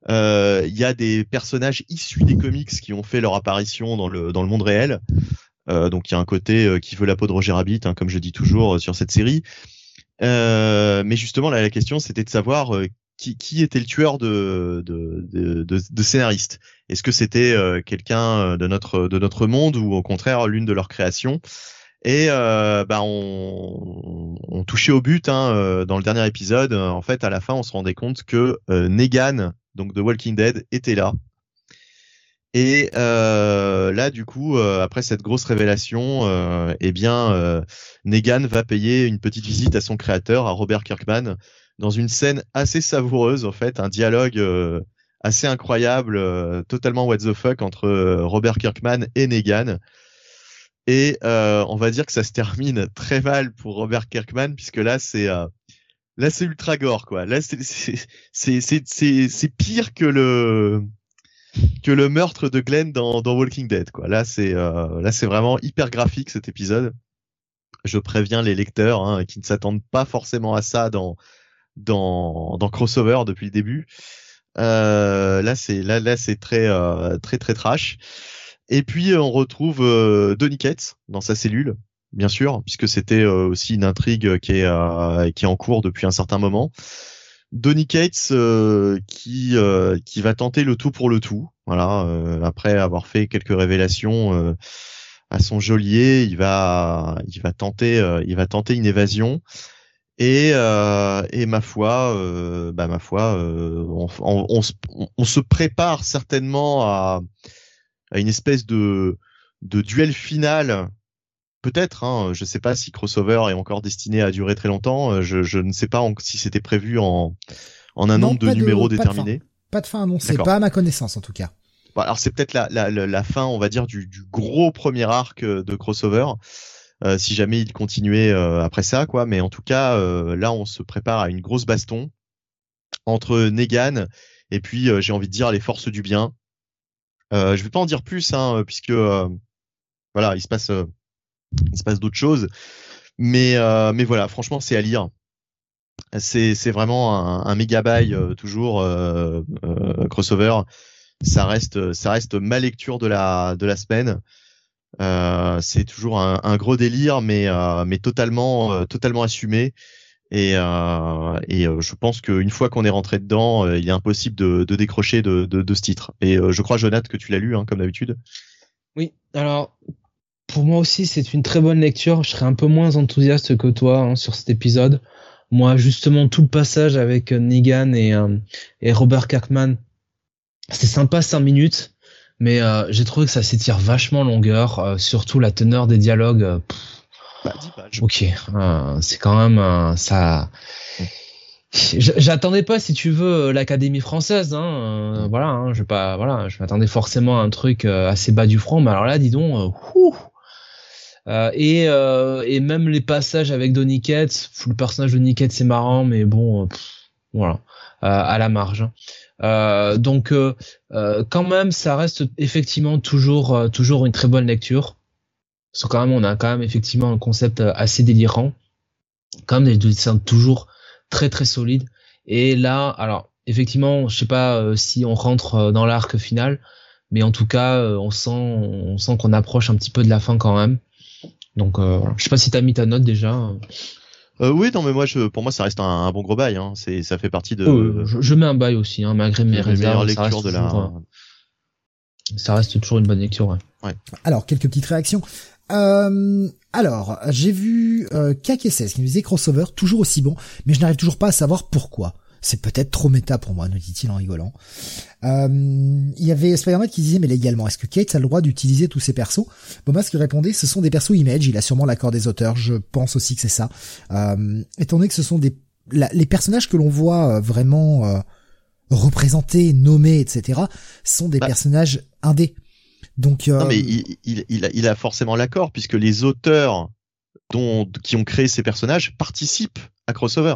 Il y a des personnages issus des comics qui ont fait leur apparition dans le dans le monde réel. Donc il y a un côté qui veut la peau de Roger Rabbit hein, comme je dis toujours sur cette série. Mais justement, là, la question, c'était de savoir qui, était le tueur de, de. Est-ce que c'était quelqu'un de notre, de notre monde ou au contraire l'une de leurs créations? Et euh, bah on, touchait au but hein, dans le dernier épisode. En fait, à la fin, on se rendait compte que Negan, donc de Walking Dead, était là et euh, là, du coup, euh, après cette grosse révélation, euh, eh bien, euh, Negan va payer une petite visite à son créateur, à Robert Kirkman, dans une scène assez savoureuse, en fait, un dialogue euh, assez incroyable, totalement what the fuck entre Robert Kirkman et Negan. Et on va dire que ça se termine très mal pour Robert Kirkman, puisque là, c'est là, c'est ultra gore, quoi. Là, c'est c'est c'est c'est pire que le que le meurtre de Glenn dans, dans Walking Dead. Quoi. Là, c'est euh, là, c'est vraiment hyper graphique cet épisode. Je préviens les lecteurs hein, qui ne s'attendent pas forcément à ça dans dans, dans crossover depuis le début. Euh, là, c'est là, là, c'est très euh, très très trash. Et puis on retrouve euh, Donny Cates dans sa cellule, bien sûr, puisque c'était euh, aussi une intrigue qui est qui est en cours depuis un certain moment. Donny Cates euh, qui euh, qui va tenter le tout pour le tout. Voilà, euh, après avoir fait quelques révélations à son geôlier, il va il va tenter il va tenter une évasion. Et, et ma foi, bah ma foi, on, on, on, se prépare certainement à, à une espèce de, de duel final peut-être. Hein, je ne sais pas si crossover est encore destiné à durer très longtemps. Euh, je, je ne sais pas si c'était prévu en, en un nombre de, numéros déterminé. Pas de fin annoncée, pas à ma connaissance en tout cas. Bon, alors c'est peut-être la, la, la, fin, on va dire, du, du gros premier arc euh, de crossover. Euh, si jamais il continuait euh, après ça, quoi. Mais en tout cas, euh, là, on se prépare à une grosse baston entre Negan et puis, j'ai envie de dire, les forces du bien. je vais pas en dire plus, hein, puisque voilà, il se passe il se passe d'autres choses. Mais, euh, mais voilà, franchement, c'est à lire. C'est, vraiment un, un méga euh, toujours euh, euh, crossover. Ça reste, ça reste ma lecture de la de la semaine. Euh, c'est toujours un, gros délire, mais mais totalement totalement assumé. Et, euh, je pense qu'une fois qu'on est rentré dedans, il est impossible de, décrocher de, ce titre. Et je crois, Jonathan, que tu l'as lu, hein, comme d'habitude. Oui, alors pour moi aussi, c'est une très bonne lecture. Je serais un peu moins enthousiaste que toi hein, sur cet épisode. Moi, justement, tout le passage avec euh, Negan et, euh, Robert Kirkman, c'est sympa 5 minutes, mais euh, j'ai trouvé que ça s'étire vachement longueur, surtout la teneur des dialogues. Bah, ok, c'est quand même ça. J'attendais pas, si tu veux, l'Académie française. Hein, voilà, hein, je pas, voilà, je m'attendais forcément à un truc assez bas du front, mais alors là, dis donc, euh, et, euh, et même les passages avec Donny Cates, le personnage de Donny Cates c'est marrant, mais bon, euh, voilà, à la marge. Hein. donc quand même, ça reste effectivement toujours toujours une très bonne lecture. Parce que quand même, on a quand même effectivement un concept assez délirant. Quand même des dessins toujours très très solides. Et là, alors effectivement, je sais pas si on rentre dans l'arc final, mais en tout cas, on sent on sent qu'on approche un petit peu de la fin quand même. Donc, euh, je sais pas si t'as mis ta note déjà. Euh, oui, non, mais moi, je, pour moi, ça reste un, bon gros bail. Hein. C'est, ça fait partie de. Oh, je, mets un bail aussi, hein, malgré mes réserves. Ça reste, de la... toujours, euh, ça reste toujours une bonne lecture. Ouais. ouais. Alors, quelques petites réactions. Euh, alors, j'ai vu euh, KK16 qui nous disait crossover toujours aussi bon, mais je n'arrive toujours pas à savoir pourquoi. C'est peut-être trop méta pour moi, nous dit-il en rigolant. Euh, il y avait Spider-Man qui disait, mais légalement, est-ce que Kate a le droit d'utiliser tous ses persos? Bomas qui répondait, ce sont des persos image, il a sûrement l'accord des auteurs, je pense aussi que c'est ça. Euh, étant donné que ce sont des les personnages que l'on voit euh, vraiment euh, représentés, nommés, etc., sont des bah. personnages indés. Donc, non mais il, il, il, a, il a forcément l'accord puisque les auteurs dont, qui ont créé ces personnages participent à crossover.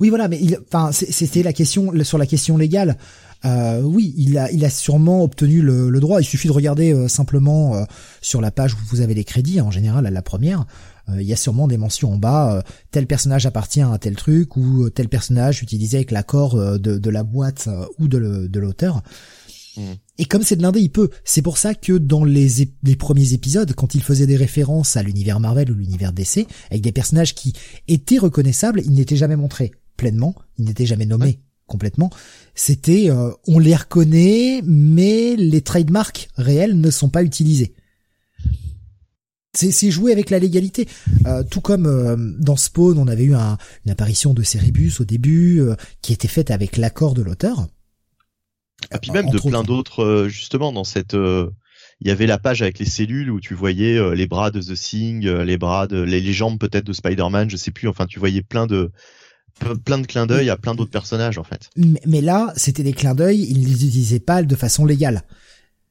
Oui, voilà, mais enfin, c'était la question sur la question légale. Euh, oui, il a, il a sûrement obtenu le, droit. Il suffit de regarder euh, simplement euh, sur la page où vous avez les crédits, en général à la première. il y a sûrement des mentions en bas. tel personnage appartient à tel truc ou tel personnage utilisé avec l'accord de, de, la boîte ou de l'auteur. Mm. Et comme c'est de l'indé, il peut. C'est pour ça que dans les, les premiers épisodes, quand il faisait des références à l'univers Marvel ou l'univers DC, avec des personnages qui étaient reconnaissables, ils n'étaient jamais montrés pleinement, ils n'étaient jamais nommés complètement. C'était, euh, on les reconnaît, mais les trademarks réels ne sont pas utilisés. C'est jouer avec la légalité. Euh, tout comme euh, dans Spawn, on avait eu une apparition de Cerebus au début, qui était faite avec l'accord de l'auteur. Et puis même de plein d'autres, justement, dans cette... il y avait la page avec les cellules où tu voyais les bras de The Thing, les bras de... les, jambes peut-être de Spider-Man, je sais plus, enfin tu voyais plein de plein de clins d'œil à plein d'autres personnages en fait. Mais, là, c'était des clins d'œil, ils les utilisaient pas de façon légale.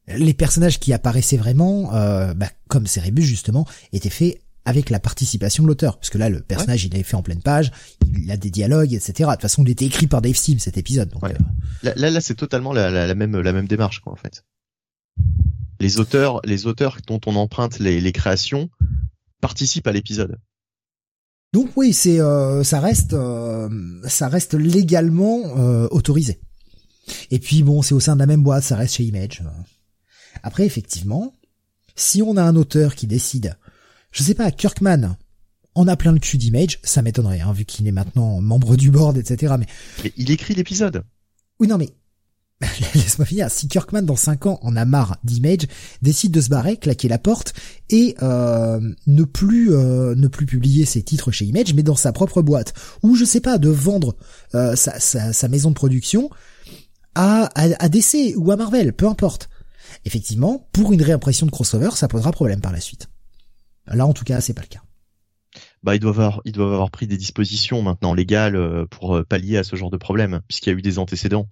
Les personnages qui apparaissaient vraiment, euh, bah, comme Cerebus justement, étaient faits avec la participation de l'auteur. Parce que là, le personnage, il est fait en pleine page, il a des dialogues, etc. De toute façon, il était écrit par Dave Sim, cet épisode. Donc, euh, Là, là, c'est totalement la, la, même, la même démarche, quoi, en fait. Les auteurs, les auteurs dont on emprunte les, les créations participent à l'épisode. Donc oui, c'est euh, ça reste euh, ça reste légalement euh, autorisé. Et puis bon, c'est au sein de la même boîte, ça reste chez Image. Après effectivement, si on a un auteur qui décide, je sais pas, Kirkman, on a plein le cul d'Image, ça m'étonnerait, hein, vu qu'il est maintenant membre du board, etc. Mais, mais il écrit l'épisode. Oui, non, mais laisse-moi finir. Si Kirkman dans 5 ans en a marre d'Image, décide de se barrer, claquer la porte et euh, ne plus euh, ne plus publier ses titres chez Image, mais dans sa propre boîte, ou je sais pas, de vendre euh, sa, sa, maison de production à, à, DC ou à Marvel, peu importe. Effectivement, pour une réimpression de crossover, ça posera problème par la suite. Là, en tout cas, c'est pas le cas. Bah, ils doivent avoir, ils doivent avoir pris des dispositions maintenant légales pour pallier à ce genre de problème, puisqu'il y a eu des antécédents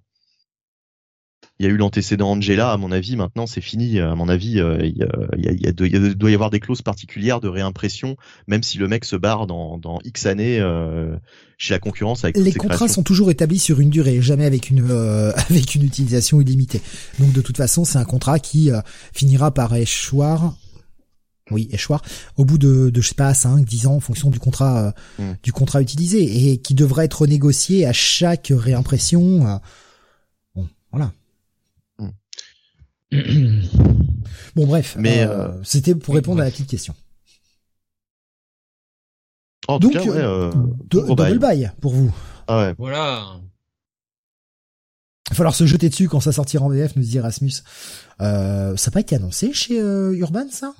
il y a eu l'antécédent Angela, à mon avis, maintenant c'est fini. À mon avis, il, y doit y avoir des clauses particulières de réimpression, même si le mec se barre dans, dans X années euh, chez la concurrence avec Les contrats sont toujours établis sur une durée, jamais avec une euh, avec une utilisation illimitée. Donc de toute façon, c'est un contrat qui euh, finira par échoir. Oui, échoir au bout de, de je sais pas 5 10 ans en fonction du contrat hmm. du contrat utilisé et qui devrait être renégocié à chaque réimpression. bon, voilà. bon bref, mais euh, euh, c'était pour répondre à la petite question. Donc, cas, euh, double buy pour vous. Ah ouais. Voilà. Il va falloir se jeter dessus quand ça sortira en VF, nous dit Erasmus. ça n'a pas été annoncé chez Urban, ça?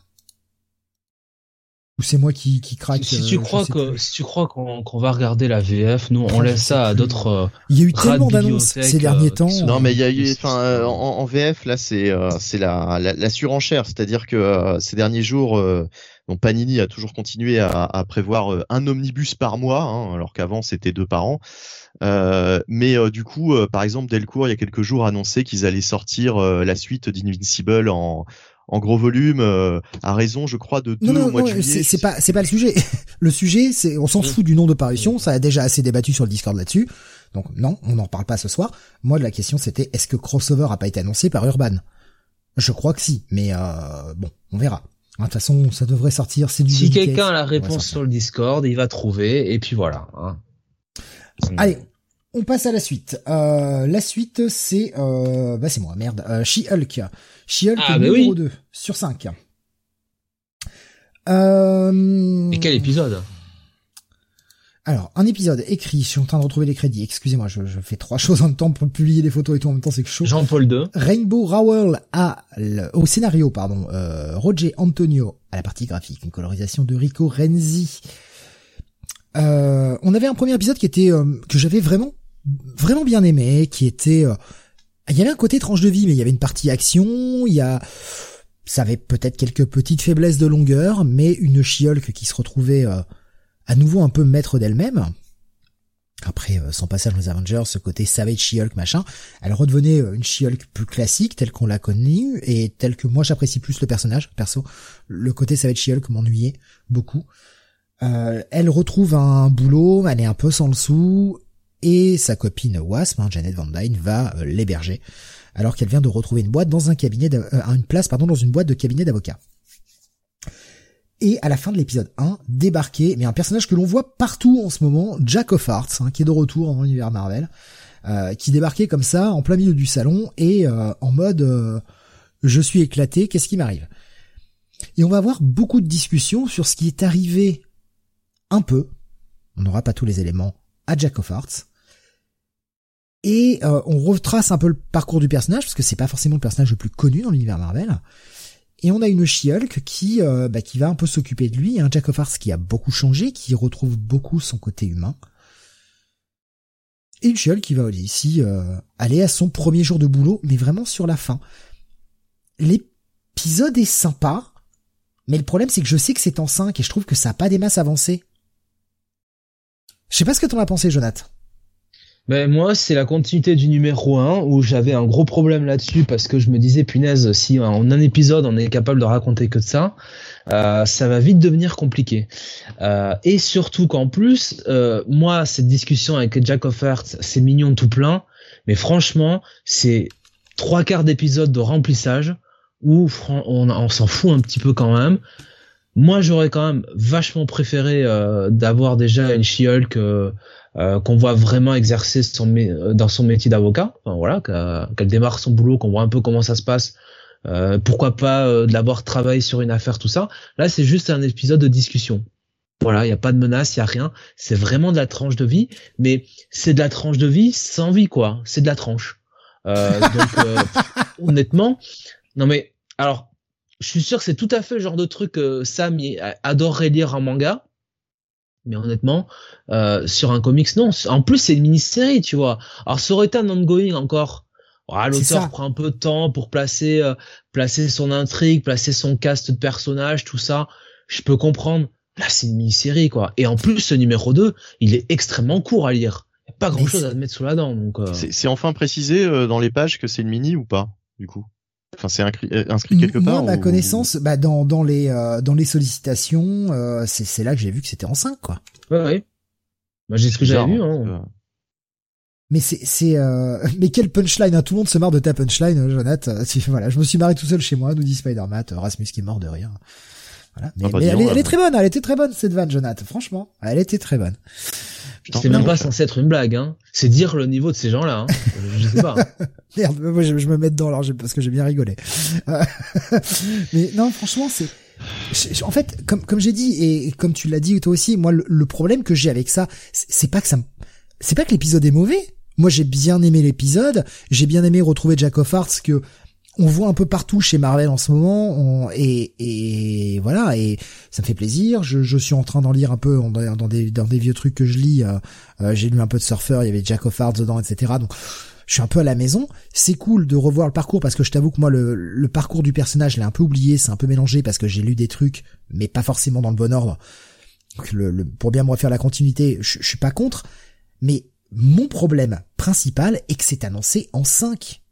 Ou c'est moi qui, qui craque Si, tu crois que si tu crois qu'on va regarder la VF, nous on laisse ça à d'autres. Euh, il y a eu tellement d'annonces ces derniers euh, temps. Non mais il y a eu, enfin euh, en, en, VF là c'est c'est la, la, la, surenchère, c'est-à-dire que ces derniers jours, donc Panini a toujours continué à, à prévoir un omnibus par mois, hein, alors qu'avant c'était deux par an. mais du coup, par exemple, Delcourt il y a quelques jours annoncé qu'ils allaient sortir la suite d'Invincible en en gros volume euh, à raison je crois de deux non, au mois de juillet. C'est pas c'est pas le sujet. le sujet c'est on s'en fout du nom de parution, ça a déjà assez débattu sur le Discord là-dessus. Donc non, on n'en reparle pas ce soir. Moi la question c'était est-ce que crossover a pas été annoncé par Urban? Je crois que si, mais euh, bon, on verra. De toute façon, ça devrait sortir. C'est du. Si quelqu'un a la réponse sur le Discord, il va trouver et puis voilà. Hein. Allez, on passe à la suite. Euh, la suite, c'est... Euh, bah c'est moi, merde. Euh, She-Hulk. She-Hulk ah, bah numéro 2 sur 5. Euh... Et quel épisode? Alors, un épisode écrit, je suis en train de retrouver les crédits, excusez-moi, je, je, fais trois choses en même temps pour publier les photos et tout en même temps, c'est chaud. Jean-Paul II. Rainbow Rowell à, au scénario, pardon, euh, Roger Antonio à la partie graphique, une colorisation de Rico Renzi. Euh, on avait un premier épisode qui était, euh, que j'avais vraiment vraiment bien aimé, qui était, euh, il y avait un côté tranche de vie, mais il y avait une partie action, il y a, ça avait peut-être quelques petites faiblesses de longueur, mais une chiolque qui se retrouvait euh, à nouveau un peu maître d'elle-même. Après euh, son passage les Avengers, ce côté Savage She-Hulk machin, elle redevenait une She-Hulk plus classique, telle qu'on l'a connue, et telle que moi j'apprécie plus le personnage, perso. Le côté Savage She-Hulk m'ennuyait beaucoup. elle retrouve un boulot, elle est un peu sans le sou, et sa copine Wasp, hein, Janet Van Dyne, va euh, l'héberger alors qu'elle vient de retrouver une boîte dans un cabinet, euh, une place pardon dans une boîte de cabinet d'avocats. Et à la fin de l'épisode 1, débarqué, mais un personnage que l'on voit partout en ce moment, Jack of Hearts, hein, qui est de retour dans l'univers Marvel, qui débarquait comme ça en plein milieu du salon et en mode je suis éclaté, qu'est-ce qui m'arrive? Et on va avoir beaucoup de discussions sur ce qui est arrivé un peu, on n'aura pas tous les éléments, à Jack of Hearts. Et on retrace un peu le parcours du personnage, parce que c'est pas forcément le personnage le plus connu dans l'univers Marvel. Et on a une She-Hulk qui, euh, bah, qui va un peu s'occuper de lui, un Jack of Hearts qui a beaucoup changé, qui retrouve beaucoup son côté humain. Et une She-Hulk qui va ici euh, aller à son premier jour de boulot, mais vraiment sur la fin. L'épisode est sympa, mais le problème c'est que je sais que c'est en 5 et je trouve que ça a pas des masses avancées. Je sais pas ce que t'en as pensé, Jonathan. Ben moi, c'est la continuité du numéro 1 où j'avais un gros problème là-dessus parce que je me disais punaise, si en un épisode on est capable de raconter que de ça, euh, ça va vite devenir compliqué. Euh, et surtout qu'en plus, euh, moi, cette discussion avec Jack of c'est mignon tout plein, mais franchement, c'est trois quarts d'épisode de remplissage où on, s'en fout un petit peu quand même. Moi, j'aurais quand même vachement préféré euh, d'avoir déjà une She-Hulk euh, euh, qu'on voit vraiment exercer son dans son métier d'avocat. Enfin, voilà, qu'elle démarre son boulot, qu'on voit un peu comment ça se passe. pourquoi pas de l'avoir travaillé sur une affaire, tout ça. Là, c'est juste un épisode de discussion. Voilà, il y a pas de menace, il y a rien. C'est vraiment de la tranche de vie, mais c'est de la tranche de vie sans vie, quoi. C'est de la tranche. donc, honnêtement, non mais alors je suis sûr que c'est tout à fait le genre de truc que Sam adorerait lire en manga. Mais honnêtement, euh, sur un comics, non. En plus, c'est une mini-série, tu vois. Alors, ça aurait été un ongoing encore. L'auteur prend un peu de temps pour placer, euh, placer son intrigue, placer son cast de personnages, tout ça. Je peux comprendre. Là, c'est une mini-série, quoi. Et en plus, ce numéro 2, il est extrêmement court à lire. Il n'y a pas grand-chose à mettre sous la dent. Donc, euh. C'est enfin précisé dans les pages que c'est une mini ou pas, du coup? Enfin, c'est euh, inscrit, quelque part. Moi, ma connaissance, bah dans dans les euh, dans les sollicitations, euh, c'est c'est là que j'ai vu que c'était en 5 quoi. Ouais ouais. Bah j'ai ce que j'avais vu. Hein. Mais c'est c'est mais quelle punchline hein. Tout le monde se marre de ta punchline, Jonathan. Voilà, je me suis marré tout seul chez moi, nous dit Spider-Man, Rasmus qui est mort de rien. Voilà. Mais, ah, elle, elle, est très bonne, elle était très bonne cette vanne, Jonathan. Franchement, elle était très bonne. C'est même pas censé être une blague, hein. C'est dire le niveau de ces gens-là, hein. Je sais pas. Merde, moi je, me mets dedans alors parce que j'ai bien rigolé. mais non, franchement, c'est en fait, comme comme j'ai dit et comme tu l'as dit toi aussi, moi le, problème que j'ai avec ça, c'est pas que ça, c'est pas que l'épisode est mauvais. Moi j'ai bien aimé l'épisode, j'ai bien aimé retrouver Jack of Hearts que on voit un peu partout chez Marvel en ce moment, et, et voilà, et ça me fait plaisir. Je, je suis en train d'en lire un peu dans, des, dans des vieux trucs que je lis. Euh, euh, j'ai lu un peu de Surfer, il y avait Jack of Hearts dedans, etc. Donc je suis un peu à la maison. C'est cool de revoir le parcours parce que je t'avoue que moi le, le parcours du personnage, je l'ai un peu oublié, c'est un peu mélangé parce que j'ai lu des trucs, mais pas forcément dans le bon ordre. le, pour bien me refaire la continuité, je, je suis pas contre, mais mon problème principal est que c'est annoncé en 5.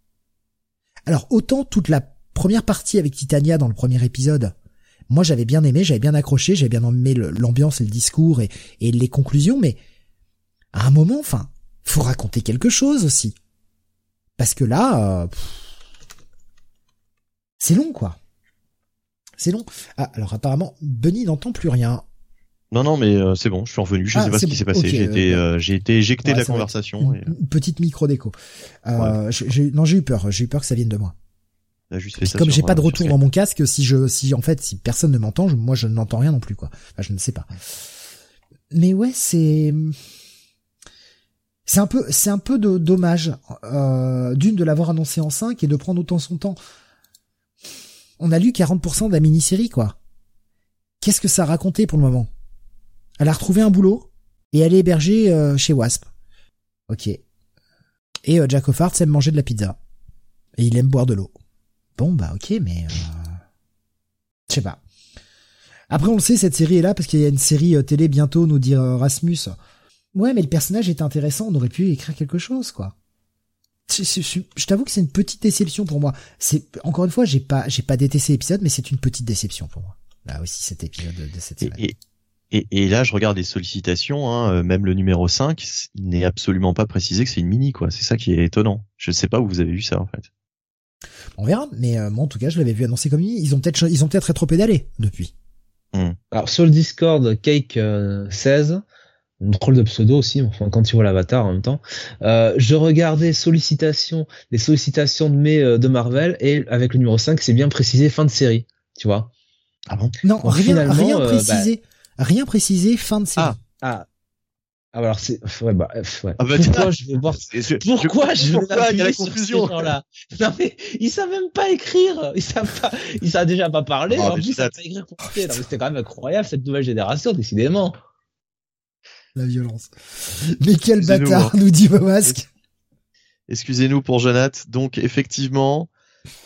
Alors autant toute la première partie avec Titania dans le premier épisode, moi j'avais bien aimé, j'avais bien accroché, j'avais bien aimé l'ambiance et le discours et, les conclusions, mais à un moment, enfin, faut raconter quelque chose aussi. Parce que là, euh, c'est long quoi. C'est long. Ah, alors apparemment, Bunny n'entend plus rien. Non, non, mais euh, c'est bon, je suis revenu. Je ne ah, sais pas ce qui s'est passé. j'ai été, euh, j'ai été éjecté de la conversation. Une, petite micro déco. Euh, non, j'ai eu peur. J'ai eu peur que ça vienne de moi. comme j'ai pas de retour dans mon casque, si je, si en fait, si personne ne m'entend, moi je n'entends rien non plus quoi. Enfin, je ne sais pas. Mais ouais, c'est, c'est un peu, c'est un peu de dommage d'une de l'avoir annoncé en 5 et de prendre autant son temps. On a lu 40% de la mini-série quoi. Qu'est-ce que ça a raconté pour le moment? Elle a retrouvé un boulot et elle est hébergée euh, chez Wasp. Ok. Et euh, Jack of Hearts aime manger de la pizza. Et il aime boire de l'eau. Bon bah ok, mais... Euh... Je sais pas. Après on le sait, cette série est là parce qu'il y a une série euh, télé bientôt, nous dire Rasmus. Ouais, mais le personnage est intéressant, on aurait pu écrire quelque chose, quoi. Je, t'avoue que c'est une petite déception pour moi. C'est encore une fois, j'ai pas, j'ai pas détesté l'épisode, mais c'est une petite déception pour moi. Là aussi, cet épisode de, cette semaine. Et, et, là, je regarde les sollicitations, hein, euh, même le numéro 5, il n'est absolument pas précisé que c'est une mini, quoi. C'est ça qui est étonnant. Je ne sais pas où vous avez vu ça, en fait. On verra, mais euh, moi, en tout cas, je l'avais vu annoncé comme mini. Ils ont peut-être, ils ont peut-être trop pédalé depuis. Hmm. Alors sur le Discord, Cake 16, drôle de pseudo aussi, enfin quand tu vois l'avatar en même temps. Euh, je regardais sollicitations, les sollicitations de mai euh, de Marvel et avec le numéro 5, c'est bien précisé fin de série, tu vois. Ah bon? Non, rien, rien bah, précisé. Rien précisé, fin de série. Ah, ah, ah alors c'est ouais bah ouais. Ah bah, pourquoi je veux voir pourquoi je, veux il y a la confusion là non mais ils savent même pas écrire. Ils savent pas ils savent déjà pas parler. Oh, en plus ils savent pas écrire pour c'était quand même incroyable cette nouvelle génération décidément. La violence. Mais quel bâtard hein. nous dit Masque. Excusez-nous pour Jonathan. Donc effectivement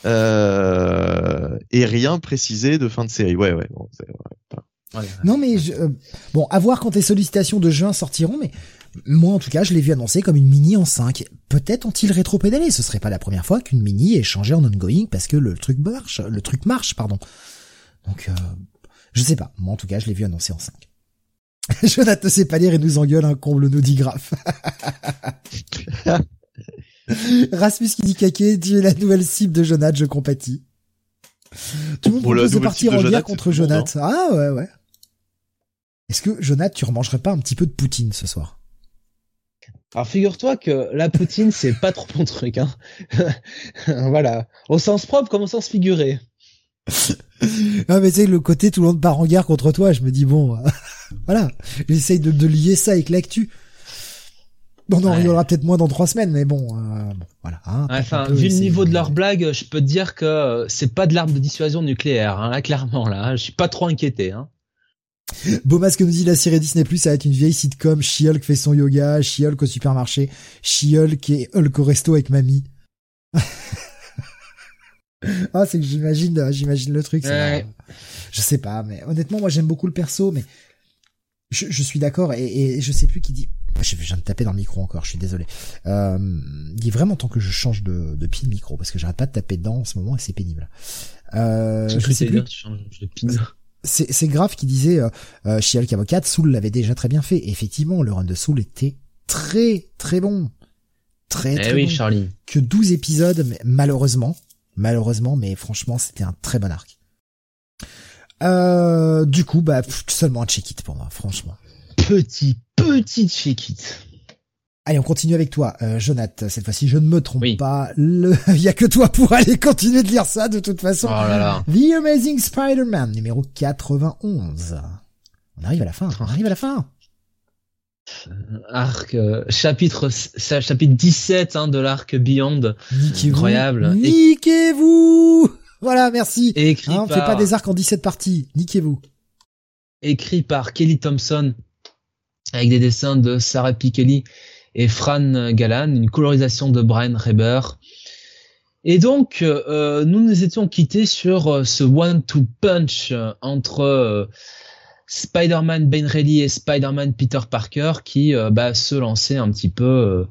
euh, et rien précisé de fin de série. Ouais ouais bon, non mais je, euh, bon, à voir quand les sollicitations de juin sortiront, mais moi en tout cas je l'ai vu annoncer comme une mini en 5. Peut-être ont-ils rétro-pédalé, ce serait pas la première fois qu'une mini est changée en ongoing parce que le truc marche, le truc marche, pardon. Donc euh, je sais pas, moi en tout cas je l'ai vu annoncer en 5. Jonathan ne sait pas lire et nous engueule un comble nous dit graphe. Rasmus qui dit caquet, tu es la nouvelle cible de Jonathan, je compatis. Tout le monde propose de partir en guerre contre Jonathan. Ah ouais ouais. Est-ce que, Jonathan, tu remangerais pas un petit peu de poutine ce soir? Alors figure-toi que la poutine c'est pas trop mon truc hein. voilà, au sens propre comme au sens figuré. ah mais tu sais le côté tout le monde part en guerre contre toi, je me dis bon voilà, j'essaye de, lier ça avec l'actu. Bon, on en rigolera peut-être moins dans trois semaines, mais bon, euh, voilà. Hein, enfin, vu le niveau de leur blague, je peux te dire que c'est pas de l'arme de dissuasion nucléaire, hein, là clairement là. Je suis pas trop inquiété. Hein. Beaumas nous dit la série Disney Plus, ça va être une vieille sitcom. She-Hulk fait son yoga, She-Hulk au supermarché, She-Hulk et Hulk au resto avec mamie. ah, c'est que j'imagine, j'imagine le truc. Je sais pas, mais honnêtement, moi j'aime beaucoup le perso, mais je, je suis d'accord et, et, je sais plus qui dit. Je viens de taper dans le micro encore, je suis désolé. Euh, il est vraiment temps que je change de, de pied de micro parce que j'arrête pas de taper dedans en ce moment et c'est pénible. Euh, je, sais plus. tu changes de c'est grave qui disait euh, euh, She-Hulk avocate, Soul l'avait déjà très bien fait. effectivement, le run de Soul était très très bon. Très eh très oui, bon. Charlie. Que 12 épisodes, mais malheureusement, malheureusement, mais franchement, c'était un très bon arc. Euh, du coup, bah seulement un check-it pour moi, franchement. Petit, petit check-it. Allez, on continue avec toi, euh, Jonathan. Cette fois-ci, je ne me trompe pas. Il y a que toi pour aller continuer de lire ça, de toute façon. Oh là là. The Amazing Spider-Man, numéro 91. On arrive à la fin. On arrive à la fin. Arc, euh, chapitre, chapitre 17 hein, de l'arc Beyond. Incroyable. Niquez-vous Voilà, merci. Écrit hein, on fait pas des arcs en 17 parties. Niquez-vous. Écrit par Kelly Thompson avec des dessins de Sarah P. Kelly et Fran Galan, une colorisation de Brian Reber. Et donc, euh, nous nous étions quittés sur euh, ce one-two punch entre euh, Spider-Man Ben Reilly et Spider-Man Peter Parker qui bah, se lançaient un petit peu,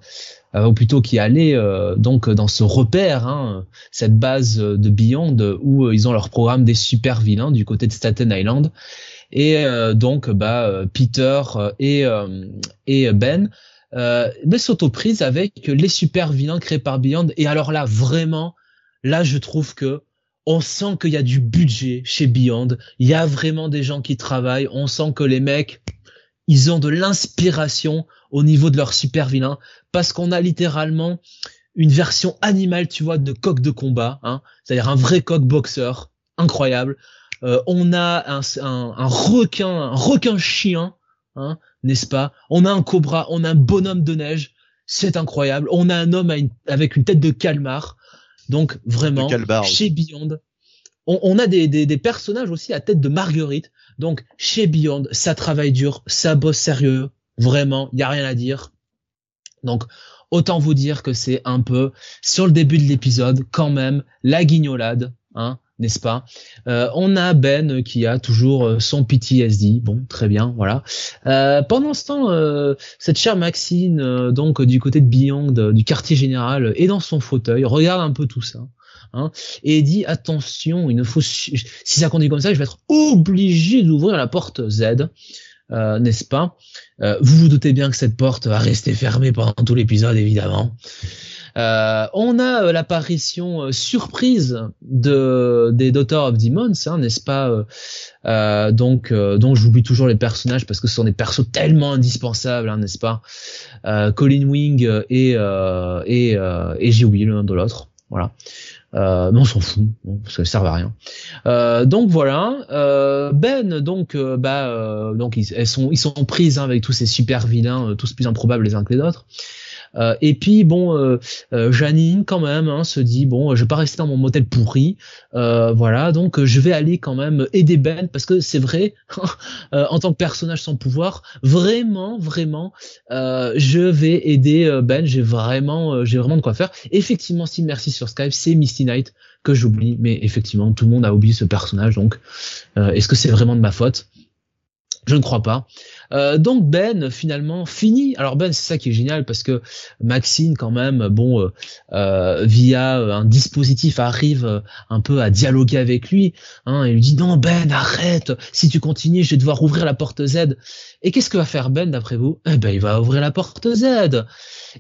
ou plutôt qui allaient donc dans ce repère, hein, cette base de Beyond où ils ont leur programme des super vilains du côté de Staten Island. Et donc, bah, Peter et, et Ben euh, mais s'autoprise avec les super vilains créés par Beyond. Et alors là, vraiment, là, je trouve que on sent qu'il y a du budget chez Beyond. Il y a vraiment des gens qui travaillent. On sent que les mecs, ils ont de l'inspiration au niveau de leurs super vilains parce qu'on a littéralement une version animale, tu vois, de coq de combat, hein, c'est-à-dire un vrai coq boxeur, incroyable. Euh, on a un, un, requin, un requin chien, hein, n'est-ce pas? On a un cobra, on a un bonhomme de neige, c'est incroyable. On a un homme avec une tête de calmar. Donc vraiment, chez Beyond, on, a des, personnages aussi à tête de Marguerite. Donc chez Beyond, ça travaille dur, ça bosse sérieux, vraiment, il y a rien à dire. Donc autant vous dire que c'est un peu sur le début de l'épisode quand même la guignolade, hein, n'est-ce pas? Euh, On a Ben qui a toujours euh, son PTSD. Bon, très bien, voilà. Euh, pendant ce temps, cette chère Maxine, donc du côté de Beyond, du quartier général, est dans son fauteuil, regarde un peu tout ça. Hein, et dit attention, il ne faut si ça continue comme ça, je vais être obligé d'ouvrir la porte Z, n'est-ce pas? Vous vous doutez bien que cette porte va rester fermée pendant tout l'épisode, évidemment. Euh, on a euh, l'apparition euh, surprise de des Daughter of Demons, hein, n'est-ce pas Donc, donc j'oublie toujours les personnages parce que ce sont des persos tellement indispensables, hein, n'est-ce pas Colin Wing et et et j'ai oublié de l'autre. Voilà. Euh, mais on s'en fout, parce que ça sert à rien. Euh, donc voilà, euh, Ben, donc bah donc ils, elles sont ils sont prises hein, avec tous ces super vilains, tous plus improbables les uns que les autres. Euh, et puis bon, euh, euh, Janine quand même hein, se dit bon, je vais pas rester dans mon motel pourri, voilà, donc je vais aller quand même aider Ben parce que c'est vrai, en tant que personnage sans pouvoir, vraiment, vraiment, je vais aider Ben. J'ai vraiment, j'ai vraiment de quoi faire. Effectivement, si merci sur Skype, c'est Misty Knight que j'oublie, mais effectivement, tout le monde a oublié ce personnage, donc est-ce que c'est vraiment de ma faute? Je ne crois pas. Euh, donc Ben finalement finit. Alors Ben c'est ça qui est génial parce que Maxine quand même bon euh, euh via un dispositif arrive un peu à dialoguer avec lui. Hein, et lui dit non Ben arrête si tu continues je vais devoir ouvrir la porte Z. Et qu'est-ce que va faire Ben d'après vous? Eh ben il va ouvrir la porte Z.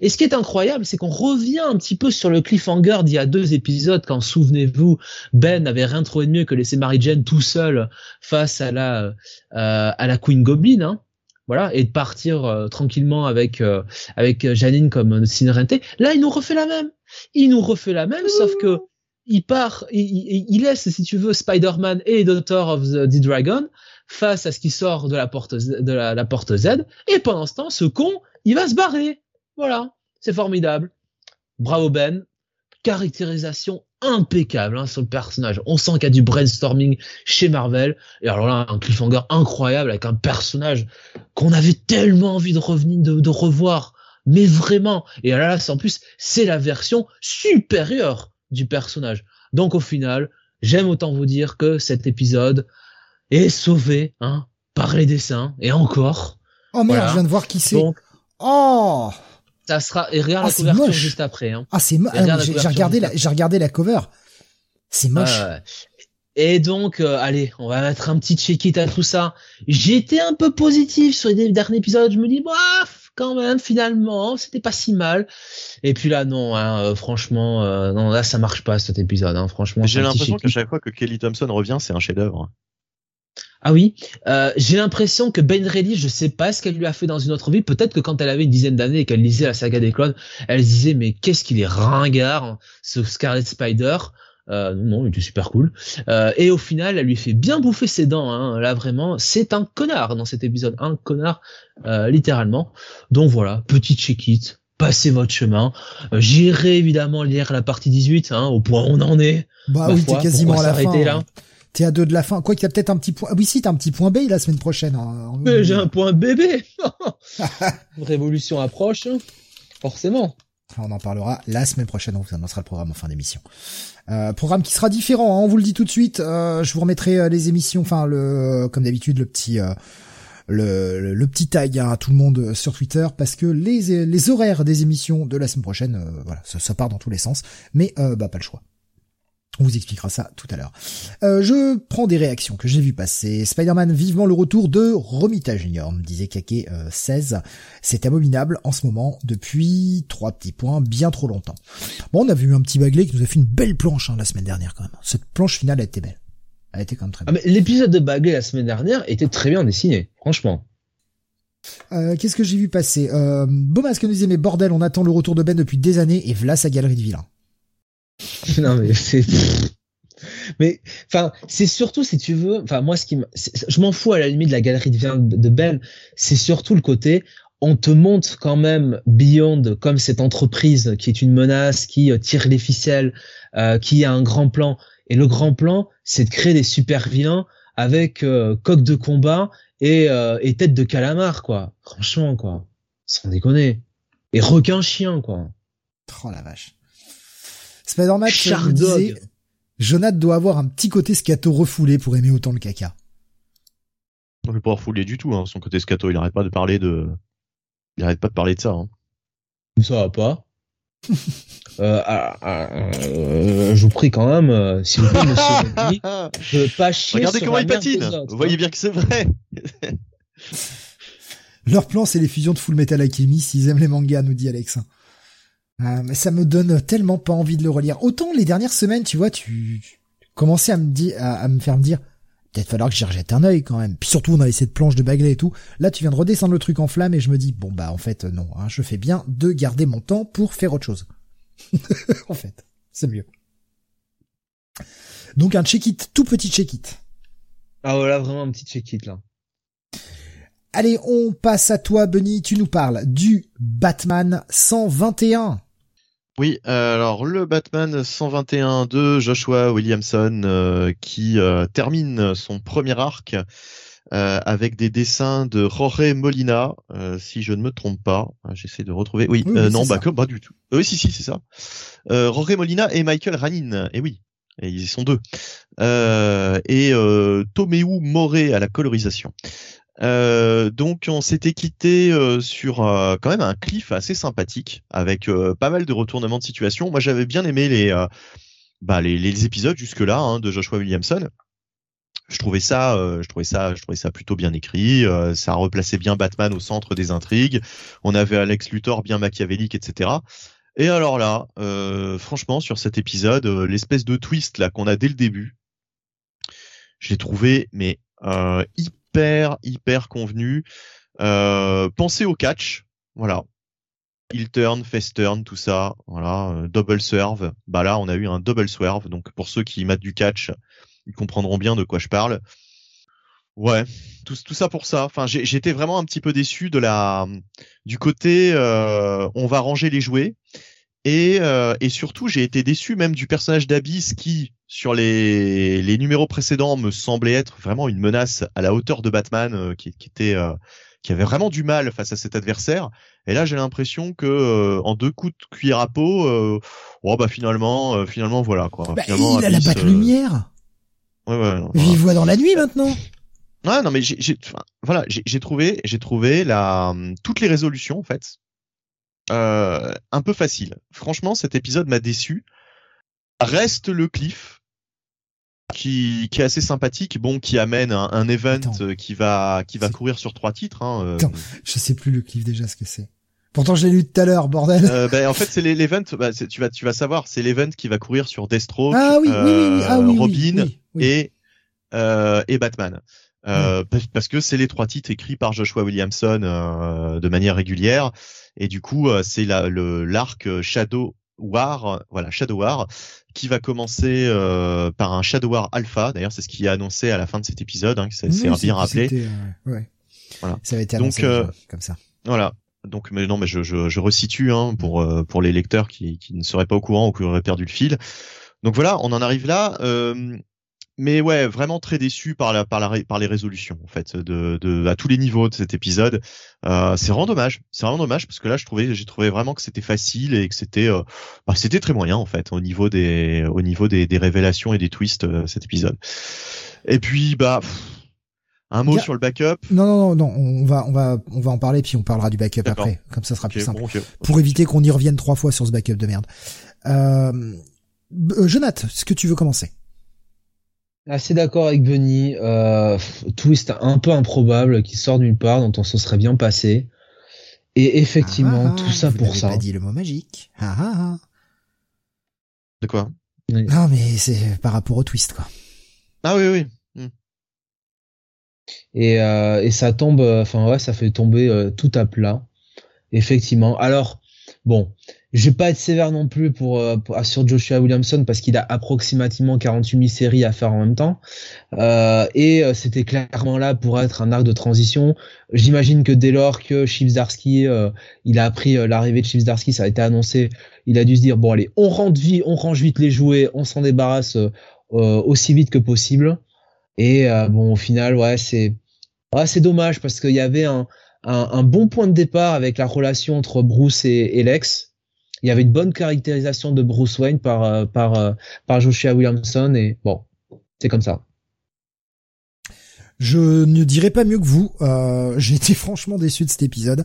Et ce qui est incroyable c'est qu'on revient un petit peu sur le cliffhanger d'il y a deux épisodes quand souvenez-vous Ben n'avait rien trouvé de mieux que laisser Mary Jane tout seul face à la à la Queen Goblin. Hein voilà, et de partir euh, tranquillement avec euh, avec Janine comme Cinerente. Là, il nous refait la même. Il nous refait la même, sauf que il part, il, il laisse, si tu veux, Spider-Man et Daughter of the, Dragon face à ce qui sort de la porte de la, la porte Z. Et pendant ce temps, ce con, il va se barrer. Voilà, c'est formidable. Bravo Ben. Caractérisation impeccable hein, sur le personnage. On sent qu'il y a du brainstorming chez Marvel. Et alors là, un cliffhanger incroyable avec un personnage qu'on avait tellement envie de revenir, de, revoir. Mais vraiment. Et là, là en plus, c'est la version supérieure du personnage. Donc au final, j'aime autant vous dire que cet épisode est sauvé hein, par les dessins. Et encore. Oh merde, je viens de voir qui c'est. Oh ça sera et regarde ah, la couverture juste après. Hein. Ah c'est moche. Ah, j'ai regardé la j'ai regardé la cover. C'est moche. Et donc, euh, allez, on va mettre un petit check-it à tout ça. J'étais un peu positif sur les derniers épisodes. Je me dis, bof, quand même, finalement, c'était pas si mal. Et puis là, non, hein, euh, franchement, euh, non, là, ça marche pas cet épisode. Hein, franchement. J'ai l'impression qu'à chaque fois que Kelly Thompson revient, c'est un chef-d'œuvre. Ah oui, euh, j'ai l'impression que Ben Reilly, je sais pas ce qu'elle lui a fait dans une autre vie. Peut-être que quand elle avait une dizaine d'années et qu'elle lisait la saga des clones, elle se disait mais qu'est-ce qu'il est ringard hein, ce Scarlet Spider. Euh, non, il était super cool. Euh, et au final, elle lui fait bien bouffer ses dents. Hein. Là vraiment, c'est un connard dans cet épisode, un connard euh, littéralement. Donc voilà, petit check-it. Passez votre chemin. Euh, j'irai évidemment lire la partie 18, hein, au point où on en est. Bah oui, t'es quasiment à la fin. Là. Hein. T'es à deux de la fin. Quoi qu'il y a peut-être un petit point. Ah oui, si, t'as un petit point B la semaine prochaine. Hein. Mais j'ai un point bébé. Révolution approche, forcément. On en parlera la semaine prochaine. On vous annoncera le programme en fin d'émission. Euh, programme qui sera différent. Hein, on vous le dit tout de suite. Euh, je vous remettrai euh, les émissions. Enfin, le comme d'habitude, le petit. le, le, petit tag à tout le monde sur Twitter parce que les, les horaires des émissions de la semaine prochaine, voilà, ça, ça, part dans tous les sens, mais bah pas le choix. On vous expliquera ça tout à l'heure. Euh, je prends des réactions que j'ai vu passer. Spider-Man vivement le retour de Romita Junior, me disait Kake 16. Euh, C'est abominable en ce moment depuis trois petits points, bien trop longtemps. Bon, on a vu un petit Bagley qui nous a fait une belle planche hein, la semaine dernière quand même. Cette planche finale a été belle. Elle était quand même très ah, belle. L'épisode de Bagley la semaine dernière était très bien dessiné, franchement. Euh, Qu'est-ce que j'ai vu passer? Euh, nous disait mais bordel, on attend le retour de Ben depuis des années et voilà sa galerie de vilains. non mais c'est mais enfin c'est surtout si tu veux enfin moi ce qui je m'en fous à la limite de la galerie de, de Ben c'est surtout le côté on te montre quand même Beyond comme cette entreprise qui est une menace qui euh, tire les ficelles euh, qui a un grand plan. Et le grand plan c'est de créer des super vilains avec euh, coque de combat et, et tête de calamar quoi. Franchement quoi. Sans déconner. Et requin chien quoi. Oh la vache Spider-Man disait, Jonathan doit avoir un petit côté scato refoulé pour aimer autant le caca. On ne peut pas refouler du tout, hein, son côté scato. Il arrête pas de parler de, il arrête pas de parler de ça. Hein. Ça va pas. Euh, ah, ah, euh, je vous prie quand même, euh, si vous plaît, monsieur je pas chier Regardez comment il patine. vous voyez bien que c'est vrai. Leur plan, c'est les fusions de Full Metal Alchemy s'ils aiment les mangas, nous dit Alex. Ah, mais ça me donne tellement pas envie de le relire. Autant les dernières semaines, tu vois, tu, commençais à me dire, à, me faire me dire, peut-être falloir que j'y rejette un œil quand même. Puis surtout, on avait cette planche de Bagley et tout. Là, tu viens de redescendre le truc en flamme et je me dis, bon bah en fait non, hein, je fais bien de garder mon temps pour faire autre chose. en fait, c'est mieux. Donc un check-it, tout petit check-it. Ah voilà, vraiment un petit check-it là. Allez, on passe à toi, Benny. Tu nous parles du Batman 121. Oui, euh, alors le Batman 121 de Joshua Williamson euh, qui euh, termine son premier arc avec des dessins de Jorge Molina, si je ne me trompe pas. J'essaie de retrouver. Oui, non, bah pas du tout. oui, si, si, c'est ça. Jorge Molina et Michael Ranin. Et oui, et ils y sont deux. et Tomeu Moré à la colorisation. Euh, donc on s'était quitté euh, sur euh, quand même un cliff assez sympathique avec pas mal de retournements de situation. Moi j'avais bien aimé les, bah, les, les épisodes jusque là hein, de Joshua Williamson. Je trouvais ça, je trouvais ça, je trouvais ça plutôt bien écrit. ça replaçait bien Batman au centre des intrigues. On avait Alex Luthor bien machiavélique, etc. Et alors là, franchement sur cet épisode, l'espèce de twist là qu'on a dès le début, je l'ai trouvé mais hyper hyper convenu. Euh, pensez au catch, voilà. Il turn, face turn, tout ça, voilà, euh, double serve. Bah là, on a eu un double swerve. Donc pour ceux qui matent du catch, ils comprendront bien de quoi je parle. Ouais, tout, tout ça pour ça. Enfin, j'étais vraiment un petit peu déçu de la du côté euh, on va ranger les jouets et, euh, et surtout j'ai été déçu même du personnage d'Abyss qui sur les, les numéros précédents me semblait être vraiment une menace à la hauteur de Batman euh, qui, qui, était euh, qui avait vraiment du mal face à cet adversaire. Et là j'ai l'impression que euh, en deux coups de cuillère à peau oh bah finalement finalement voilà quoi. Bah, finalement, il a la batte lumière. Ouais ouais il voit dans la nuit maintenant. Ouais non mais j'ai voilà j'ai trouvé j'ai trouvé la toutes les résolutions en fait un peu facile franchement cet épisode m'a déçu reste le cliff qui, qui est assez sympathique, bon, qui amène un, un event euh, qui va qui va courir sur trois titres. Hein, euh. Attends, je sais plus le cliff déjà ce que c'est. Pourtant, je l'ai lu tout à l'heure, bordel. Euh, ben, en fait, c'est l'event. Bah, tu vas tu vas savoir, c'est l'event qui va courir sur Deathstroke, ah, oui, oui, ah, oui, Robin et et Batman. Euh, parce que c'est les trois titres écrits par Joshua Williamson euh, de manière régulière et du coup c'est le l'arc Shadow War, voilà Shadow War, qui va commencer euh, par un Shadow War Alpha. D'ailleurs, c'est ce qui est annoncé à la fin de cet épisode. Hein, c'est bien rappelé. Euh, ouais. Voilà. Ça avait été annoncé Donc, euh, comme ça. Voilà. Donc, mais non, mais je, je, je resitue hein, pour pour les lecteurs qui, qui ne seraient pas au courant ou qui auraient perdu le fil. Donc voilà, on en arrive là. Euh, mais ouais, vraiment très déçu par la par la par les résolutions en fait de, de à tous les niveaux de cet épisode. Euh, c'est vraiment dommage, c'est vraiment dommage parce que là je trouvais j'ai trouvé vraiment que c'était facile et que c'était euh, bah, c'était très moyen en fait au niveau des au niveau des, des révélations et des twists euh, cet épisode. Et puis bah un mot sur le backup. Non non non non, on va on va on va en parler puis on parlera du backup après, comme ça sera plus simple. Pour éviter qu'on y revienne trois fois sur ce backup de merde. Euh, euh Jonathan, est-ce que tu veux commencer? Assez d'accord avec Benny. Euh, twist un peu improbable qui sort d'une part, dont on se serait bien passé. Et effectivement, ah, tout ça vous pour ça. pas dit le mot magique. Ah, ah, ah. De quoi? Non, mais c'est par rapport au twist, quoi. Ah oui, oui. Hmm. Et, euh, et ça tombe, enfin ouais, ça fait tomber euh, tout à plat. Effectivement. Alors, bon, je vais pas être sévère non plus pour, euh, sur Joshua Williamson parce qu'il a approximativement 48 séries à faire en même temps. Euh, et euh, c'était clairement là pour être un arc de transition. J'imagine que dès lors que Chief euh, il a appris l'arrivée de Chief ça a été annoncé, il a dû se dire bon allez, on rentre vite, on range vite les jouets, on s'en débarrasse aussi vite que possible. Et bon au final ouais c'est ouais, c'est dommage parce qu'il y avait un, un, bon point de départ avec la relation entre Bruce et Lex il y avait une bonne caractérisation de Bruce Wayne par euh, par euh, par Joshua Williamson et bon, c'est comme ça. Je ne dirais pas mieux que vous. Euh, J'ai été franchement déçu de cet épisode.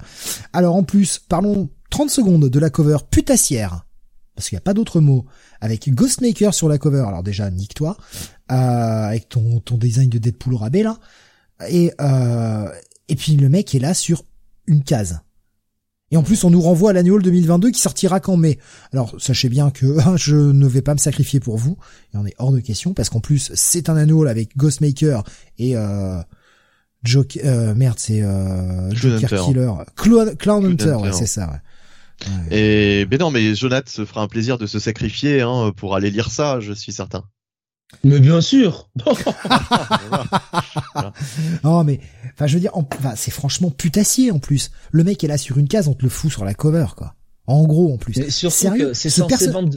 Alors en plus, parlons 30 secondes de la cover putassière, parce qu'il n'y a pas d'autre mot, avec Ghostmaker sur la cover. Alors déjà, nique-toi, euh, avec ton, ton design de Deadpool au rabais là. Et, et puis le mec est là sur une case. Et en plus, on nous renvoie à l'annual 2022 qui sortira qu'en mai. Alors, sachez bien que je ne vais pas me sacrifier pour vous. Et on est hors de question parce qu'en plus, c'est un annual avec Ghostmaker et euh, Joker. Euh, merde, c'est euh, Joker Killer, Clown, Hunter. Ouais, c'est ça. Ouais. Et ben non, mais Jonathan se fera un plaisir de se sacrifier hein, pour aller lire ça, je suis certain. Mais bien sûr. oh mais enfin je veux dire enfin, c'est franchement putassier en plus. Le mec est là sur une case, on te le fout sur la cover quoi. En gros en plus. Mais Sérieux, c'est censé vendre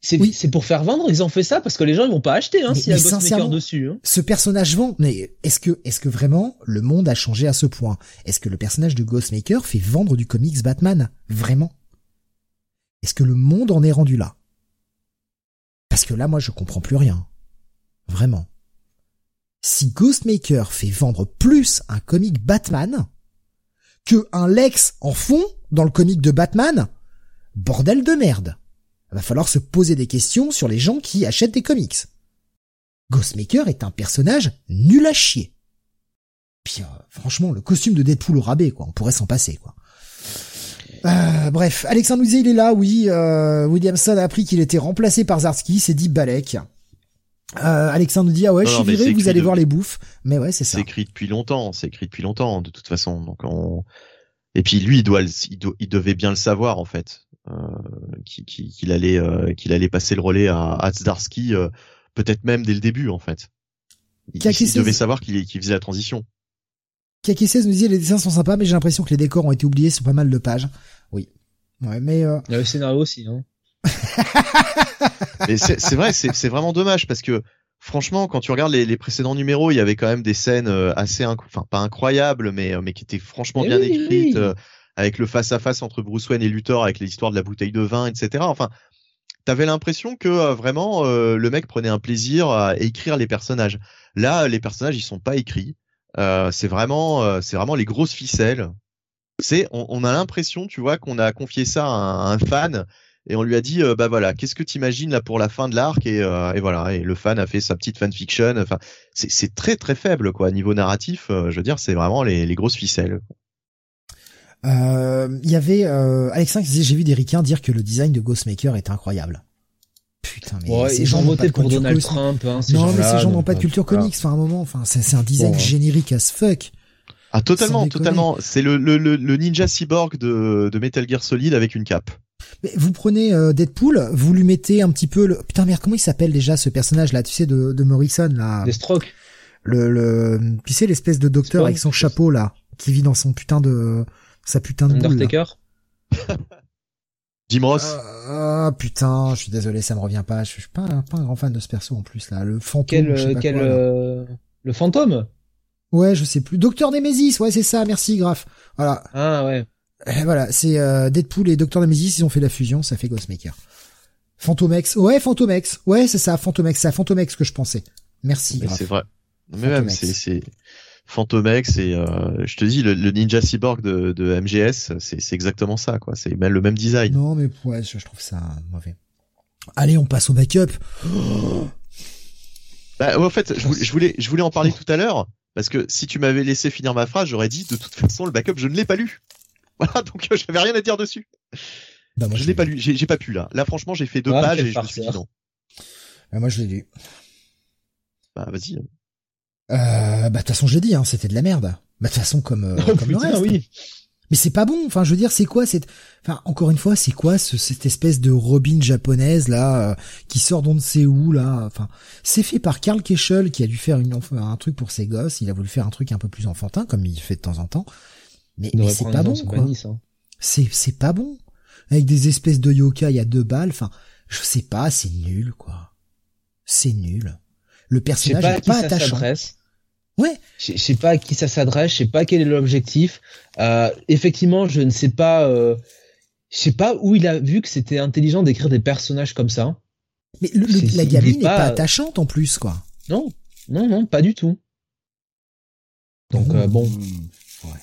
c'est oui. c'est pour faire vendre, ils ont fait ça parce que les gens ils vont pas acheter hein, s'il y a Ghostmaker dessus. Hein. Ce personnage vend, mais est-ce que est-ce que vraiment le monde a changé à ce point? Est-ce que le personnage de Ghostmaker fait vendre du comics Batman? Vraiment? Est-ce que le monde en est rendu là? Parce que là, moi, je comprends plus rien. Vraiment. Si Ghostmaker fait vendre plus un comic Batman que un Lex en fond dans le comic de Batman, bordel de merde. Va falloir se poser des questions sur les gens qui achètent des comics. Ghostmaker est un personnage nul à chier. Puis, euh, franchement, le costume de Deadpool au rabais, quoi. On pourrait s'en passer, quoi. Euh, bref, Alexandre nous il est là, oui. Euh, Williamson a appris qu'il était remplacé par Zarski, c'est dit Balek. Euh, Alexandre nous dit ah ouais, je suis viré, vous allez voir les bouffes. Mais ouais, c'est ça. C'est écrit depuis longtemps, c'est écrit depuis longtemps de toute façon. Donc on... et puis lui, il doit, il, devait bien le savoir en fait, euh, qu'il allait, euh, qu'il allait passer le relais à, à Zdarsky, euh, peut-être même dès le début en fait. Il, il devait savoir qu'il faisait la transition. Kaki16 nous dit les dessins sont sympas, mais j'ai l'impression que les décors ont été oubliés sur pas mal de pages. Oui. Ouais, mais euh... Il y a le scénario aussi, non? Mais c'est vrai, c'est vraiment dommage parce que franchement, quand tu regardes les, les, précédents numéros, il y avait quand même des scènes euh, assez, enfin pas incroyables, mais euh, mais qui étaient franchement eh bien écrites, euh, avec le face à face entre Bruce Wayne et Luthor, avec l'histoire de la bouteille de vin, etc. Enfin, t'avais l'impression que vraiment le mec prenait un plaisir à écrire les personnages. Là, les personnages ils sont pas écrits. Euh, c'est vraiment, euh, c'est vraiment les grosses ficelles. C'est, on, on, a l'impression, tu vois, qu'on a confié ça à un, fan et on lui a dit, euh, bah voilà, qu'est-ce que tu imagines là pour la fin de l'arc et, et, voilà, et le fan a fait sa petite fanfiction. Enfin, c'est très très faible quoi, niveau narratif. je veux dire, c'est vraiment les, les grosses ficelles. Il y avait Alexin qui disait, j'ai vu des ricains dire que le design de Ghostmaker est incroyable. Putain, mais ces gens ont voté pour Donald Trump. Hein, non, mais ces gens n'ont pas de culture comics. Enfin, un moment, enfin, c'est un design hein. générique as fuck. Ah, totalement, totalement. C'est le, le, le, ninja cyborg de, de Metal Gear Solid avec une cape. Mais vous prenez euh, Deadpool, vous lui mettez un petit peu le putain merde comment il s'appelle déjà ce personnage là tu sais de, de Morrison là? Deathstroke. Le le tu sais l'espèce de docteur avec son chapeau là qui vit dans son putain de sa putain de Undertaker. Jim Ross. Ah putain, je suis désolé, ça me revient pas. Je suis pas, pas un grand fan de ce perso en plus là. Le fantôme. Quel, quel euh, le fantôme? Ouais, je sais plus. Docteur Nemesis, ouais, c'est ça. Merci, Graf. Voilà. Ah ouais. voilà, c'est euh, Deadpool et Docteur Nemesis, ils ont fait la fusion, ça fait Ghostmaker. Fantomex, ouais, Fantomex, ouais, c'est ça, Fantomex, c'est à Fantomex que je pensais. Merci. C'est vrai. Mais même, c'est, c'est, Fantomex et euh, je te dis le, Ninja Cyborg de, de MGS, c'est exactement ça quoi. C'est même le même design. Non mais ouais, je, trouve ça mauvais. Allez, on passe au backup. Bah, en fait, je voulais, je voulais, en parler tout à l'heure parce que si tu m'avais laissé finir ma phrase, j'aurais dit de toute façon le backup je ne l'ai pas lu. Voilà, donc euh, j'avais rien à dire dessus. Bah, moi, je, ne l'ai pas lu, j'ai pas pu là. Là franchement, j'ai fait deux pages et je me suis dit non. Bah, moi je l'ai lu. Bah vas-y. Euh, bah de toute façon je l'ai dit, hein, c'était de la merde. Bah de toute façon comme, euh, oh, comme le reste. Oui. Mais c'est pas bon. Enfin, je veux dire, c'est quoi cette, enfin, encore une fois, c'est quoi ce, cette espèce de Robin japonaise là euh, qui sort d'on ne sait où là? Enfin, c'est fait par Karl Keschel qui a dû faire une, un truc pour ses gosses. Il a voulu faire un truc un peu plus enfantin comme il fait de temps en temps. Mais, mais c'est pas bon quoi. Hein. C'est c'est pas bon. Avec des espèces de yokai à deux balles. Enfin, je sais pas, c'est nul quoi. C'est nul. Le personnage est pas attachant. Ouais. Je sais pas à qui ça s'adresse, je sais pas quel est l'objectif. Euh, effectivement, je ne sais pas, euh, je sais pas où il a vu que c'était intelligent d'écrire des personnages comme ça. Mais la gamine n'est pas... attachante en plus, quoi. Non, non, non, pas du tout. Donc euh, bon. Ouais.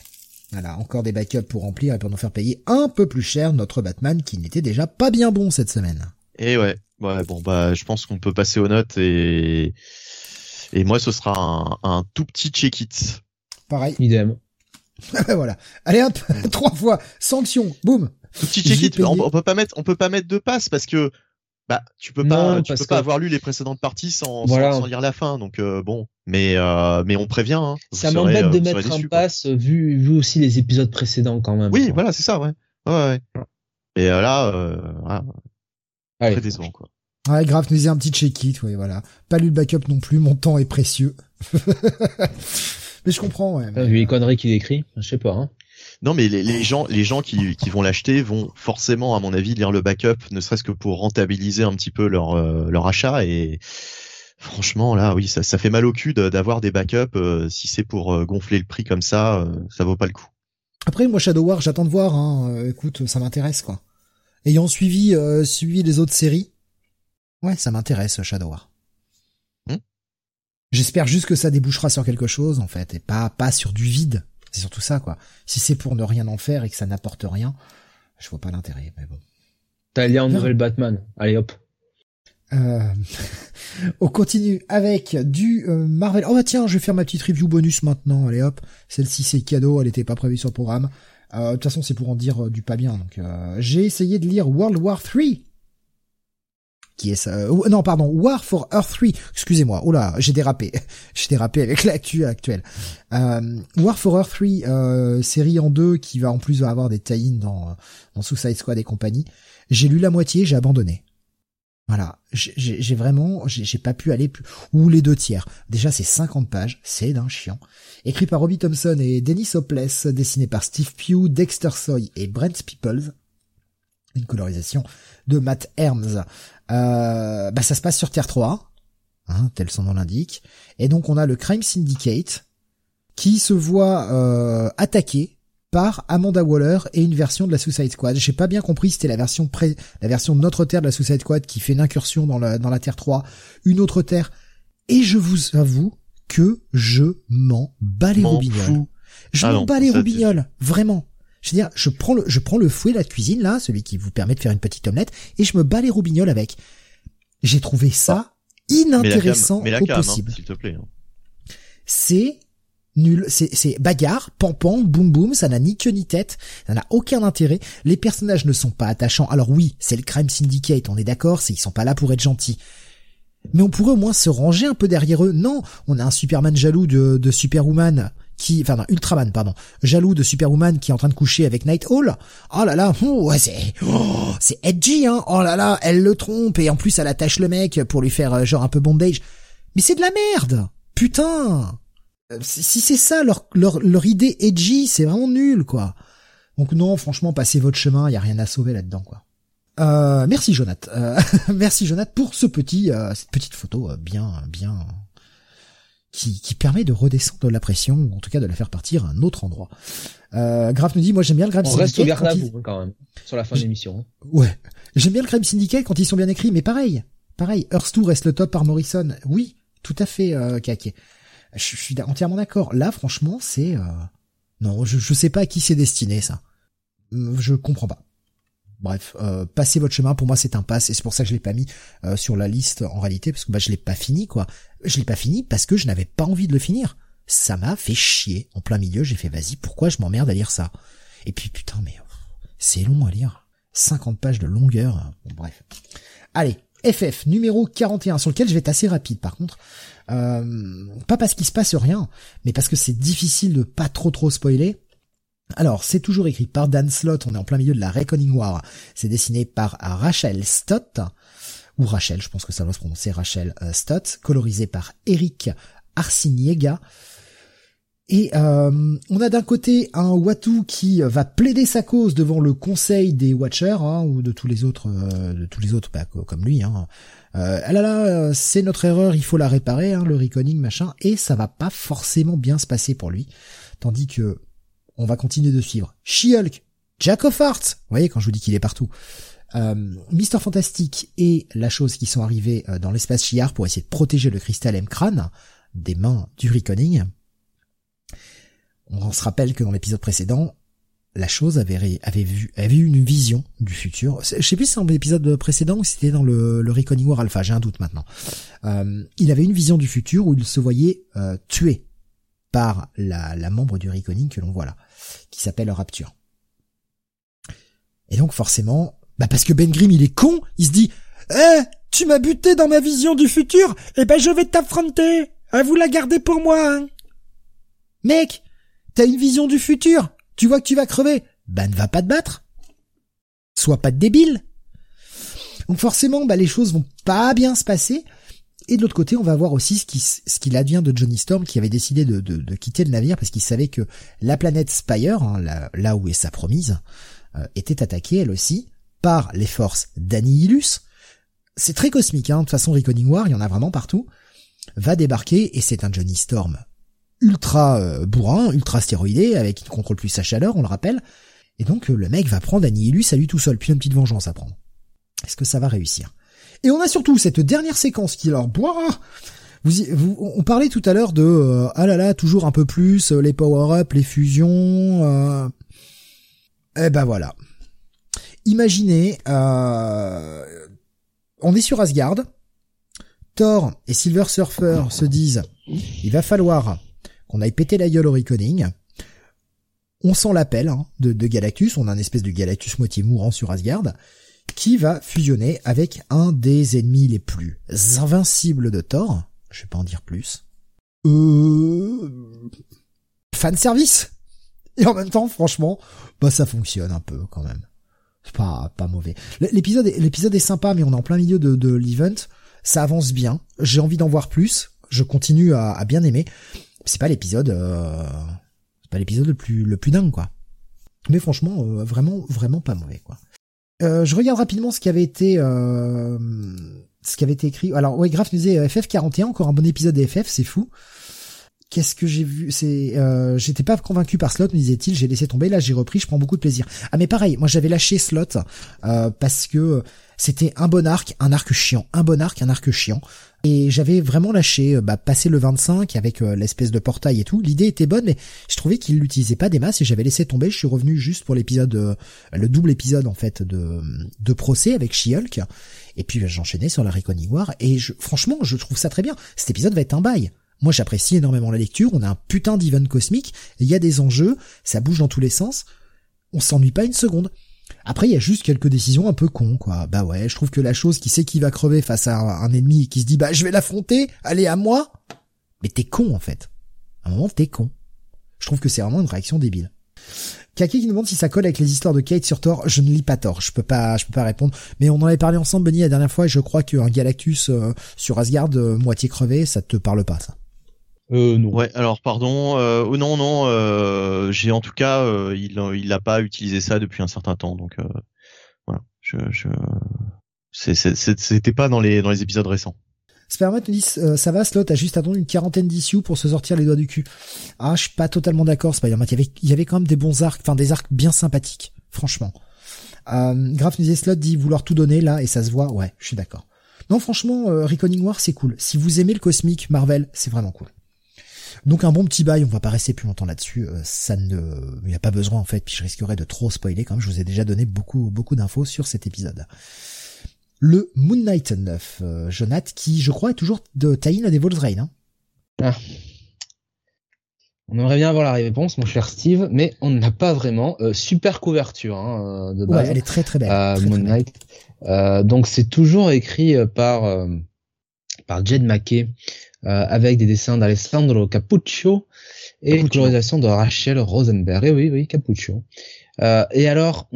Voilà, encore des backups pour remplir et pour nous faire payer un peu plus cher notre Batman qui n'était déjà pas bien bon cette semaine. Et ouais, ouais, bon bah je pense qu'on peut passer aux notes et et moi, ce sera un, un tout petit check-it. Pareil. Idem. voilà. Allez hop, trois fois, sanction, boum. Petit check on, on, peut pas mettre, on peut pas mettre de passe parce que bah tu peux pas, tu peux pas avoir lu les précédentes parties sans, sans, lire la fin, donc euh, bon. Mais euh, mais on prévient. Hein, ça m'embête de mettre un passe vu vu aussi les épisodes précédents quand même. Oui, voilà, c'est ça, ouais. Ouais, ouais. Et là, euh, voilà. Très décevant quoi. Ouais, grave, nous un petit check-it, ouais, voilà. Pas lu le backup non plus, mon temps est précieux. mais je comprends, ouais. Vu les conneries qu'il écrit, je sais pas, hein. Non, mais les, gens, les gens qui, vont l'acheter vont forcément, à mon avis, lire le backup, ne serait-ce que pour rentabiliser un petit peu leur, euh, leur achat. Et franchement, là, oui, ça, ça fait mal au cul d'avoir des backups. Euh, si c'est pour euh, gonfler le prix comme ça, ça vaut pas le coup. Après, moi, Shadow War, j'attends de voir. Hein. écoute, ça m'intéresse, quoi. Ayant suivi, suivi les autres séries, Ouais, ça m'intéresse, Shadow War. Hmm. J'espère juste que ça débouchera sur quelque chose, en fait, et pas, pas sur du vide. C'est surtout ça, quoi. Si c'est pour ne rien en faire et que ça n'apporte rien, je vois pas l'intérêt, mais bon. T'as lien en nouvelle Batman. Allez, hop. Euh... on continue avec du euh, Marvel. Oh bah tiens, je vais faire ma petite review bonus maintenant. Allez hop, celle-ci c'est cadeau, elle était pas prévue sur le programme. Euh, de toute façon, c'est pour en dire euh, du pas bien. Donc, j'ai essayé de lire World War 3 qui est ça euh, non pardon War for Earth 3 excusez-moi. Oh là j'ai dérapé. J'ai dérapé avec l'actu actuelle. Euh, War for Earth 3 euh, série en deux qui va en plus avoir des tie dans dans Suicide Squad et compagnie. J'ai lu la moitié j'ai abandonné. Voilà. J'ai vraiment j'ai pas pu aller plus ou les deux tiers. Déjà c'est 50 pages c'est d'un chiant. Écrit par Robbie Thompson et Dennis Hopeless dessiné par Steve Pugh Dexter Soy et Brent Peoples. Une colorisation de Matt Herms. Euh, bah ça se passe sur Terre 3, hein, tel son nom l'indique. Et donc on a le Crime Syndicate qui se voit euh, attaqué par Amanda Waller et une version de la Suicide Squad. J'ai pas bien compris, c'était la version pré la version de notre Terre de la Suicide Squad qui fait une incursion dans la, dans la Terre 3, une autre Terre. Et je vous avoue que je m'en bats les roubignoles. Je ah m'en bats les roubignoles, vraiment. Je veux dire, je prends le, je prends le fouet de la cuisine, là, celui qui vous permet de faire une petite omelette, et je me bats les roubignoles avec. J'ai trouvé ça inintéressant mais la au hein, possible. s'il te plaît. Hein. C'est nul, c'est, c'est bagarre, pam boum boum, ça n'a ni queue ni tête, ça n'a aucun intérêt. Les personnages ne sont pas attachants. Alors oui, c'est le crime syndicate, on est d'accord, c'est ils sont pas là pour être gentils. Mais on pourrait au moins se ranger un peu derrière eux. Non, on a un Superman jaloux de, de Superwoman qui, enfin non, Ultraman, pardon, jaloux de Superwoman qui est en train de coucher avec Night Hall. Oh là là, oh, c'est, oh, c'est edgy, hein. Oh là là, elle le trompe et en plus elle attache le mec pour lui faire euh, genre un peu bondage. Mais c'est de la merde, putain. Euh, si c'est ça leur, leur leur idée edgy, c'est vraiment nul quoi. Donc non, franchement, passez votre chemin, y a rien à sauver là-dedans quoi. Euh, merci Jonathan, euh, merci Jonathan pour ce petit cette petite photo bien bien qui, qui permet de redescendre la pression, ou en tout cas de la faire partir à un autre endroit. Euh, Graf nous dit, moi j'aime bien le Crime Syndicate. On reste au garde quand même, sur la fin de l'émission. Hein. Ouais. J'aime bien le Crime Syndicate quand ils sont bien écrits, mais pareil. Pareil, Earth 2 reste le top par Morrison. Oui, tout à fait, euh, Kake. Je, suis entièrement d'accord. Là, franchement, c'est... Euh... Non, je, je sais pas à qui c'est destiné, ça. Je comprends pas. Bref, euh, passez votre chemin. Pour moi, c'est un pass et c'est pour ça que je l'ai pas mis euh, sur la liste en réalité parce que bah je l'ai pas fini quoi. Je l'ai pas fini parce que je n'avais pas envie de le finir. Ça m'a fait chier en plein milieu. J'ai fait vas-y, pourquoi je m'emmerde à lire ça? Et puis putain, mais c'est long à lire. 50 pages de longueur. Bon, bref. Allez, FF numéro 41 sur lequel je vais être assez rapide par contre. Euh, pas parce qu'il se passe rien, mais parce que c'est difficile de pas trop trop spoiler. Alors, c'est toujours écrit par Dan Slott, on est en plein milieu de la Reckoning War. C'est dessiné par Rachel Stott, ou Rachel, je pense que ça doit se prononcer Rachel euh, Stott, colorisé par Eric Arciniega. Et euh, on a d'un côté un Watu qui va plaider sa cause devant le conseil des Watchers hein, ou de tous les autres, euh, de tous les autres, bah, comme lui. Hein. ah là là, c'est notre erreur, il faut la réparer, hein, le reconning machin, et ça va pas forcément bien se passer pour lui. Tandis que on va continuer de suivre She-Hulk, Jack of vous voyez quand je vous dis qu'il est partout, euh, Mister Fantastic et la chose qui sont arrivées euh, dans l'espace Shi'ar pour essayer de protéger le cristal M-Crane des mains du Reconning. On se rappelle que dans l'épisode précédent, la chose avait, avait vu, avait eu une vision du futur. Je sais plus si c'est dans l'épisode précédent ou si c'était dans le, le Reconning War Alpha, j'ai un doute maintenant. Euh, il avait une vision du futur où il se voyait euh, tuer par la, la membre du Reckoning que l'on voit là, qui s'appelle Rapture. Et donc forcément, bah parce que Ben Grimm il est con, il se dit Eh, tu m'as buté dans ma vision du futur, eh ben je vais t'affronter, à vous la garder pour moi. Hein. Mec, t'as une vision du futur, tu vois que tu vas crever, bah ne va pas te battre. Sois pas de débile. Donc forcément, bah les choses vont pas bien se passer. Et de l'autre côté, on va voir aussi ce qui ce qu'il advient de Johnny Storm qui avait décidé de, de, quitter le navire parce qu'il savait que la planète Spire, hein, là, où est sa promise, euh, était attaquée elle aussi par les forces d'Annihilus. C'est très cosmique, hein. de toute façon Reckoning War, il y en a vraiment partout. Va débarquer et c'est un Johnny Storm ultra euh, bourrin, ultra stéroïdé, avec qui ne contrôle plus sa chaleur, on le rappelle. Et donc euh, le mec va prendre Annihilus à lui tout seul, puis une petite vengeance à prendre. Est-ce que ça va réussir? Et on a surtout cette dernière séquence qui leur boit. Vous, vous, on parlait tout à l'heure de euh, ah là là toujours un peu plus les power-up, les fusions. Euh... Eh ben voilà. Imaginez, euh... on est sur Asgard. Thor et Silver Surfer se disent il va falloir qu'on aille péter la gueule au Reckoning. On sent l'appel hein, de, de Galactus, on a un espèce de Galactus moitié mourant sur Asgard qui va fusionner avec un des ennemis les plus invincibles de Thor. Je vais pas en dire plus. Euh... Fan service. Et en même temps, franchement, bah ça fonctionne un peu quand même. C'est pas pas mauvais. L'épisode l'épisode est sympa, mais on est en plein milieu de, de l'event. Ça avance bien. J'ai envie d'en voir plus. Je continue à, bien aimer. C'est pas l'épisode, euh... c'est pas l'épisode le plus le plus dingue quoi. Mais franchement, euh, vraiment vraiment pas mauvais quoi. Euh, je regarde rapidement ce qui avait été euh, ce qui avait été écrit. Alors ouais, Graf nous disait euh, FF41, encore un bon épisode de FF, c'est fou. Qu'est-ce que j'ai vu C'est, j'étais pas convaincu par Slot, me disait-il. J'ai laissé tomber. Là, j'ai repris. Je prends beaucoup de plaisir. Ah mais pareil, moi j'avais lâché Slot parce que c'était un bon arc, un arc chiant, un bon arc, un arc chiant. Et j'avais vraiment lâché, bah, passer le 25 avec l'espèce de portail et tout. L'idée était bonne, mais je trouvais qu'il l'utilisait pas des masses et j'avais laissé tomber. Je suis revenu juste pour l'épisode, le double épisode en fait de, de procès avec She-Hulk. Et puis j'enchaînais sur la Reckoning War et franchement, je trouve ça très bien. Cet épisode va être un bail. Moi, j'apprécie énormément la lecture. On a un putain d'event cosmique. Il y a des enjeux. Ça bouge dans tous les sens. On s'ennuie pas une seconde. Après, il y a juste quelques décisions un peu cons, quoi. Bah ouais, je trouve que la chose qui sait qui va crever face à un ennemi et qui se dit, bah je vais l'affronter, allez à moi. Mais t'es con, en fait. À un moment, t'es con. Je trouve que c'est vraiment une réaction débile. Kaki qui nous demande si ça colle avec les histoires de Kate sur Thor. Je ne lis pas Thor. Je peux pas, je peux pas répondre. Mais on en avait parlé ensemble, Benny, la dernière fois, et je crois qu'un Galactus euh, sur Asgard, euh, moitié crevé, ça te parle pas, ça. Euh, non. Ouais, alors pardon. Euh, oh non, non. Euh, j'ai en tout cas, euh, il il a pas utilisé ça depuis un certain temps, donc euh, voilà. Je, je... c'était pas dans les dans les épisodes récents. Spermat nous dit ça va Slot a juste attendu une quarantaine d'issues pour se sortir les doigts du cul. Ah je suis pas totalement d'accord Spider-Man. Il y avait il y avait quand même des bons arcs, enfin des arcs bien sympathiques, franchement. Euh, Graf nous dit Slot dit vouloir tout donner là et ça se voit. Ouais, je suis d'accord. Non franchement, euh, Reckoning War c'est cool. Si vous aimez le cosmique Marvel, c'est vraiment cool. Donc un bon petit bail, on va pas rester plus longtemps là-dessus. Euh, ça ne, il n'y a pas besoin en fait. Puis je risquerais de trop spoiler quand je vous ai déjà donné beaucoup beaucoup d'infos sur cet épisode. Le Moon Knight 9, euh, Jonath, qui je crois est toujours de Tain à des Rain. Hein. Ah. On aimerait bien avoir la réponse, mon cher Steve, mais on n'a pas vraiment. Euh, super couverture hein, de base. Ouais, elle est très très belle. Moon Knight. donc c'est toujours écrit par par Jed McKay euh, avec des dessins d'Alessandro Capuccio et une colorisation de Rachel Rosenberg. Et oui, oui, Capuccio. Euh, et alors,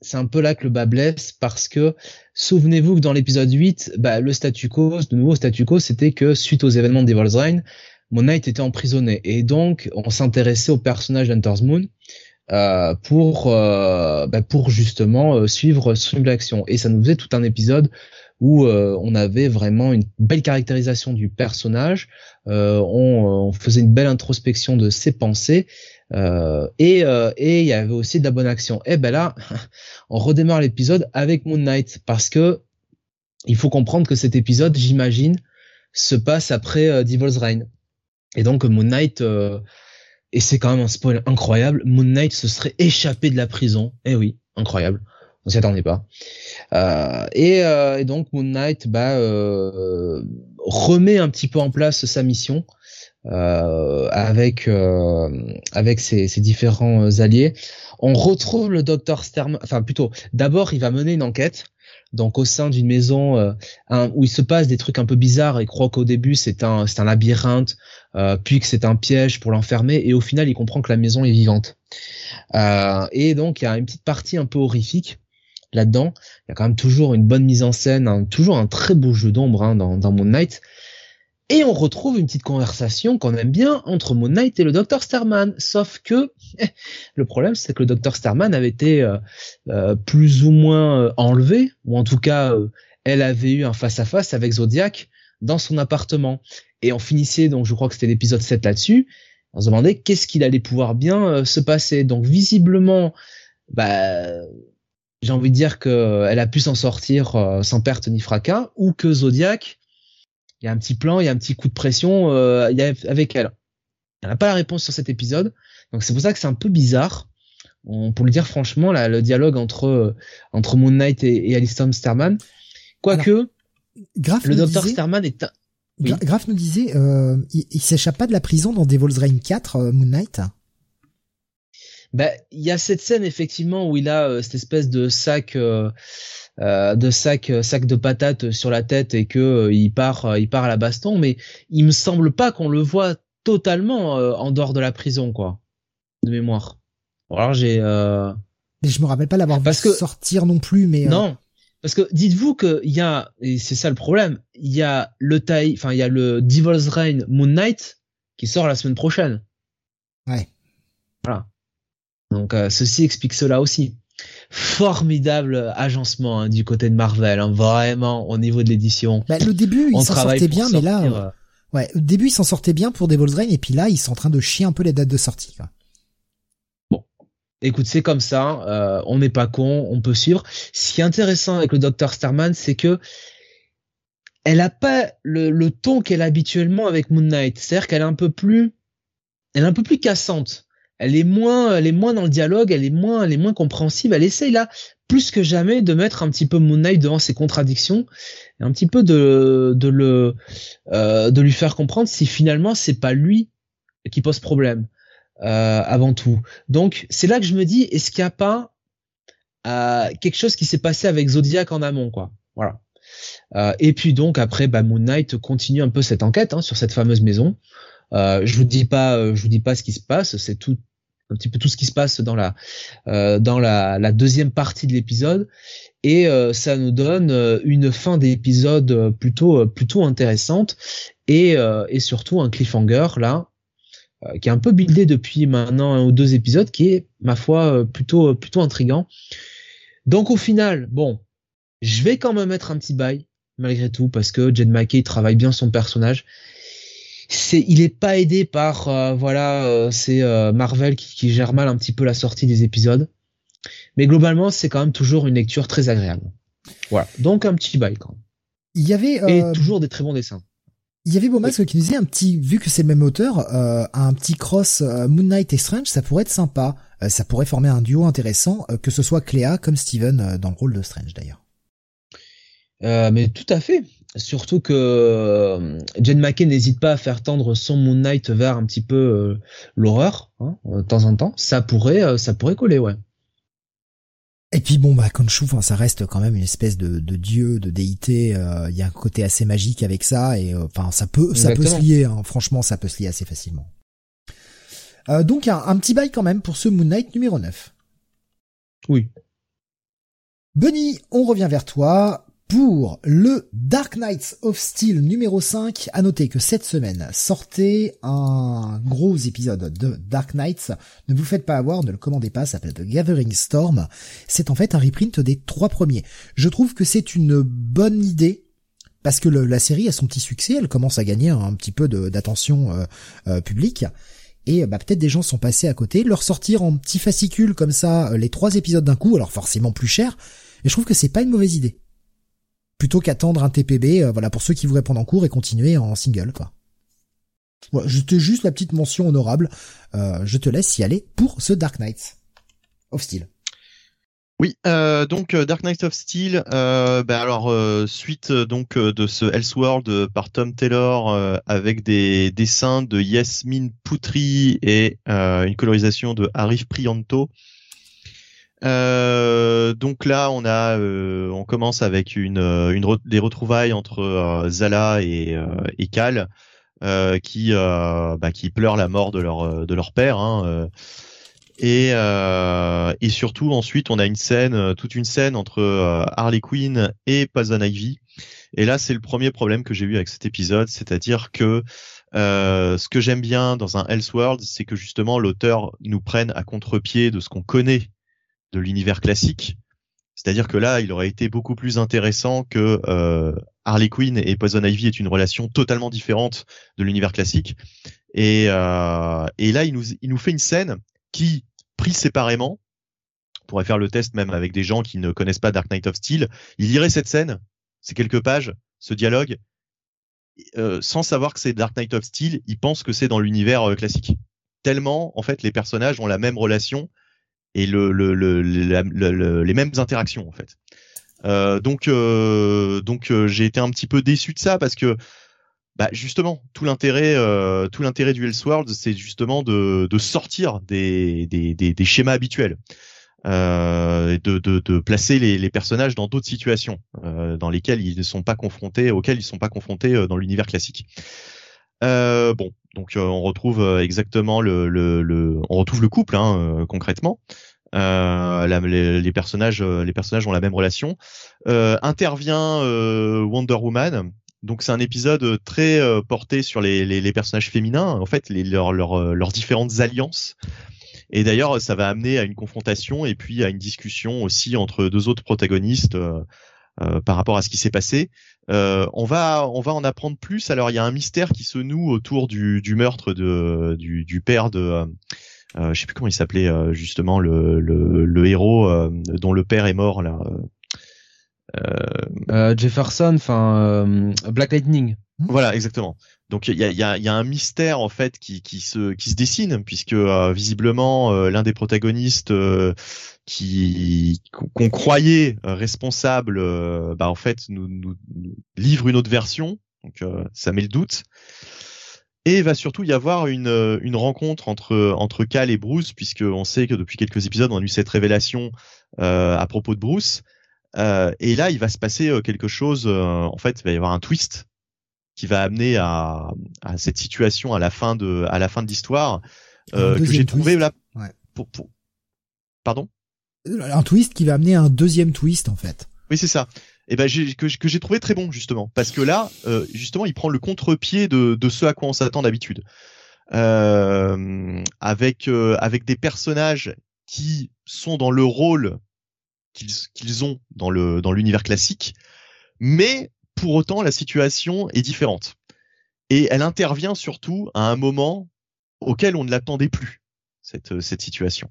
c'est un peu là que le bas blesse parce que souvenez-vous que dans l'épisode 8, bah, le statu quo, de nouveau statu quo, c'était que suite aux événements de Devil's Reign, Knight était emprisonné et donc on s'intéressait au personnage d'Hunter's Moon euh, pour euh, bah, pour justement euh, suivre son action et ça nous faisait tout un épisode où euh, on avait vraiment une belle caractérisation du personnage, euh, on, on, faisait une belle introspection de ses pensées, euh, et et il y avait aussi de la bonne action. Et ben là, on redémarre l'épisode avec Moon Knight parce que il faut comprendre que cet épisode, j'imagine, se passe après Devil's Reign. Et donc Moon Knight, et c'est quand même un spoil incroyable, Moon Knight se serait échappé de la prison. Eh oui, incroyable on s'y attendait pas. Euh, et, euh, et, donc Moon Knight bah, euh, remet un petit peu en place sa mission avec avec ses, ses, différents alliés. On retrouve le docteur Stern, enfin plutôt, d'abord il va mener une enquête donc au sein d'une maison euh, où il se passe des trucs un peu bizarres. Il croit qu'au début c'est un c'est un labyrinthe, euh, puis que c'est un piège pour l'enfermer, et au final il comprend que la maison est vivante. Euh, et donc il y a une petite partie un peu horrifique là-dedans. Il y a quand même toujours une bonne mise en scène, toujours un très beau jeu d'ombre hein, dans, dans Moon Knight. Et on retrouve une petite conversation qu'on aime bien entre Moon Knight et le Dr Starman. Sauf que le problème, c'est que le Dr Starman avait été euh, euh, plus ou moins euh, enlevé, ou en tout cas, elle avait eu un face-à-face avec Zodiac dans son appartement. Et on finissait, donc je crois que c'était l'épisode 7 là-dessus, on se demandait qu'est-ce qu'il allait pouvoir bien se passer. Donc visiblement, bah, j'ai envie de dire qu'elle a pu s'en sortir sans perte ni fracas, ou que Zodiac il y a un petit plan, il y a un petit coup de pression euh, avec elle. Elle n'a pas la réponse sur cet épisode, donc c'est pour ça que c'est un peu bizarre. pour le dire franchement, là, le dialogue entre euh, entre Moon Knight et, et Alistair Starman, quoique le Docteur Starman est un... Graf nous disait, euh, il, s'échappe pas de la prison dans Devil's Reign 4, euh, Moon Knight. Ben, il y a cette scène effectivement où il a cette espèce de sac euh, de sac euh, sac de patates sur la tête et que euh, il part il part à la baston. Mais il me semble pas qu'on le voit totalement en dehors de la prison quoi de mémoire. Alors j'ai mais je me rappelle pas l'avoir vu que... sortir non plus mais non parce que dites-vous que il y a et c'est ça le problème il y a le taille enfin il y a le Devil's Reign Moon Knight qui sort la semaine prochaine. Ouais. Voilà donc ceci explique cela aussi formidable agencement hein, du côté de Marvel, hein, vraiment au niveau de l'édition. Bah, le début, il s'en sortait bien, mais là, euh, ouais, au début, il s'en sortait bien pour Devil's Reign, et puis là, ils sont en train de chier un peu les dates de sortie. Quoi. Bon, écoute, c'est comme ça, euh, on n'est pas con, on peut suivre. Ce qui est intéressant avec le Dr Starman, c'est que elle a pas le, le ton qu'elle a habituellement avec Moon Knight, c'est-à-dire qu'elle est un peu plus, elle est un peu plus cassante elle est moins, elle est moins dans le dialogue, elle est moins, elle est moins compréhensive. Elle essaye là plus que jamais de mettre un petit peu Moon Knight devant ses contradictions, et un petit peu de, de le, euh, de lui faire comprendre si finalement c'est pas lui qui pose problème euh, avant tout. Donc c'est là que je me dis, est-ce qu'il n'y a pas euh, quelque chose qui s'est passé avec Zodiac en amont, quoi? Voilà. Et puis donc après, bah, Moon Knight continue un peu cette enquête hein, sur cette fameuse maison. Euh, je vous dis pas, euh, je vous dis pas ce qui se passe. C'est tout un petit peu tout ce qui se passe dans la euh, dans la, la, deuxième partie de l'épisode et ça nous donne une fin d'épisode plutôt plutôt intéressante et et surtout un cliffhanger là qui est un peu buildé depuis maintenant un ou deux épisodes qui est ma foi plutôt plutôt intrigant. Donc au final, bon, je vais quand même mettre un petit bail malgré tout parce que Jed McKay travaille bien son personnage c'est il est pas aidé par euh, voilà euh, c'est euh, Marvel qui, qui, gère mal un petit peu la sortie des épisodes. Mais globalement c'est quand même toujours une lecture très agréable. Voilà. Donc un petit bail quand même. Il y avait et toujours des très bons dessins. il y avait Beaumax qui nous disait un petit vu que c'est le même auteur un petit cross Moon Knight et Strange ça pourrait être sympa. Ça pourrait former un duo intéressant que ce soit Cléa comme Steven dans le rôle de Strange d'ailleurs. Mais tout à fait Surtout que euh, Jen McKay n'hésite pas à faire tendre son Moon Knight vers un petit peu euh, l'horreur, hein, de temps en temps. Ça pourrait, euh, ça pourrait coller, ouais. Et puis bon bah Khonshu, enfin ça reste quand même une espèce de, de dieu, de déité. Il y a un côté assez magique avec ça et enfin ça peut, ça peut se lier. Hein, franchement, ça peut se lier assez facilement. donc un, un petit bail quand même pour ce Moon Knight numéro 9. Oui. Bunny, on revient vers toi pour le Dark Knights of Steel numéro 5. À noter que cette semaine sortait un gros épisode de Dark Knights. Ne vous faites pas avoir, ne le commandez pas, ça s'appelle The Gathering Storm. C'est en fait un reprint des trois premiers. Je trouve que c'est une bonne idée parce que la série a son petit succès, elle commence à gagner un petit peu d'attention euh, euh, publique. Et bah, peut-être des gens sont passés à côté. Leur sortir en petit fascicule comme ça, euh, les trois épisodes d'un coup, alors forcément plus cher, mais je trouve que c'est pas une mauvaise idée plutôt qu'attendre un TPB, euh, voilà, pour ceux qui voudraient prendre en cours et continuer en single, quoi. Juste, la petite mention honorable. Euh, je te laisse y aller pour ce Dark Knight of Steel. Oui, euh, donc Dark Knight of Steel, bah alors suite donc de ce Elseworld par Tom Taylor avec des dessins de Yasmine Poutry et une colorisation de Arif Prianto. Donc là, on a, on commence avec une, une des retrouvailles entre Zala et, et Cal, qui, bah, qui pleurent la mort de leur de leur père. Hein, et, euh, et surtout ensuite on a une scène, euh, toute une scène entre euh, Harley Quinn et Poison Ivy. Et là c'est le premier problème que j'ai eu avec cet épisode, c'est-à-dire que euh, ce que j'aime bien dans un Elseworld, c'est que justement l'auteur nous prenne à contre-pied de ce qu'on connaît de l'univers classique. C'est-à-dire que là, il aurait été beaucoup plus intéressant que euh, Harley Quinn et Poison Ivy aient une relation totalement différente de l'univers classique. Et, euh, là, il nous, il fait une scène qui, pris séparément, pourrait faire le test même avec des gens qui ne connaissent pas Dark Knight of Steel, ils liraient cette scène, ces quelques pages, ce dialogue, euh, sans savoir que c'est Dark Knight of Steel, ils pensent que c'est dans l'univers classique. Tellement, en fait, les personnages ont la même relation et le, les mêmes interactions, en fait. Euh, donc, donc j'ai été un petit peu déçu de ça parce que bah justement, tout l'intérêt, euh, tout l'intérêt du Elseworld, c'est justement de, sortir des, schémas habituels, euh, de, placer les, personnages dans d'autres situations euh, dans lesquelles ils ne sont pas confrontés, auxquelles ils ne sont pas confrontés euh, dans l'univers classique. Euh, bon, donc euh, on retrouve exactement le, le, le, on retrouve le couple hein, concrètement. Euh, les, les, personnages, les personnages ont la même relation. intervient Wonder Woman donc c'est un épisode euh, très euh, porté sur les, les, les, personnages féminins, en fait, les, leurs, leurs, euh, différentes alliances. Et d'ailleurs, ça va amener à une confrontation et puis à une discussion aussi entre deux autres protagonistes euh, par rapport à ce qui s'est passé. Euh, on va on va en apprendre plus. Alors il y a un mystère qui se noue autour du, du meurtre de du, du père de euh, je sais plus comment il s'appelait justement le, le, le héros dont le père est mort là. Euh, euh, Jefferson, enfin euh, Black Lightning. Voilà, exactement. Donc il y a, y, a, y a, un mystère en fait qui, qui, se, qui se dessine puisque visiblement l'un des protagonistes qui qu'on croyait responsable, bah en fait nous, nous, livre une autre version. Donc ça met le doute. Et il va surtout y avoir une, une rencontre entre entre Cal et Bruce puisque on sait que depuis quelques épisodes on a eu cette révélation à propos de Bruce. Euh, et là, il va se passer euh, quelque chose. Euh, en fait, il va y avoir un twist qui va amener à, à cette situation à la fin de à la fin de l'histoire que j'ai trouvé là. Ouais. Pour, pour... Pardon? Un twist qui va amener un deuxième twist en fait. Oui, c'est ça. Et ben que, que j'ai trouvé très bon justement parce que là, justement, il prend le contre-pied de, de ce à quoi on s'attend d'habitude. Euh, avec avec des personnages qui sont dans le rôle qu'ils ont dans le dans l'univers classique, mais pour autant la situation est différente et elle intervient surtout à un moment auquel on ne l'attendait plus cette cette situation.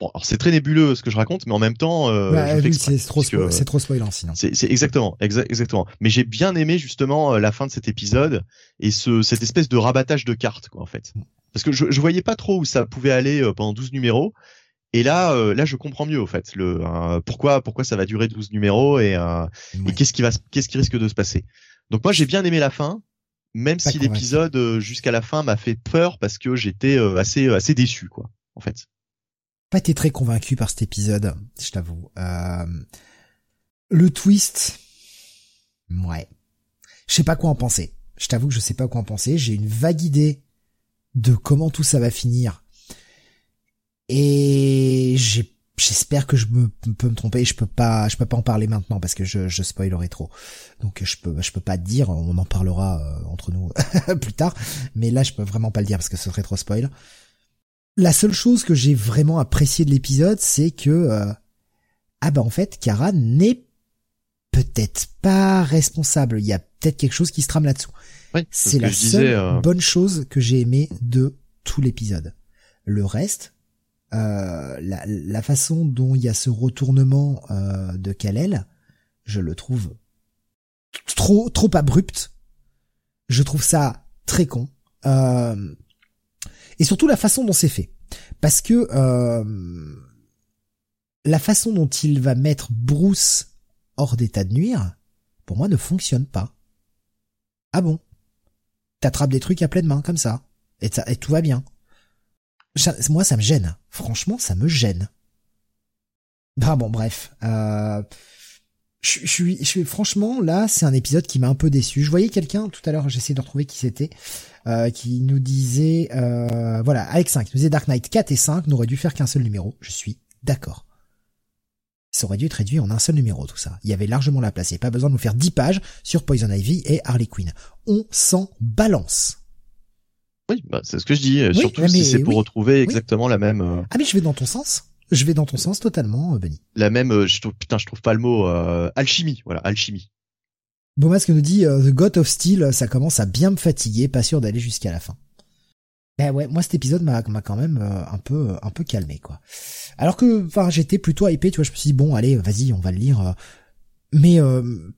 Bon, alors c'est très nébuleux ce que je raconte, mais en même temps, euh, bah, c'est trop, c'est trop spoilant sinon. C'est exactement, exactement. Mais j'ai bien aimé justement euh, la fin de cet épisode et ce cette espèce de rabattage de cartes quoi en fait. Mm. Parce que je, je voyais pas trop où ça pouvait aller euh, pendant 12 numéros et là, euh, là, je comprends mieux au fait le euh, pourquoi pourquoi ça va durer 12 numéros et, euh, et qu'est-ce qui va qu'est-ce qui risque de se passer? Donc moi, j'ai bien aimé la fin, même si l'épisode jusqu'à la fin m'a fait peur parce que j'étais assez assez déçu quoi, en fait. Pas été très convaincu par cet épisode, je t'avoue. Le twist, ouais, je sais pas quoi en penser. Je t'avoue que je sais pas quoi en penser. J'ai une vague idée de comment tout ça va finir et j'espère que je me, peux me tromper. Je peux pas, je peux pas en parler maintenant parce que je, je spoilerai trop. Donc je peux, je peux pas te dire. On en parlera euh, entre nous plus tard. Mais là, je peux vraiment pas le dire parce que ce serait trop spoil. La seule chose que j'ai vraiment apprécié de l'épisode, c'est que euh, ah bah en fait, Kara n'est peut-être pas responsable. Il y a peut-être quelque chose qui se trame là-dessous. c'est la seule euh, bonne chose que j'ai aimé de tout l'épisode. Le reste, euh, la, façon dont il y a ce retournement euh, de Kalel, je le trouve trop trop abrupt. Je trouve ça très con. Euh, et surtout la façon dont c'est fait. Parce que la façon dont il va mettre Bruce hors d'état de nuire, pour moi, ne fonctionne pas. Ah bon? T'attrapes des trucs à pleine main comme ça, et, ça, et tout va bien. Moi, ça me gêne. Franchement, ça me gêne. Bah bon, bref. Euh, je, suis, je franchement, là, c'est un épisode qui m'a un peu déçu. Je voyais quelqu'un tout à l'heure, j'essayais de retrouver qui c'était, euh, qui nous disait, euh, voilà, Alex 5, nous disait Dark Knight 4 et 5 n'auraient dû faire qu'un seul numéro. Je suis d'accord. Ça aurait dû être réduit en un seul numéro, tout ça. Il y avait largement la place. Il n'y pas besoin de nous faire 10 pages sur Poison Ivy et Harley Quinn. On s'en balance. Oui, bah, c'est ce que je dis. surtout si c'est pour retrouver exactement la même. Euh, ah mais je vais dans ton sens. Je vais dans ton sens totalement, euh, Benny. La même, euh, je trouve, putain, je trouve pas le mot, euh, alchimie, voilà, alchimie. Bomasque nous dit The God of Steel, ça commence à bien me fatiguer, pas sûr d'aller jusqu'à la fin. Ben ouais, moi cet épisode m'a quand même un peu un peu calmé quoi. Alors que enfin j'étais plutôt hypé, tu vois, je me suis dit bon allez, vas-y, on va le lire mais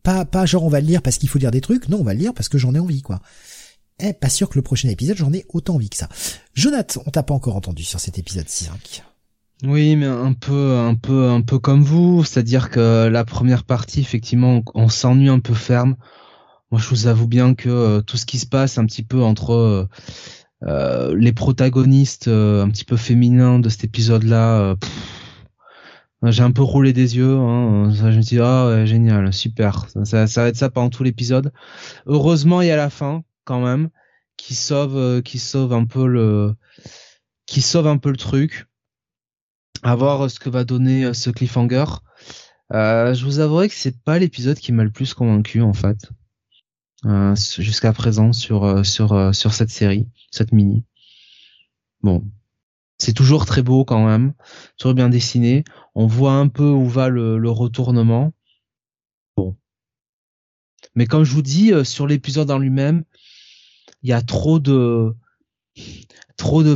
pas pas genre on va le lire parce qu'il faut lire des trucs, non, on va le lire parce que j'en ai envie quoi. Eh, pas sûr que le prochain épisode j'en ai autant envie que ça. Jonathan, on t'a pas encore entendu sur cet épisode 5. Oui, mais un peu, un peu, un peu comme vous, c'est-à-dire que la première partie, effectivement, on, s'ennuie un peu ferme. Moi, je vous avoue bien que euh, tout ce qui se passe un petit peu entre euh, euh, les protagonistes un petit peu féminins de cet épisode-là, j'ai un peu roulé des yeux. Hein, je me dis ah ouais, génial, super. Ça, ça, va être ça pendant tout l'épisode. Heureusement, il y a la fin quand même qui sauve, qui sauve un peu le, qui sauve un peu le truc à voir euh, ce que va donner euh, ce cliffhanger. Euh, je vous avouerai que c'est pas l'épisode qui m'a le plus convaincu en fait euh, jusqu'à présent sur sur sur cette série, cette mini. Bon, c'est toujours très beau quand même, toujours bien dessiné. On voit un peu où va le, le retournement. Bon, mais comme je vous dis, sur l'épisode en lui-même, il y a trop de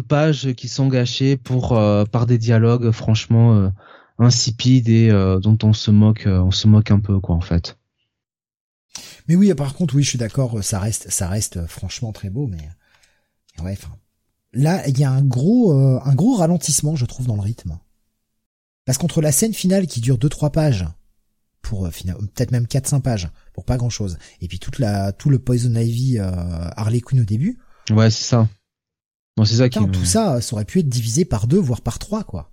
pages qui sont gâchées euh, par des dialogues franchement euh, insipides et euh, dont on se moque on se moque un peu quoi en fait. Mais oui, par contre oui, je suis d'accord, ça reste ça reste franchement très beau mais là, il y a un gros un gros ralentissement je trouve dans le rythme. Parce qu'entre la scène finale qui dure 2 3 pages pour peut-être même 4 5 pages pour pas grand-chose et puis toute la tout le Poison Ivy Harley Quinn au début. Ouais, c'est ça c'est ça Tout ça, ça aurait pu être divisé par deux, voire par trois, quoi.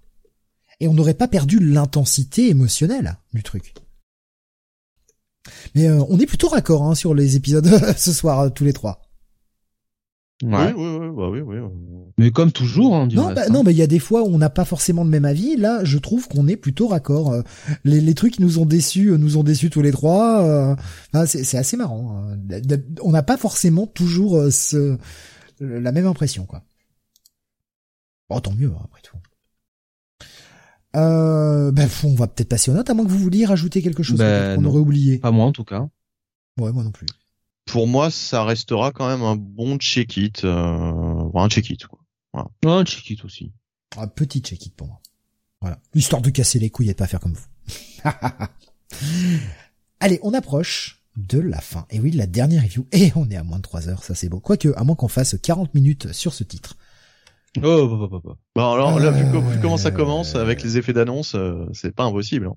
Et on n'aurait pas perdu l'intensité émotionnelle du truc. Mais euh, on est plutôt raccord hein, sur les épisodes ce soir, euh, tous les trois. Ouais. Oui, oui, oui, oui, oui, Mais comme toujours, hein, non, bah, non, mais il y a des fois où on n'a pas forcément le même avis. Là, je trouve qu'on est plutôt raccord. Euh, les, les trucs qui nous ont déçus, nous ont déçus tous les trois. c'est assez marrant. Hein. On n'a pas forcément toujours ce, la même impression, quoi. Bon, tant mieux, hein, après tout. Euh, ben, on va peut-être passer aux notes, à moins que vous vouliez rajouter quelque chose ben, qu'on aurait oublié. Pas moi, en tout cas. Ouais, moi non plus. Pour moi, ça restera quand même un bon check-it, euh, un check-it, quoi. Voilà. un check-it aussi. Un petit check-it pour moi. Voilà. Histoire de casser les couilles et de pas faire comme vous. Allez, on approche de la fin. Et oui, la dernière review. Et on est à moins de 3 heures, ça c'est beau. Quoique, à moins qu'on fasse 40 minutes sur ce titre. Oh, bah, bah, bah, Bon, alors là, vu, comment ça commence avec les effets d'annonce, euh, c'est pas impossible. Hein.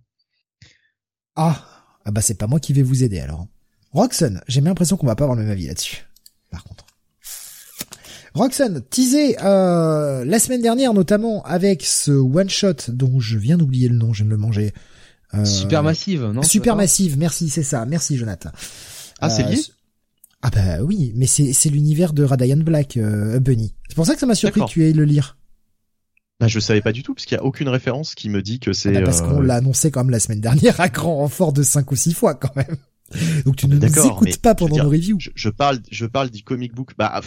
Ah, ah bah c'est pas moi qui vais vous aider alors. Roxanne, j'ai bien l'impression qu'on va pas avoir le même avis là-dessus. Par contre. Roxanne, teasé euh, la semaine dernière notamment avec ce one shot dont je viens d'oublier le nom, je viens de le manger. Euh, Super massive, non Super massive, merci, c'est ça, merci Jonathan. Ah, c'est lié ah bah oui, mais c'est c'est l'univers de Radian Black, euh, Bunny. C'est pour ça que ça m'a surpris que tu aies le lire. Bah je savais pas du tout parce qu'il y a aucune référence qui me dit que c'est. Ah bah parce qu'on euh, l'a annoncé quand même la semaine dernière à grand renfort de 5 ou 6 fois quand même. Donc tu ne nous écoutes pas pendant nos reviews. Je, parle, je parle du comic book. Bah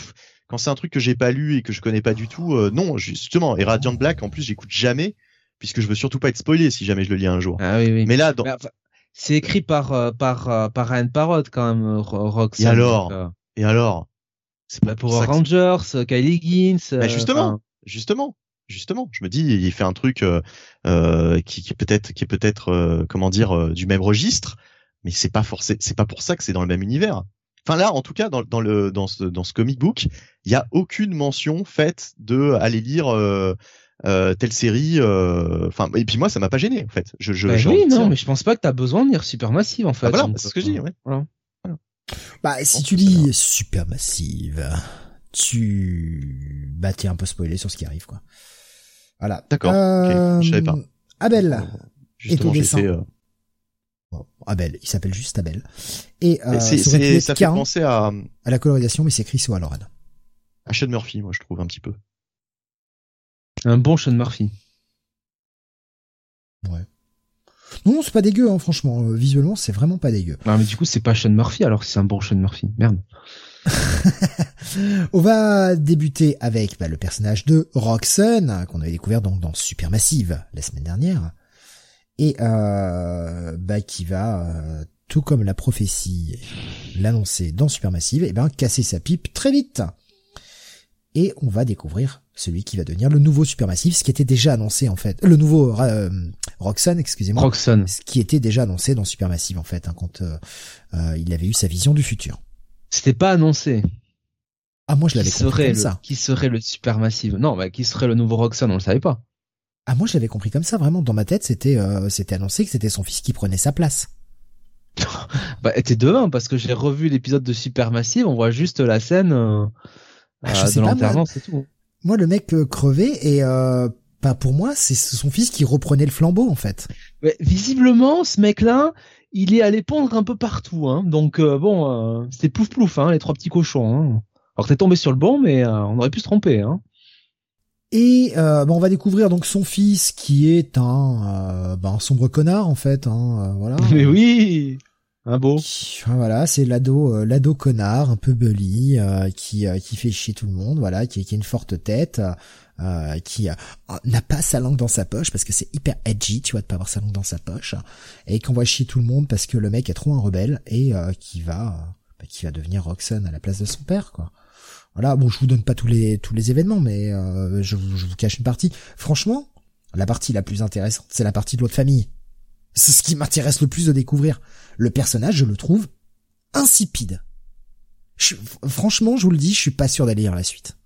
quand c'est un truc que j'ai pas lu et que je connais pas du tout, euh, non justement. Et Radiant Black en plus j'écoute jamais puisque je veux surtout pas être spoilé si jamais je le lis un jour. Ah oui oui. Mais là dans, c'est écrit par euh, par euh, par Ryan Parrott quand même, Rox. Et alors euh, Et alors? C'est pas pour Rangers, Kylie Higgins. Bah justement, justement, justement. Je me dis, il fait un truc euh, qui, qui peut-être qui est peut-être comment dire du même registre, mais c'est pas forcé, c'est pas pour ça que c'est dans le même univers. Enfin là, en tout cas, dans, dans le dans ce dans ce comic book, il y a aucune mention faite de aller lire euh, telle série. Euh, enfin, et puis moi, ça m'a pas gêné en fait. Je, je, bah oui, non, mais je pense pas que t'as besoin de lire Supermassive en fait. Ah, voilà, c'est ce que je dis. Ouais. Voilà. Bah, si tu lis Supermassive, tu, bah, t'es un peu spoilé sur ce qui arrive, quoi. Voilà. D'accord. Euh... je savais pas. Abel. Justement, j'ai fait. Abel, il s'appelle juste Abel. Et euh, ça, ça fait penser à à la colorisation, mais c'est Chris O'Halloran. À Sean Murphy, moi je trouve un petit peu. Un bon Sean Murphy. Ouais. Non, c'est pas dégueu, hein, franchement. Euh, visuellement, c'est vraiment pas dégueu. Non, mais du coup, c'est pas Sean Murphy alors que c'est un bon Sean Murphy. Merde. On va débuter avec bah, le personnage de Roxanne qu'on avait découvert donc dans Supermassive la semaine dernière et euh, bah, qui va euh, tout comme la prophétie l'annoncer dans Supermassive, et eh ben casser sa pipe très vite. Et on va découvrir celui qui va devenir le nouveau Supermassive, ce qui était déjà annoncé en fait, le nouveau euh, Roxanne, excusez-moi, Roxanne, ce qui était déjà annoncé dans Supermassive en fait, hein, quand euh, euh, il avait eu sa vision du futur. C'était pas annoncé. Ah moi je l'avais compris comme ça. Qui serait le Supermassive? Non, bah qui serait le nouveau Roxanne On le savait pas. Ah moi je l'avais compris comme ça vraiment. Dans ma tête c'était euh, c'était annoncé que c'était son fils qui prenait sa place. bah t'es demain parce que j'ai revu l'épisode de Supermassive. On voit juste la scène euh, ah, de l'enterrement, c'est tout. Moi le mec euh, crevé et euh, bah pour moi c'est son fils qui reprenait le flambeau en fait. Ouais, visiblement ce mec-là il est allé pondre un peu partout. Hein. Donc bon c'était plouf plouf hein, les trois petits cochons. Hein. Alors t'es tombé sur le bon mais on aurait pu se tromper. Hein. Et euh, bah, on va découvrir donc son fils qui est un, euh, bah, un sombre connard en fait. Hein, euh, voilà. Mais oui, un beau. voilà, c'est l'ado, euh, l'ado connard, un peu bully, qui qui fait chier tout le monde. Voilà, qui, qui a une forte tête. qui n'a pas sa langue dans sa poche parce que c'est hyper edgy, tu vois, de pas avoir sa langue dans sa poche, et qu'on voit chier tout le monde parce que le mec est trop un rebelle et qui va, bah, qui va devenir Roxanne à la place de son père, quoi. Voilà, bon, je vous donne pas tous les tous les événements, mais euh, je, vous, cache une partie. Franchement, la partie la plus intéressante, c'est la partie de l'autre famille. C'est ce qui m'intéresse le plus de découvrir. Le personnage, je le trouve insipide. franchement, je vous le dis, je suis pas sûr d'aller lire la suite.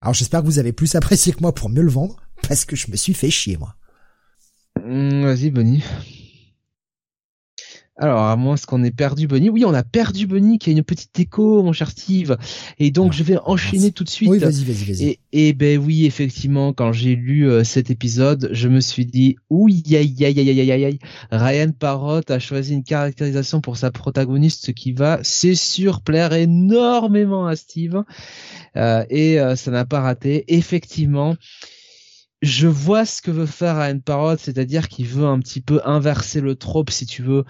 Alors j'espère que vous avez plus apprécié que moi pour mieux le vendre, parce que je me suis fait chier moi. Mmh, vas-y, Bonnie. Alors, à moins qu'on ait perdu Bunny. Oui, on a perdu Bunny qui a une petite écho, mon cher Steve. Et donc, je vais enchaîner tout de suite. Oui, vas-y, vas-y, vas-y. Et, et, ben oui, effectivement, quand j'ai lu euh, cet épisode, je me suis dit, ouïe, aïe, aïe, aïe, aïe, aïe, aïe. Ryan Parrott a choisi une caractérisation pour sa protagoniste qui va, c'est sûr, plaire énormément à Steve. Euh, et euh, ça n'a pas raté. Effectivement, je vois ce que veut faire Ryan Parrot, c'est-à-dire qu'il veut un petit peu inverser le trope, si tu veux,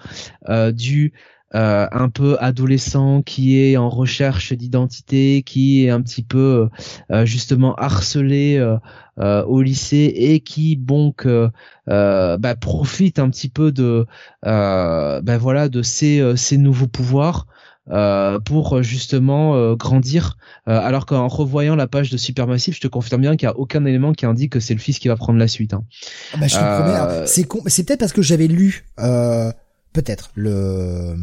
euh, du euh, un peu adolescent qui est en recherche d'identité, qui est un petit peu euh, justement harcelé au lycée et qui donc bah, profite un petit peu de bah, voilà de ses, ses nouveaux pouvoirs euh, pour justement euh, grandir. Euh, alors qu'en revoyant la page de Supermassive, je te confirme bien qu'il n'y a aucun élément qui indique que c'est le fils qui va prendre la suite. Hein. Ah bah, je te promets, c'est con, c'est peut-être parce que j'avais lu peut-être le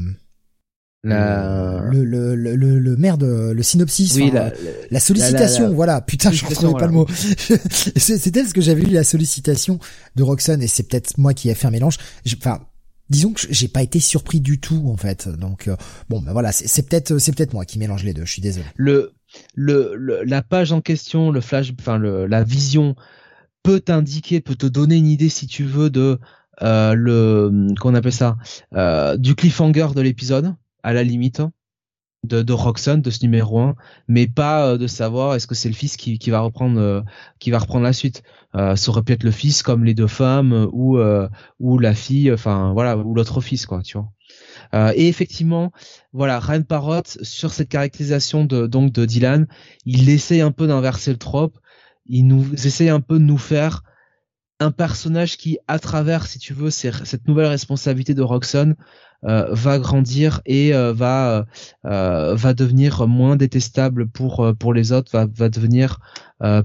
la... Le, le, le, le, le merde, le synopsis, oui, la, sollicitation, voilà, putain, je ne pas le mot. peut-être ce que j'avais lu la sollicitation de Roxanne et c'est peut-être moi qui ai fait un mélange. Enfin, disons que j'ai pas été surpris du tout en fait. Donc euh, bon, ben voilà, c'est peut-être c'est peut-être moi qui mélange les deux. Je suis désolé. Le, la page en question, le flash, enfin la vision peut t'indiquer, peut te donner une idée si tu veux de euh, le qu'on appelle ça euh, du cliffhanger de l'épisode à la limite de, de Roxanne de ce numéro 1 mais pas euh, de savoir est-ce que c'est le fils qui, qui va reprendre euh, qui va reprendre la suite. Euh, ça aurait pu être le fils comme les deux femmes ou ou la fille enfin voilà ou l'autre fils quoi tu vois. Et effectivement voilà Ryan Parrot sur cette caractérisation de donc de Dylan il essaye un peu d'inverser le trope. Il nous essaye un peu de nous faire un personnage qui, à travers, si tu veux, cette nouvelle responsabilité de Roxanne, euh, va grandir et euh, va euh, va devenir moins détestable pour pour les autres, va va devenir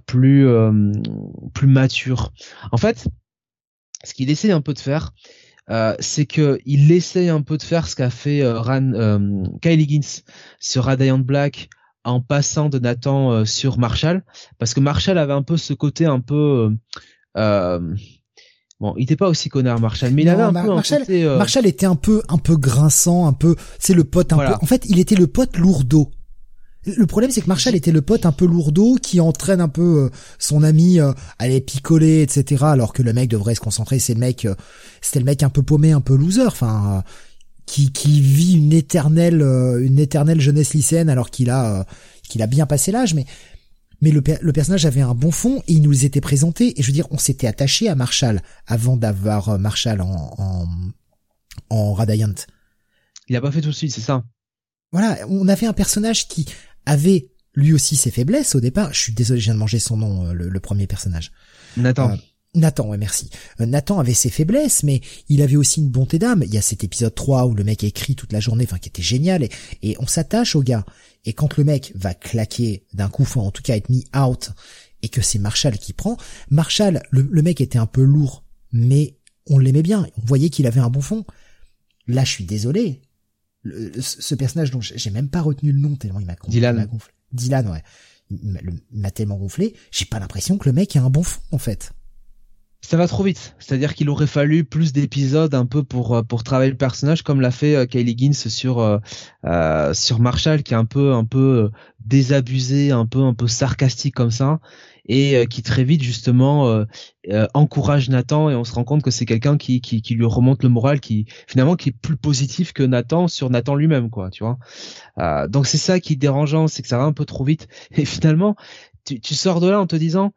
plus plus mature. En fait, ce qu'il essaie un peu de faire, c'est que il essaie un peu de faire ce qu'a fait Ran, Kylie Higgins sur Radiant Black en passant de Nathan sur Marshall, parce que Marshall avait un peu ce côté un peu Bon, il était pas aussi connard Marshall, mais il avait un peu Marshall, côté, Marshall était un peu un peu grinçant, un peu c'est le pote un peu en fait, il était le pote lourdeau. Le problème, c'est que Marshall était le pote un peu lourdeau qui entraîne un peu euh, son ami euh, à aller picoler, etc. Alors que le mec devrait se concentrer. C'est le mec, euh, c'était le mec un peu paumé, un peu loser. Enfin, qui qui vit une éternelle une éternelle jeunesse lycéenne alors qu'il a qu'il a bien passé l'âge. Mais mais le, le, personnage avait un bon fond et il nous était présenté. Et je veux dire, on s'était attaché à Marshall avant d'avoir Marshall en en, en Radiant. Il a pas fait tout de suite, c'est ça? Voilà, on avait un personnage qui avait lui aussi ses faiblesses au départ. Je suis désolé, je viens de manger son nom, euh, le, premier personnage. Nathan. Euh, Nathan, ouais, merci. Euh, Nathan avait ses faiblesses, mais il avait aussi une bonté d'âme. Il y a cet épisode 3 où le mec écrit toute la journée, enfin, qui était génial, et, et on s'attache au gars. Et quand le mec va claquer d'un coup, enfin, en tout cas être mis out, et que c'est Marshall qui prend, Marshall, le, le mec était un peu lourd, mais on l'aimait bien. On voyait qu'il avait un bon fond. Là, je suis désolé ce personnage dont j'ai même pas retenu le nom tellement il m'a gonflé. Dylan. Dylan, ouais. Il m'a tellement gonflé, j'ai pas l'impression que le mec a un bon fond en fait. Ça va trop vite, c'est-à-dire qu'il aurait fallu plus d'épisodes un peu pour euh, pour travailler le personnage comme l'a fait euh, Kylie Gins sur euh, sur Marshall qui est un peu un peu désabusé, un peu un peu sarcastique comme ça et euh, qui très vite justement euh, euh, encourage Nathan et on se rend compte que c'est quelqu'un qui, qui, qui lui remonte le moral qui finalement qui est plus positif que Nathan sur Nathan lui-même quoi tu vois. Donc c'est ça qui est dérangeant c'est que ça va un peu trop vite. Et finalement tu, tu sors de là en te disant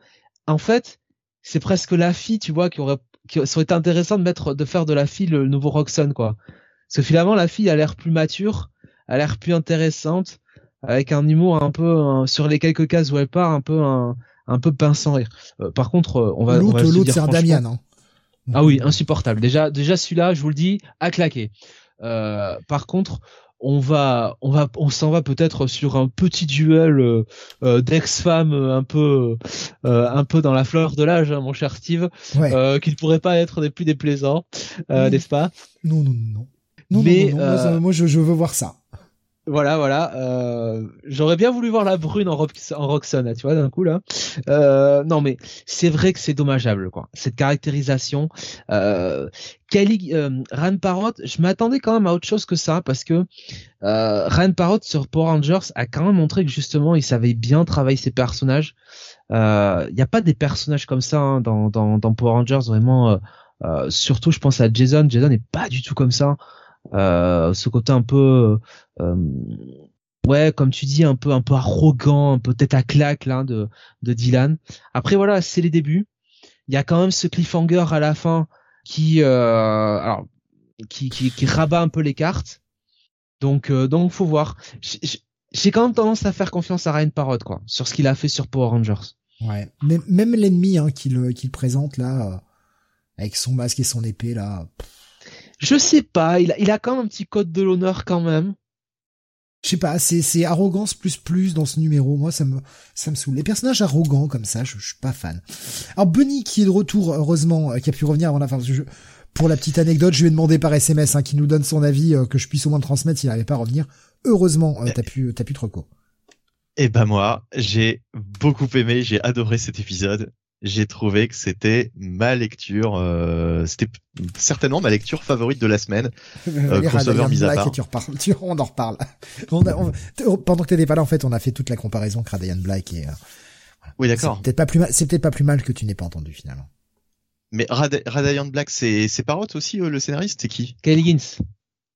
en fait c'est presque la fille tu vois qui aurait qui serait intéressant de mettre de faire de la fille le nouveau Roxanne quoi parce que finalement la fille a l'air plus mature a l'air plus intéressante avec un humour un peu sur les quelques cases où elle part un peu un un peu pince sans rire. Euh, par contre, euh, on va. L'autre, l'autre, c'est un Damian. Hein. Ah oui, insupportable. Déjà, déjà celui-là, je vous le dis, à claquer. Euh, par contre, on va, on va, on s'en va peut-être sur un petit duel euh, d'ex-femmes un peu, un peu dans la fleur de l'âge, hein, mon cher Steve, ouais. qui ne pourrait pas être des plus déplaisants, n'est-ce pas? Non, non, non. Non, Mais, non, non, moi, moi je, je, veux voir ça. Voilà, voilà. Euh, J'aurais bien voulu voir la brune en, en Roxanne, tu vois, d'un coup là. Euh, non, mais c'est vrai que c'est dommageable, quoi. Cette caractérisation. Euh, Kelly, euh, Rand Parrot, je m'attendais quand même à autre chose que ça parce que euh, Rand Parrot sur Power Rangers a quand même montré que justement il savait bien travailler ses personnages. Il euh, n'y a pas des personnages comme ça hein, dans, dans, dans Power Rangers vraiment. Euh, euh, surtout, je pense à Jason. Jason n'est pas du tout comme ça. Euh, ce côté un peu euh, ouais comme tu dis un peu un peu arrogant un peu tête à claque là de de Dylan. Après voilà c'est les débuts. Il y a quand même ce cliffhanger à la fin qui euh, alors qui, qui, qui rabat un peu les cartes. Donc euh, donc faut voir. J'ai quand même tendance à faire confiance à Ryan Parrot quoi sur ce qu'il a fait sur Power Rangers. Ouais. Même, même l'ennemi hein, qu'il qu'il présente là euh, avec son masque et son épée là je sais pas, il a, il a quand même un petit code de l'honneur quand même. Je sais pas, c'est, c'est arrogance plus plus dans ce numéro. Moi, ça me, ça me saoule. Les personnages arrogants comme ça, je, je suis pas fan. Alors Bunny qui est de retour, heureusement, euh, qui a pu revenir avant la fin. Je, pour la petite anecdote, je lui ai demandé par SMS, hein, qui nous donne son avis, euh, que je puisse au moins transmettre s'il n'arrivait pas à revenir. Heureusement, euh, t'as pu, t'as pu te reco. Eh ben moi, j'ai beaucoup aimé, j'ai adoré cet épisode j'ai trouvé que c'était ma lecture, euh, c'était certainement ma lecture favorite de la semaine. Euh, crossover mis à part. tu reparles, tu, on en reparle. On pendant que t'étais pas là, en fait, on a fait toute la comparaison Radayan Black et. Euh, oui, d'accord. C'est peut-être pas plus mal. C'est peut-être pas plus mal que tu n'aies pas entendu finalement. Mais Rad Radiant Black, c'est c'est Parrot aussi euh, le scénariste, c'est qui? Kelly Gins.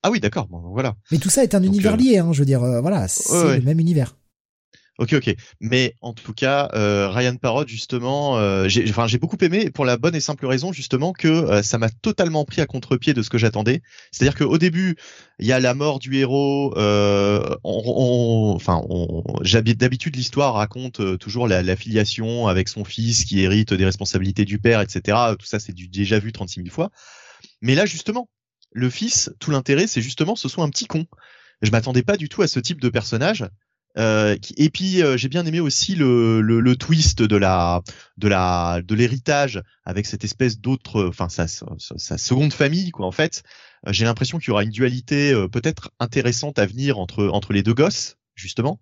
Ah oui, d'accord. Bon, voilà. Mais tout ça est un univers lié, hein, je veux dire, voilà, c'est le même univers. Ok, ok. Mais en tout cas, euh, Ryan Parrot, justement, euh, j'ai enfin, beaucoup aimé pour la bonne et simple raison, justement, que euh, ça m'a totalement pris à contre-pied de ce que j'attendais. C'est-à-dire qu'au début, il y a la mort du héros. Euh, on, enfin, d'habitude, l'histoire raconte euh, toujours la, la, filiation avec son fils qui hérite des responsabilités du père, etc. Tout ça, c'est déjà vu 36 000 fois. Mais là, justement, le fils, tout l'intérêt, c'est justement ce soit un petit con. Je m'attendais pas du tout à ce type de personnage. Euh, et puis euh, j'ai bien aimé aussi le, le, twist de la de la de l'héritage avec cette espèce d'autre, enfin sa, seconde famille quoi. En fait, euh, j'ai l'impression qu'il y aura une dualité peut-être intéressante à venir entre entre les deux gosses justement.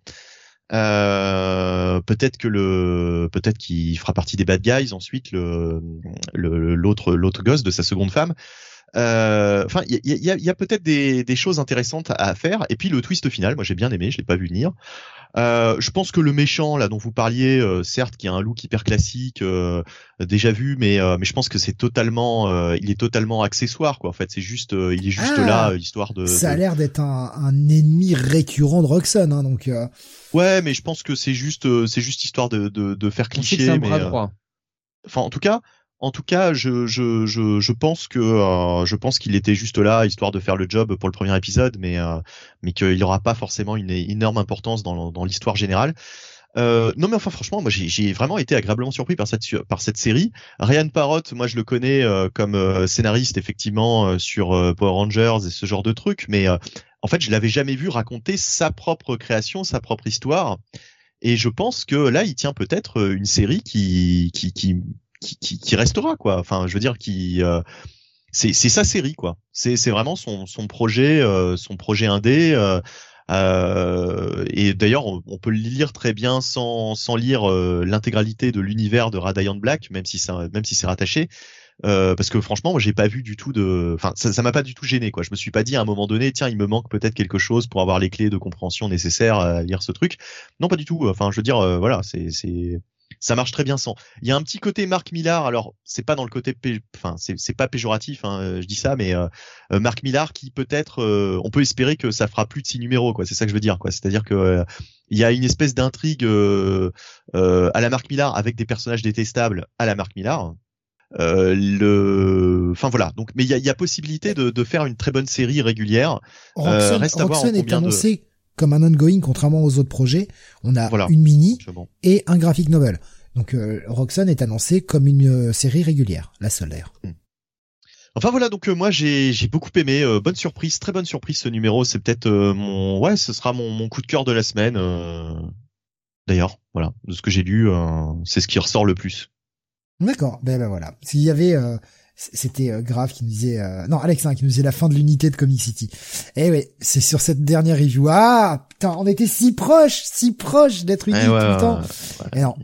Peut-être que le, peut-être qu'il fera partie des bad guys ensuite, le, l'autre, l'autre gosse de sa seconde femme. Euh, enfin, il y a, y a, peut-être des, des, choses intéressantes à faire. Et puis le twist final, moi j'ai bien aimé, je l'ai pas vu venir. Euh, je pense que le méchant là dont vous parliez, euh, certes, qui a un look hyper classique, euh, déjà vu, mais mais je pense que c'est totalement, il est totalement accessoire quoi. En fait, c'est juste, il est juste ah, là histoire de. Ça a l'air d'être un, un, ennemi récurrent de Roxanne, hein, donc. Ouais, mais je pense que c'est juste, c'est juste histoire de de, de faire cliché. C'est mais, Enfin, en tout cas, en tout cas, euh, je pense qu'il était juste là histoire de faire le job pour le premier épisode, mais euh, mais qu'il n'aura pas forcément une énorme importance dans, l'histoire générale. Euh, non mais enfin franchement moi j'ai vraiment été agréablement surpris par cette série. Ryan Parrott moi je le connais euh, comme scénariste effectivement sur Power Rangers et ce genre de trucs mais en fait je l'avais jamais vu raconter sa propre création sa propre histoire et je pense que là il tient peut-être une série qui qui, qui, restera quoi. Enfin, je veux dire, qui euh, c'est sa série quoi. C'est vraiment son son projet euh, son projet indé. Euh, euh et d'ailleurs, on, peut le lire très bien sans sans lire l'intégralité de l'univers de Radiant Black, même si ça même si c'est rattaché. Euh, parce que franchement, j'ai pas vu du tout de, enfin, ça, m'a pas du tout gêné, quoi. Je me suis pas dit à un moment donné, tiens, il me manque peut-être quelque chose pour avoir les clés de compréhension nécessaires à lire ce truc. Non, pas du tout. Enfin, je veux dire, voilà, c'est, c'est, ça marche très bien sans. Il y a un petit côté Marc Millard. Alors c'est pas dans le côté, enfin c'est pas péjoratif, hein, euh, je dis ça, mais euh, euh, Marc Millard qui peut-être, on peut espérer que ça fera plus de six numéros, quoi. C'est ça que je veux dire, quoi. C'est-à-dire que il y a une espèce d'intrigue à la Marc Millard avec des personnages détestables à la Marc Millard. le, enfin voilà. Donc, mais il y a, y a, possibilité de, de, faire une très bonne série régulière. reste à voir est annoncé comme un ongoing, contrairement aux autres projets. On a une mini et un graphic novel. Donc euh, Roxanne est annoncé comme une euh, série régulière, la seule. Hmm. Enfin voilà, donc euh, moi j'ai beaucoup aimé, bonne surprise, très bonne surprise ce numéro. C'est peut-être mon, ouais, ce sera mon, mon, coup de cœur de la semaine. D'ailleurs, voilà, de ce que j'ai lu, c'est ce qui ressort le plus. D'accord, ben, ben voilà. S'il y avait c'était euh, grave qui nous disait euh, non Alex hein, qui nous disait la fin de l'unité de Comic City. Eh ouais, c'est sur cette dernière review. Ah putain, on était si proche, si proche d'être unis tout le temps. Et non.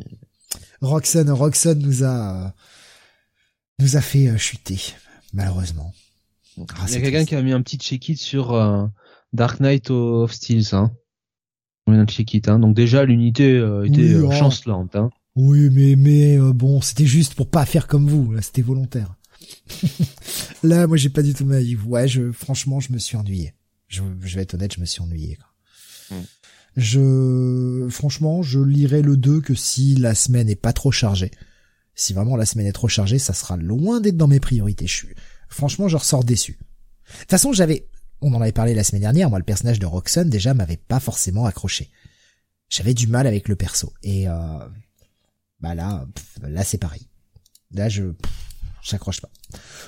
Roxanne, Roxanne nous a nous a fait euh, chuter malheureusement. Ah, Il y a quelqu'un qui a mis un petit check-it sur Dark Knight of Steel, hein. Un check-it, hein. Donc déjà l'unité était oh. chancelante, hein. Oui, mais mais bon, c'était juste pour pas faire comme vous. C'était volontaire. Là, moi, j'ai pas du tout ma vie. Ouais, je, franchement, je me suis ennuyé. Je, je vais être honnête, je me suis ennuyé. Quoi. Hmm. Je, franchement, je lirai le 2 que si la semaine est pas trop chargée. Si vraiment la semaine est trop chargée, ça sera loin d'être dans mes priorités. Je suis, franchement, je ressors déçu. De toute façon, j'avais, on en avait parlé la semaine dernière, moi, le personnage de Roxanne, déjà, m'avait pas forcément accroché. J'avais du mal avec le perso. Et, euh, bah là, là, c'est pareil. Là, je, j'accroche pas.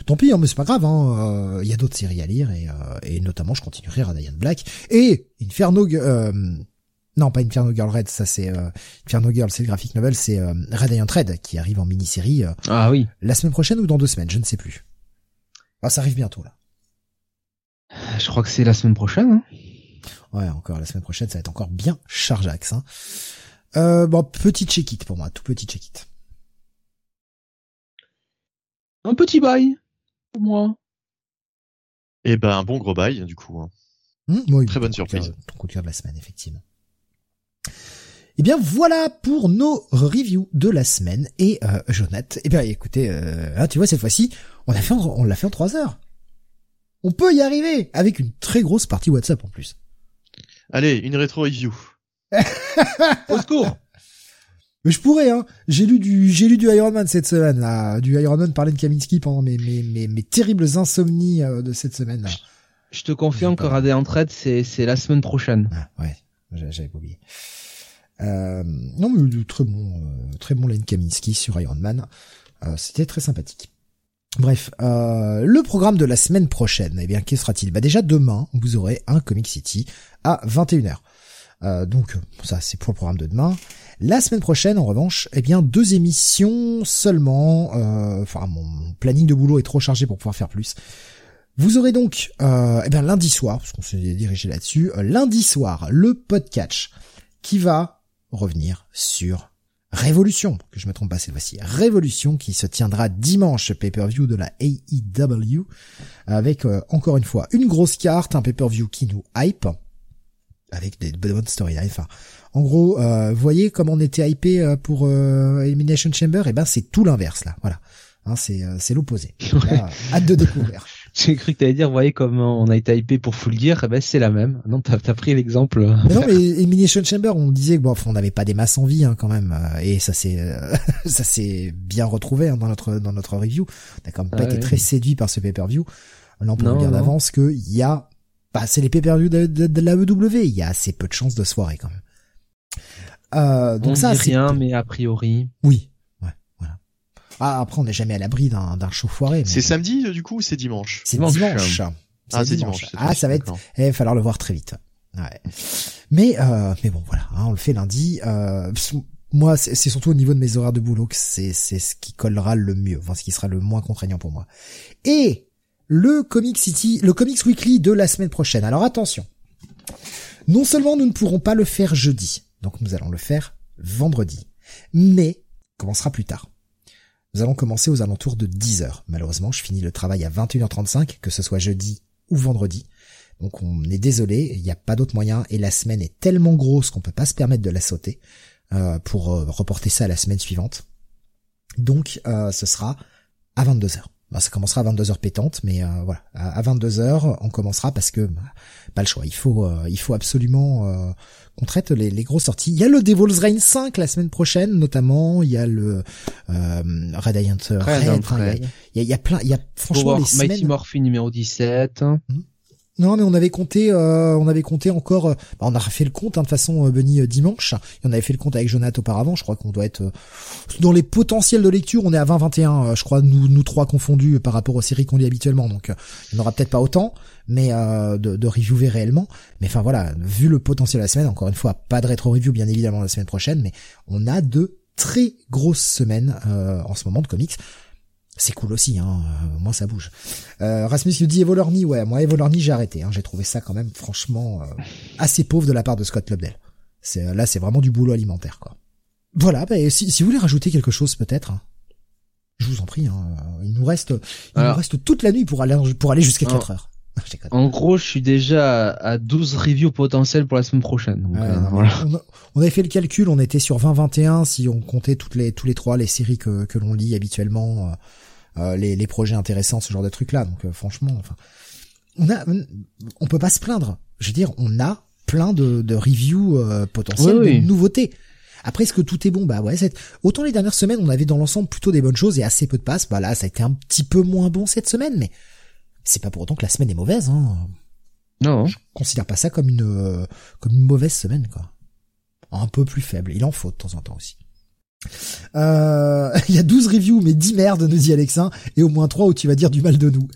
Tant pis, hein, mais c'est pas grave. Hein, il hein, y a d'autres séries à lire et, euh, et notamment je continuerai Radiant Black et Inferno. Euh, non, pas Inferno Girl Red, ça c'est euh, Inferno Girl, c'est le graphic novel, c'est euh, Radiant Red qui arrive en mini-série. Euh, ah oui. La semaine prochaine ou dans deux semaines, je ne sais plus. Ah, ça arrive bientôt là. Je crois que c'est la semaine prochaine. Hein. Ouais, encore la semaine prochaine, ça va être encore bien chargeax. Hein. Euh, bon, petit check-it pour moi, tout petit check-it. Un petit bail pour moi. Eh ben, un bon gros bail, du coup. Hein. Mmh, Très bonne surprise. ton coup de cœur de la semaine, effectivement. Eh bien voilà pour nos reviews de la semaine et euh, Jonathan. Eh bien écoutez, euh, hein, tu vois cette fois-ci, on l'a fait, en, on l'a fait en trois heures. On peut y arriver avec une très grosse partie WhatsApp en plus. Allez, une rétro review. Au secours. Mais je pourrais, hein. J'ai lu du, j'ai lu du Iron Man cette semaine, là. Du Iron Man parler de Kaminski pendant mes, mes, mes, mes terribles insomnies euh, de cette semaine, là. Je te confirme que Radiant Red, c'est, c'est la semaine prochaine. Ah, ouais. J'avais pas oublié. Euh, non, mais très bon, euh, très bon Len Kaminski sur Iron Man. Euh, c'était très sympathique. Bref, euh, le programme de la semaine prochaine, eh bien, qu'est sera-t-il? Bah déjà demain, vous aurez un Comic City à 21h. Euh, donc ça c'est pour le programme de demain. La semaine prochaine, en revanche, eh bien deux émissions seulement. Euh, enfin, mon planning de boulot est trop chargé pour pouvoir faire plus. Vous aurez donc, euh, eh bien lundi soir, parce qu'on s'est dirigé là-dessus, lundi soir, le podcast qui va revenir sur Révolution, que je me trompe pas cette fois-ci, Révolution qui se tiendra dimanche, pay-per-view de la AEW, avec euh, encore une fois une grosse carte, un pay-per-view qui nous hype, avec des bonnes storylines. Enfin, en gros, euh, voyez comme on était hypé euh, pour Elimination Chamber, et eh ben c'est tout l'inverse là, voilà. Hein, c'est c'est l'opposé. hâte de découvrir. J'ai cru que t'allais dire, voyez comment on a été hypé pour Full Gear, eh ben c'est la même. Non, t'as as pris l'exemple. Mais non, mais Elimination Chamber, on disait que bon, on n'avait pas des masses en vie hein, quand même, euh, et ça c'est ça s'est bien retrouvé hein, dans notre dans notre review. On a quand même pas été très séduit par ce pay-per-view. Là, on peut dire d'avance que il y a, bah c'est les pay-per-view de, de, la EW, il y a assez peu de chances de soirée quand même. Euh, donc on ça, dit rien, mais a priori. Oui, ah, après, on n'est jamais à l'abri d'un, d'un show foiré. C'est samedi, du coup, ou c'est dimanche? C'est dimanche. Ah, c'est dimanche. Ah, ça va être, eh, il va falloir le voir très vite. Ouais. Mais, euh, mais bon, voilà, hein, on le fait lundi. Euh, moi, c'est, surtout au niveau de mes horaires de boulot que c'est, c'est ce qui collera le mieux, enfin, ce qui sera le moins contraignant pour moi. Et, le Comic City, le Comics Weekly de la semaine prochaine. Alors attention. Non seulement nous ne pourrons pas le faire jeudi, donc nous allons le faire vendredi, mais commencera plus tard. Nous allons commencer aux alentours de 10 heures. Malheureusement, je finis le travail à 21h35, que ce soit jeudi ou vendredi. Donc on est désolé, il n'y a pas d'autre moyen et la semaine est tellement grosse qu'on peut pas se permettre de la sauter euh, pour euh, reporter ça à la semaine suivante. Donc euh, ce sera à 22h. Bah, ça commencera à 22h pétante, mais voilà, à, 22h on commencera parce que bah, pas le choix. Il faut, il faut absolument qu'on traite les, les grosses sorties. Il y a le Devil's Reign 5 la semaine prochaine, notamment. Il y a le euh, Red Hunter. Red, il, y a, plein. Il y a franchement les semaines... Mighty Morphin numéro 17. Non, mais on avait compté, euh, on avait compté encore. Euh, bah, on a fait le compte hein, de façon euh, Bunny euh, dimanche. Et on avait fait le compte avec Jonathan auparavant. Je crois qu'on doit être dans les potentiels de lecture. On est à 20-21, je crois, nous nous trois confondus par rapport aux séries qu'on lit habituellement. Donc, il n'y aura peut-être pas autant, mais de, de reviewer réellement. Mais enfin voilà, vu le potentiel de la semaine, encore une fois, pas de rétro review bien évidemment la semaine prochaine, mais on a de très grosses semaines en ce moment de comics c'est cool aussi, hein. Euh, moi ça bouge. Euh, Rasmus nous dit Evolorni, ouais, moi Evolorni j'ai arrêté. Hein. J'ai trouvé ça quand même franchement euh, assez pauvre de la part de Scott Lobdell. C'est là c'est vraiment du boulot alimentaire quoi. Voilà, bah, si, si vous voulez rajouter quelque chose peut-être, hein, je vous en prie. Hein, il nous reste il nous reste toute la nuit pour aller pour aller jusqu'à 4 heures. En gros, je suis déjà à 12 reviews potentielles pour la semaine prochaine. Euh, on, avait fait le calcul, on était sur 20-21 si on comptait toutes les tous les trois les séries que, que l'on lit habituellement, euh, euh, les, les projets intéressants, ce genre de trucs là. Donc franchement, enfin, on a, on peut pas se plaindre. Je veux dire, on a plein de, de reviews potentielles, de nouveautés. Après, est-ce que tout est bon? Bah ouais, c'est... autant les dernières semaines, on avait dans l'ensemble plutôt des bonnes choses et assez peu de passes. Bah là, ça a été un petit peu moins bon cette semaine, mais c'est pas pour autant que la semaine est mauvaise. Hein. Non. Je considère pas ça comme une euh, comme une mauvaise semaine quoi. Un peu plus faible. Il en faut de temps en temps aussi. Euh, il y a 12 reviews mais 10 merdes nous dit Alexin et au moins 3 où tu vas dire du mal de nous.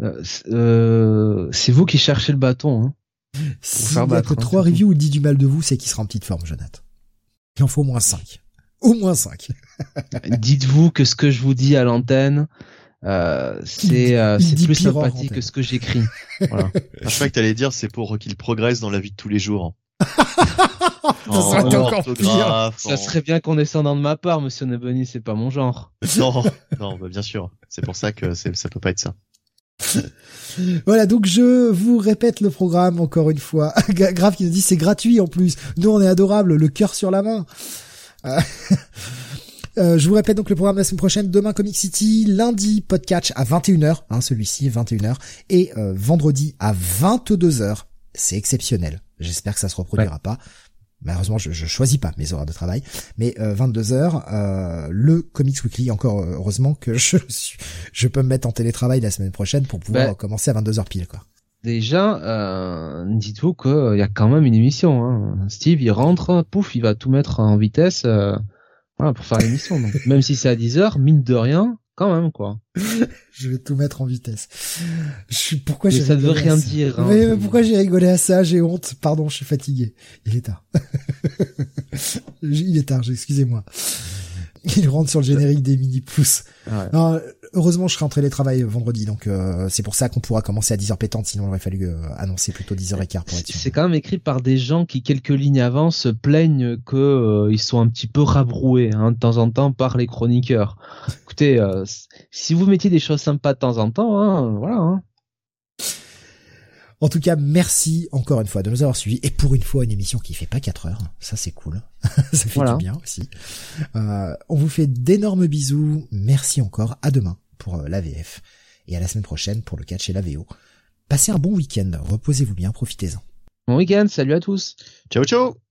euh, c'est vous qui cherchez le bâton. Hein, S'il y a que 3 hein, reviews où il dit du mal de vous, c'est qu'il sera en petite forme, Jonathan. Il en faut au moins 5. Au moins 5. Dites-vous que ce que je vous dis à l'antenne, euh, c'est euh, c'est plus sympathique que ce que j'écris. Voilà. je crois que t'allais dire c'est pour qu'il progresse dans la vie de tous les jours. ça serait encore pire. Ça serait bien qu'on de ma part, Monsieur Nebony, c'est pas mon genre. Non, non, bah bien sûr. C'est pour ça que ça peut pas être ça. voilà, donc je vous répète le programme encore une fois. Grave qui nous dit c'est gratuit en plus. Nous on est adorable, le cœur sur la main. Euh, euh, je vous répète donc le programme de la semaine prochaine. Demain Comic City, lundi podcast à 21h, hein, celui-ci 21h, et euh, vendredi à 22h. C'est exceptionnel. J'espère que ça se reproduira pas. Malheureusement, je, je choisis pas mes horaires de travail, mais 22h, euh, le Comics Weekly. Encore heureusement que je je peux me mettre en télétravail la semaine prochaine pour pouvoir commencer à 22h pile, quoi. Déjà, dites-vous qu'il y a quand même une émission. Hein. Steve, il rentre, pouf, il va tout mettre en vitesse. Voilà, pour faire l'émission. Même si c'est à 10 heures, mine de rien, quand même, quoi. je vais tout mettre en vitesse. Je suis, pourquoi j'ai Ça veut rien dire. Hein. Mais pourquoi j'ai rigolé à ça? J'ai honte. Pardon, je suis fatigué. Il est tard. Il est tard, excusez-moi. Il rentre sur le générique des mini pouces. heureusement, je serai en télétravail vendredi, donc euh, c'est pour ça qu'on pourra commencer à 10h pétante, sinon il aurait fallu euh, annoncer plutôt 10h15 pour être sûr. C'est quand même écrit par des gens qui, quelques lignes avant, se plaignent que euh, ils sont un petit peu rabroués hein, de temps en temps par les chroniqueurs. Écoutez, si vous mettiez des choses sympas de temps en temps, hein, voilà. Hein. En tout cas, merci encore une fois de nous avoir suivis. Et pour une fois, une émission qui fait pas 4 heures. Ça, c'est cool. ça fait du bien aussi. Euh, on vous fait d'énormes bisous. Merci encore. À demain pour euh, la VF. Et à la semaine prochaine pour le catch et la VO. Passez un bon week-end. Reposez-vous bien. Profitez-en. Bon week-end. Salut à tous. Ciao, ciao.